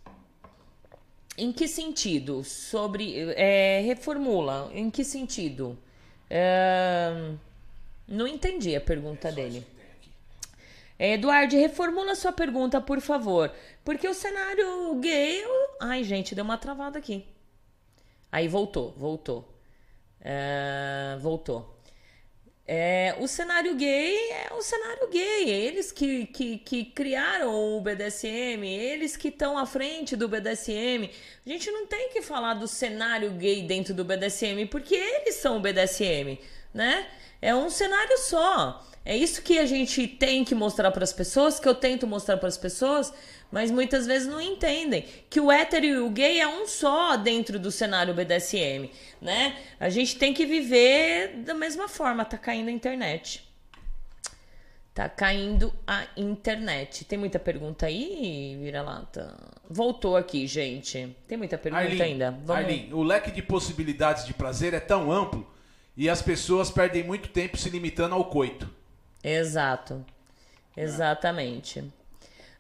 Em que sentido? Sobre. É, reformula. Em que sentido? É, não entendi a pergunta dele. É, Eduardo, reformula sua pergunta, por favor. Porque o cenário gay. Ai, gente, deu uma travada aqui. Aí voltou, voltou. É, voltou. É, o cenário gay é o cenário gay. Eles que, que, que criaram o BDSM, eles que estão à frente do BDSM. A gente não tem que falar do cenário gay dentro do BDSM, porque eles são o BDSM, né? É um cenário só. É isso que a gente tem que mostrar para as pessoas, que eu tento mostrar para as pessoas, mas muitas vezes não entendem que o hétero e o gay é um só dentro do cenário BDSM, né? A gente tem que viver da mesma forma, tá caindo a internet. Tá caindo a internet. Tem muita pergunta aí, vira-lata? Voltou aqui, gente. Tem muita pergunta Arlene, ainda. Vamos... Arlene, o leque de possibilidades de prazer é tão amplo e as pessoas perdem muito tempo se limitando ao coito. Exato. Exatamente.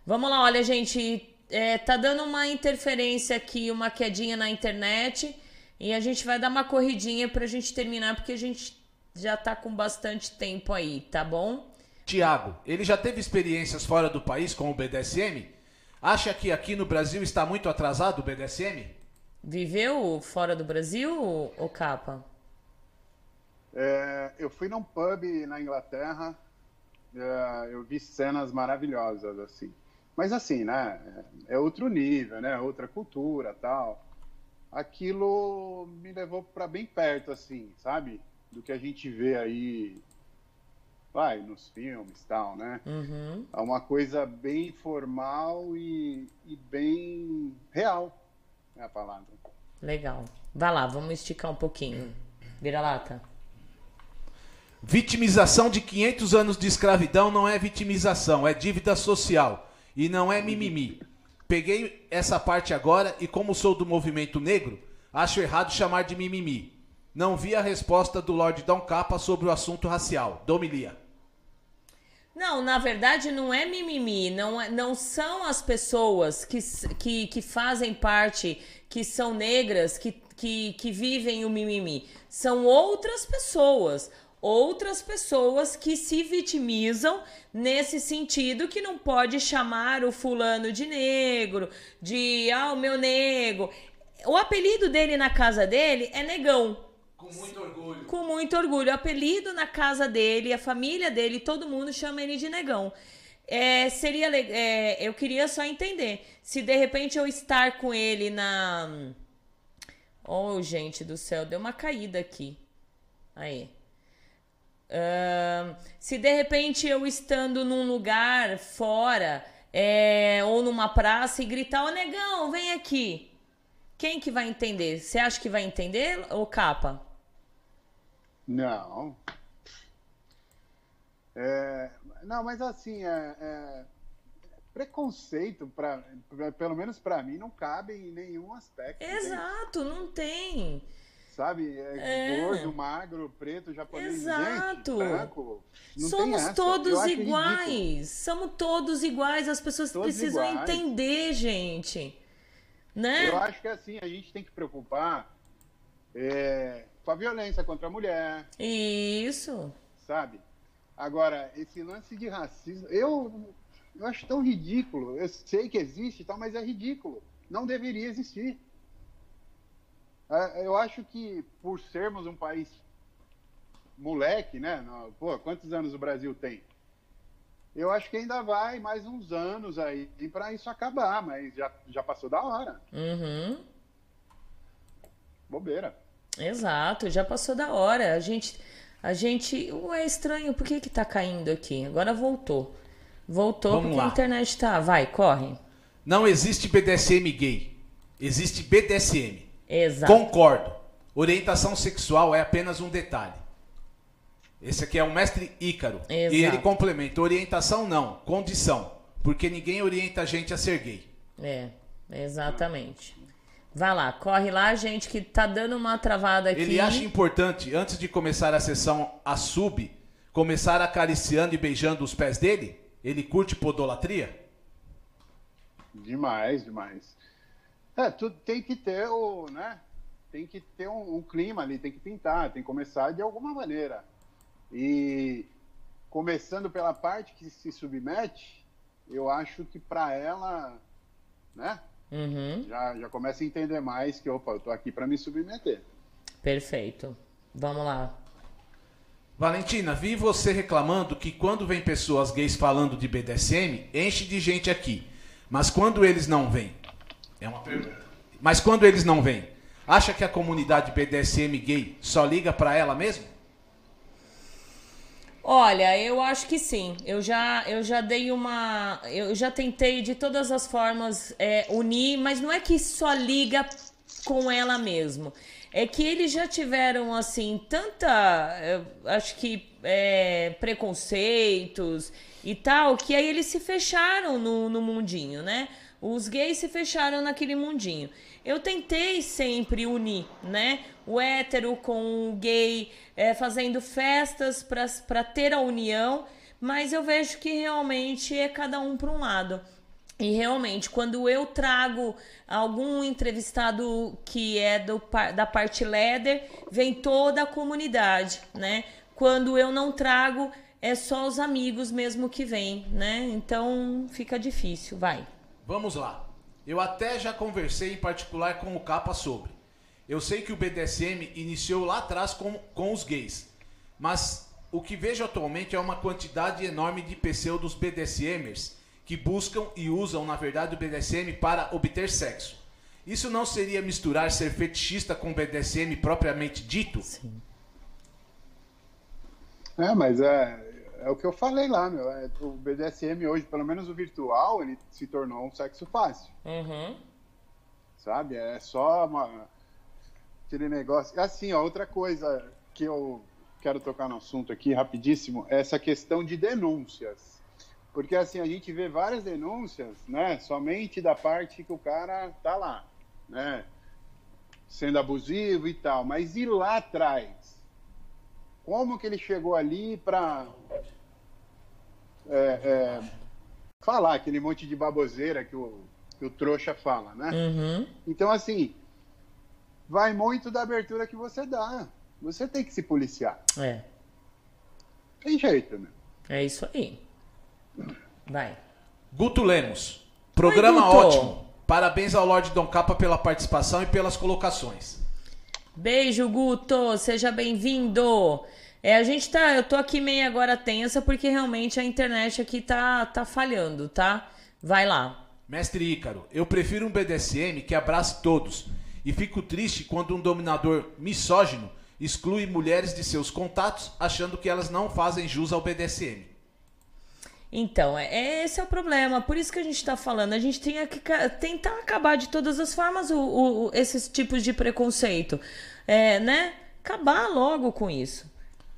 Vamos lá, olha, gente. É, tá dando uma interferência aqui, uma quedinha na internet. E a gente vai dar uma corridinha pra gente terminar, porque a gente já tá com bastante tempo aí, tá bom? Tiago, ele já teve experiências fora do país com o BDSM? Acha que aqui no Brasil está muito atrasado o BDSM? Viveu fora do Brasil, ou capa? É, eu fui num pub na Inglaterra, é, eu vi cenas maravilhosas, assim. Mas assim, né, é outro nível, né, outra cultura, tal. Aquilo me levou para bem perto, assim, sabe? Do que a gente vê aí, vai, nos filmes, tal, né? Uhum. É uma coisa bem formal e, e bem real, é a palavra. Legal. Vai lá, vamos esticar um pouquinho. Vira lata. Vitimização de 500 anos de escravidão não é vitimização, é dívida social. E não é mimimi. Peguei essa parte agora e, como sou do movimento negro, acho errado chamar de mimimi. Não vi a resposta do Lord Dom Capa sobre o assunto racial. Domilia. Não, na verdade não é mimimi, não, é, não são as pessoas que, que, que fazem parte, que são negras, que, que, que vivem o mimimi. São outras pessoas outras pessoas que se vitimizam nesse sentido que não pode chamar o fulano de negro, de ah, o meu nego. O apelido dele na casa dele é negão. Com muito orgulho. Com muito orgulho. O apelido na casa dele, a família dele, todo mundo chama ele de negão. É, seria é, eu queria só entender se de repente eu estar com ele na oh gente do céu deu uma caída aqui aí Uh, se de repente eu estando num lugar fora é, ou numa praça e gritar, ô negão, vem aqui. Quem que vai entender? Você acha que vai entender ou capa? Não. É, não, mas assim, é, é, preconceito, pra, pelo menos para mim, não cabe em nenhum aspecto. Exato, não tem sabe? É, é. Gordo, magro, preto, japonês, Exato. Gente, branco. Somos todos iguais. Somos todos iguais. As pessoas todos precisam iguais. entender, gente. Né? Eu acho que assim, a gente tem que preocupar é, com a violência contra a mulher. Isso. Sabe? Agora, esse lance de racismo, eu, eu acho tão ridículo. Eu sei que existe e tal, mas é ridículo. Não deveria existir. É, eu acho que por sermos um país moleque, né? Pô, quantos anos o Brasil tem? Eu acho que ainda vai mais uns anos aí para isso acabar, mas já, já passou da hora. Uhum. Bobeira. Exato, já passou da hora. A gente, a gente, é estranho, por que que tá caindo aqui? Agora voltou. Voltou Vamos porque lá. a internet tá. Vai, corre. Não existe BDSM gay. Existe BDSM. Exato. Concordo. Orientação sexual é apenas um detalhe. Esse aqui é o mestre Ícaro. Exato. E ele complementa: orientação não, condição. Porque ninguém orienta a gente a ser gay. É, exatamente. Vai lá, corre lá, gente, que tá dando uma travada aqui. Ele acha importante, antes de começar a sessão a sub, começar acariciando e beijando os pés dele? Ele curte podolatria? Demais, demais. É, tu tem que ter o, né? Tem que ter um, um, clima ali, tem que pintar, tem que começar de alguma maneira. E começando pela parte que se submete, eu acho que para ela, né? Uhum. Já, já começa a entender mais que, opa, eu tô aqui para me submeter. Perfeito. Vamos lá. Valentina, vi você reclamando que quando vem pessoas gays falando de BDSM, enche de gente aqui. Mas quando eles não vêm? É uma pergunta. Mas quando eles não vêm, acha que a comunidade BDSM gay só liga para ela mesmo? Olha, eu acho que sim. Eu já, eu já dei uma. Eu já tentei de todas as formas é, unir, mas não é que só liga com ela mesmo. É que eles já tiveram, assim, tanta. acho que. É, preconceitos e tal, que aí eles se fecharam no, no mundinho, né? Os gays se fecharam naquele mundinho. Eu tentei sempre unir, né? O hétero com o gay, é, fazendo festas para ter a união, mas eu vejo que realmente é cada um para um lado. E realmente, quando eu trago algum entrevistado que é do, da parte leather, vem toda a comunidade, né? Quando eu não trago, é só os amigos mesmo que vêm, né? Então fica difícil, vai. Vamos lá. Eu até já conversei em particular com o Capa sobre. Eu sei que o BDSM iniciou lá atrás com, com os gays, mas o que vejo atualmente é uma quantidade enorme de pseudos BDSMers que buscam e usam, na verdade, o BDSM para obter sexo. Isso não seria misturar ser fetichista com BDSM propriamente dito? Sim. É, mas é, é o que eu falei lá, meu. É, o BDSM hoje, pelo menos o virtual, ele se tornou um sexo fácil. Uhum. Sabe? É só uma, aquele negócio. Assim, ó, outra coisa que eu quero tocar no assunto aqui rapidíssimo é essa questão de denúncias. Porque assim, a gente vê várias denúncias, né? Somente da parte que o cara tá lá, né? Sendo abusivo e tal. Mas e lá atrás? Como que ele chegou ali para é, é, falar aquele monte de baboseira que o, que o trouxa fala, né? Uhum. Então, assim, vai muito da abertura que você dá. Você tem que se policiar. É. Tem jeito, né? É isso aí. Vai. Guto Lemos. Programa Oi, ótimo. Parabéns ao Lorde Dom Capa pela participação e pelas colocações. Beijo, Guto. Seja bem-vindo. É, a gente tá. Eu tô aqui meio agora tensa porque realmente a internet aqui tá, tá falhando, tá? Vai lá. Mestre Ícaro, eu prefiro um BDSM que abrace todos. E fico triste quando um dominador misógino exclui mulheres de seus contatos, achando que elas não fazem jus ao BDSM. Então, é, é, esse é o problema. Por isso que a gente está falando. A gente tem que tentar acabar de todas as formas o, o, esses tipos de preconceito. É, né? Acabar logo com isso.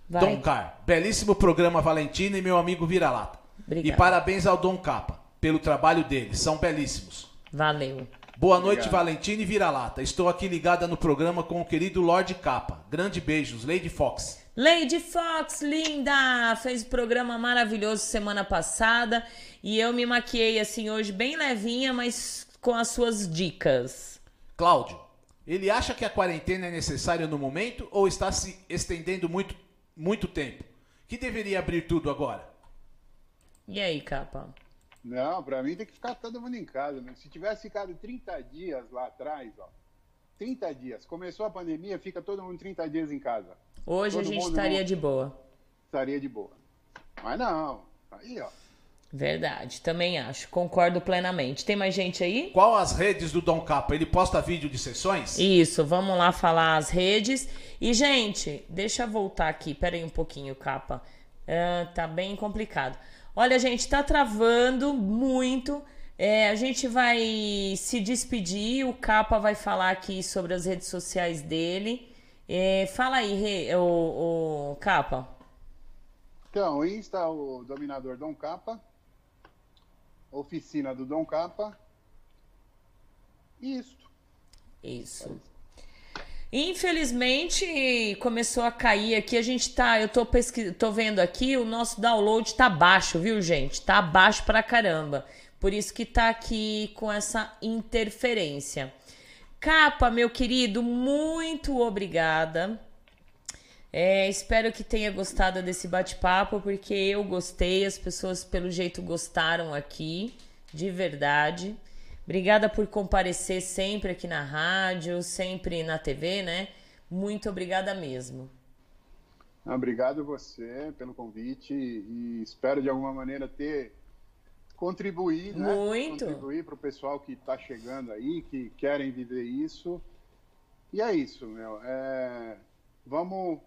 Vai. Dom Car, belíssimo programa Valentina e meu amigo Vira-Lata. E parabéns ao Dom Capa pelo trabalho dele. São belíssimos. Valeu. Boa noite, Obrigado. Valentina e Vira-Lata. Estou aqui ligada no programa com o querido Lorde Capa. Grande beijos, Lady Fox. Lady Fox, linda! Fez um programa maravilhoso semana passada e eu me maquiei assim hoje bem levinha, mas com as suas dicas. Cláudio, ele acha que a quarentena é necessária no momento ou está se estendendo muito, muito tempo? Que deveria abrir tudo agora? E aí, capa? Não, para mim tem que ficar todo mundo em casa. Né? Se tivesse ficado 30 dias lá atrás, ó, 30 dias, começou a pandemia, fica todo mundo 30 dias em casa. Hoje Todo a gente estaria de boa. Estaria de boa. Mas não. Aí, ó. Verdade, também acho. Concordo plenamente. Tem mais gente aí? Qual as redes do Dom Capa? Ele posta vídeo de sessões? Isso, vamos lá falar as redes. E, gente, deixa eu voltar aqui. Pera aí um pouquinho, Capa. Uh, tá bem complicado. Olha, gente, tá travando muito. É, a gente vai se despedir. O Capa vai falar aqui sobre as redes sociais dele. É, fala aí, o, o Capa. Então, Insta, o dominador Dom Capa. Oficina do Dom Capa. Isto. Isso. Infelizmente começou a cair aqui. A gente tá, eu tô pesquis... tô vendo aqui, o nosso download tá baixo, viu, gente? Tá baixo pra caramba. Por isso que tá aqui com essa interferência. Capa, meu querido, muito obrigada. É, espero que tenha gostado desse bate-papo, porque eu gostei, as pessoas pelo jeito gostaram aqui, de verdade. Obrigada por comparecer sempre aqui na rádio, sempre na TV, né? Muito obrigada mesmo. Obrigado você pelo convite e espero de alguma maneira ter contribuir, né? Muito. Contribuir para o pessoal que está chegando aí, que querem viver isso. E é isso, meu. É... Vamos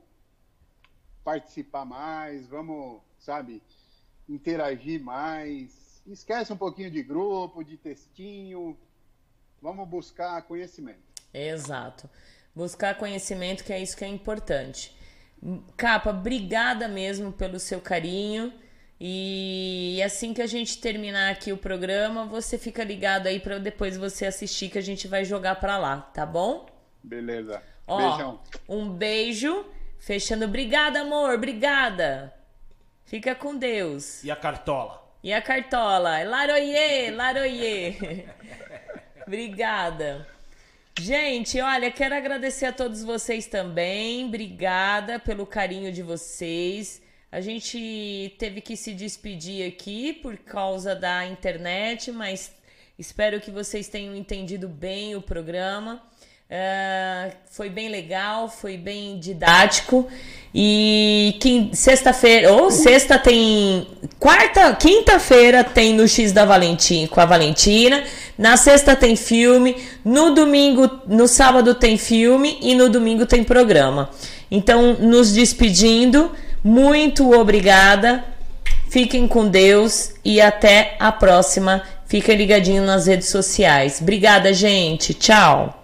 participar mais, vamos, sabe, interagir mais. Esquece um pouquinho de grupo, de textinho. Vamos buscar conhecimento. Exato. Buscar conhecimento, que é isso que é importante. Capa, obrigada mesmo pelo seu carinho. E assim que a gente terminar aqui o programa, você fica ligado aí para depois você assistir que a gente vai jogar para lá, tá bom? Beleza. Ó, Beijão. Um beijo. Fechando. Obrigada, amor. Obrigada. Fica com Deus. E a cartola? E a cartola. Laroie, laroie. Obrigada. Gente, olha, quero agradecer a todos vocês também. Obrigada pelo carinho de vocês. A gente teve que se despedir aqui por causa da internet, mas espero que vocês tenham entendido bem o programa. Uh, foi bem legal, foi bem didático. E sexta-feira, ou sexta tem. Quarta, quinta-feira tem no X da Valentina com a Valentina. Na sexta tem filme. No domingo, no sábado tem filme. E no domingo tem programa. Então, nos despedindo. Muito obrigada. Fiquem com Deus e até a próxima. Fiquem ligadinhos nas redes sociais. Obrigada, gente. Tchau.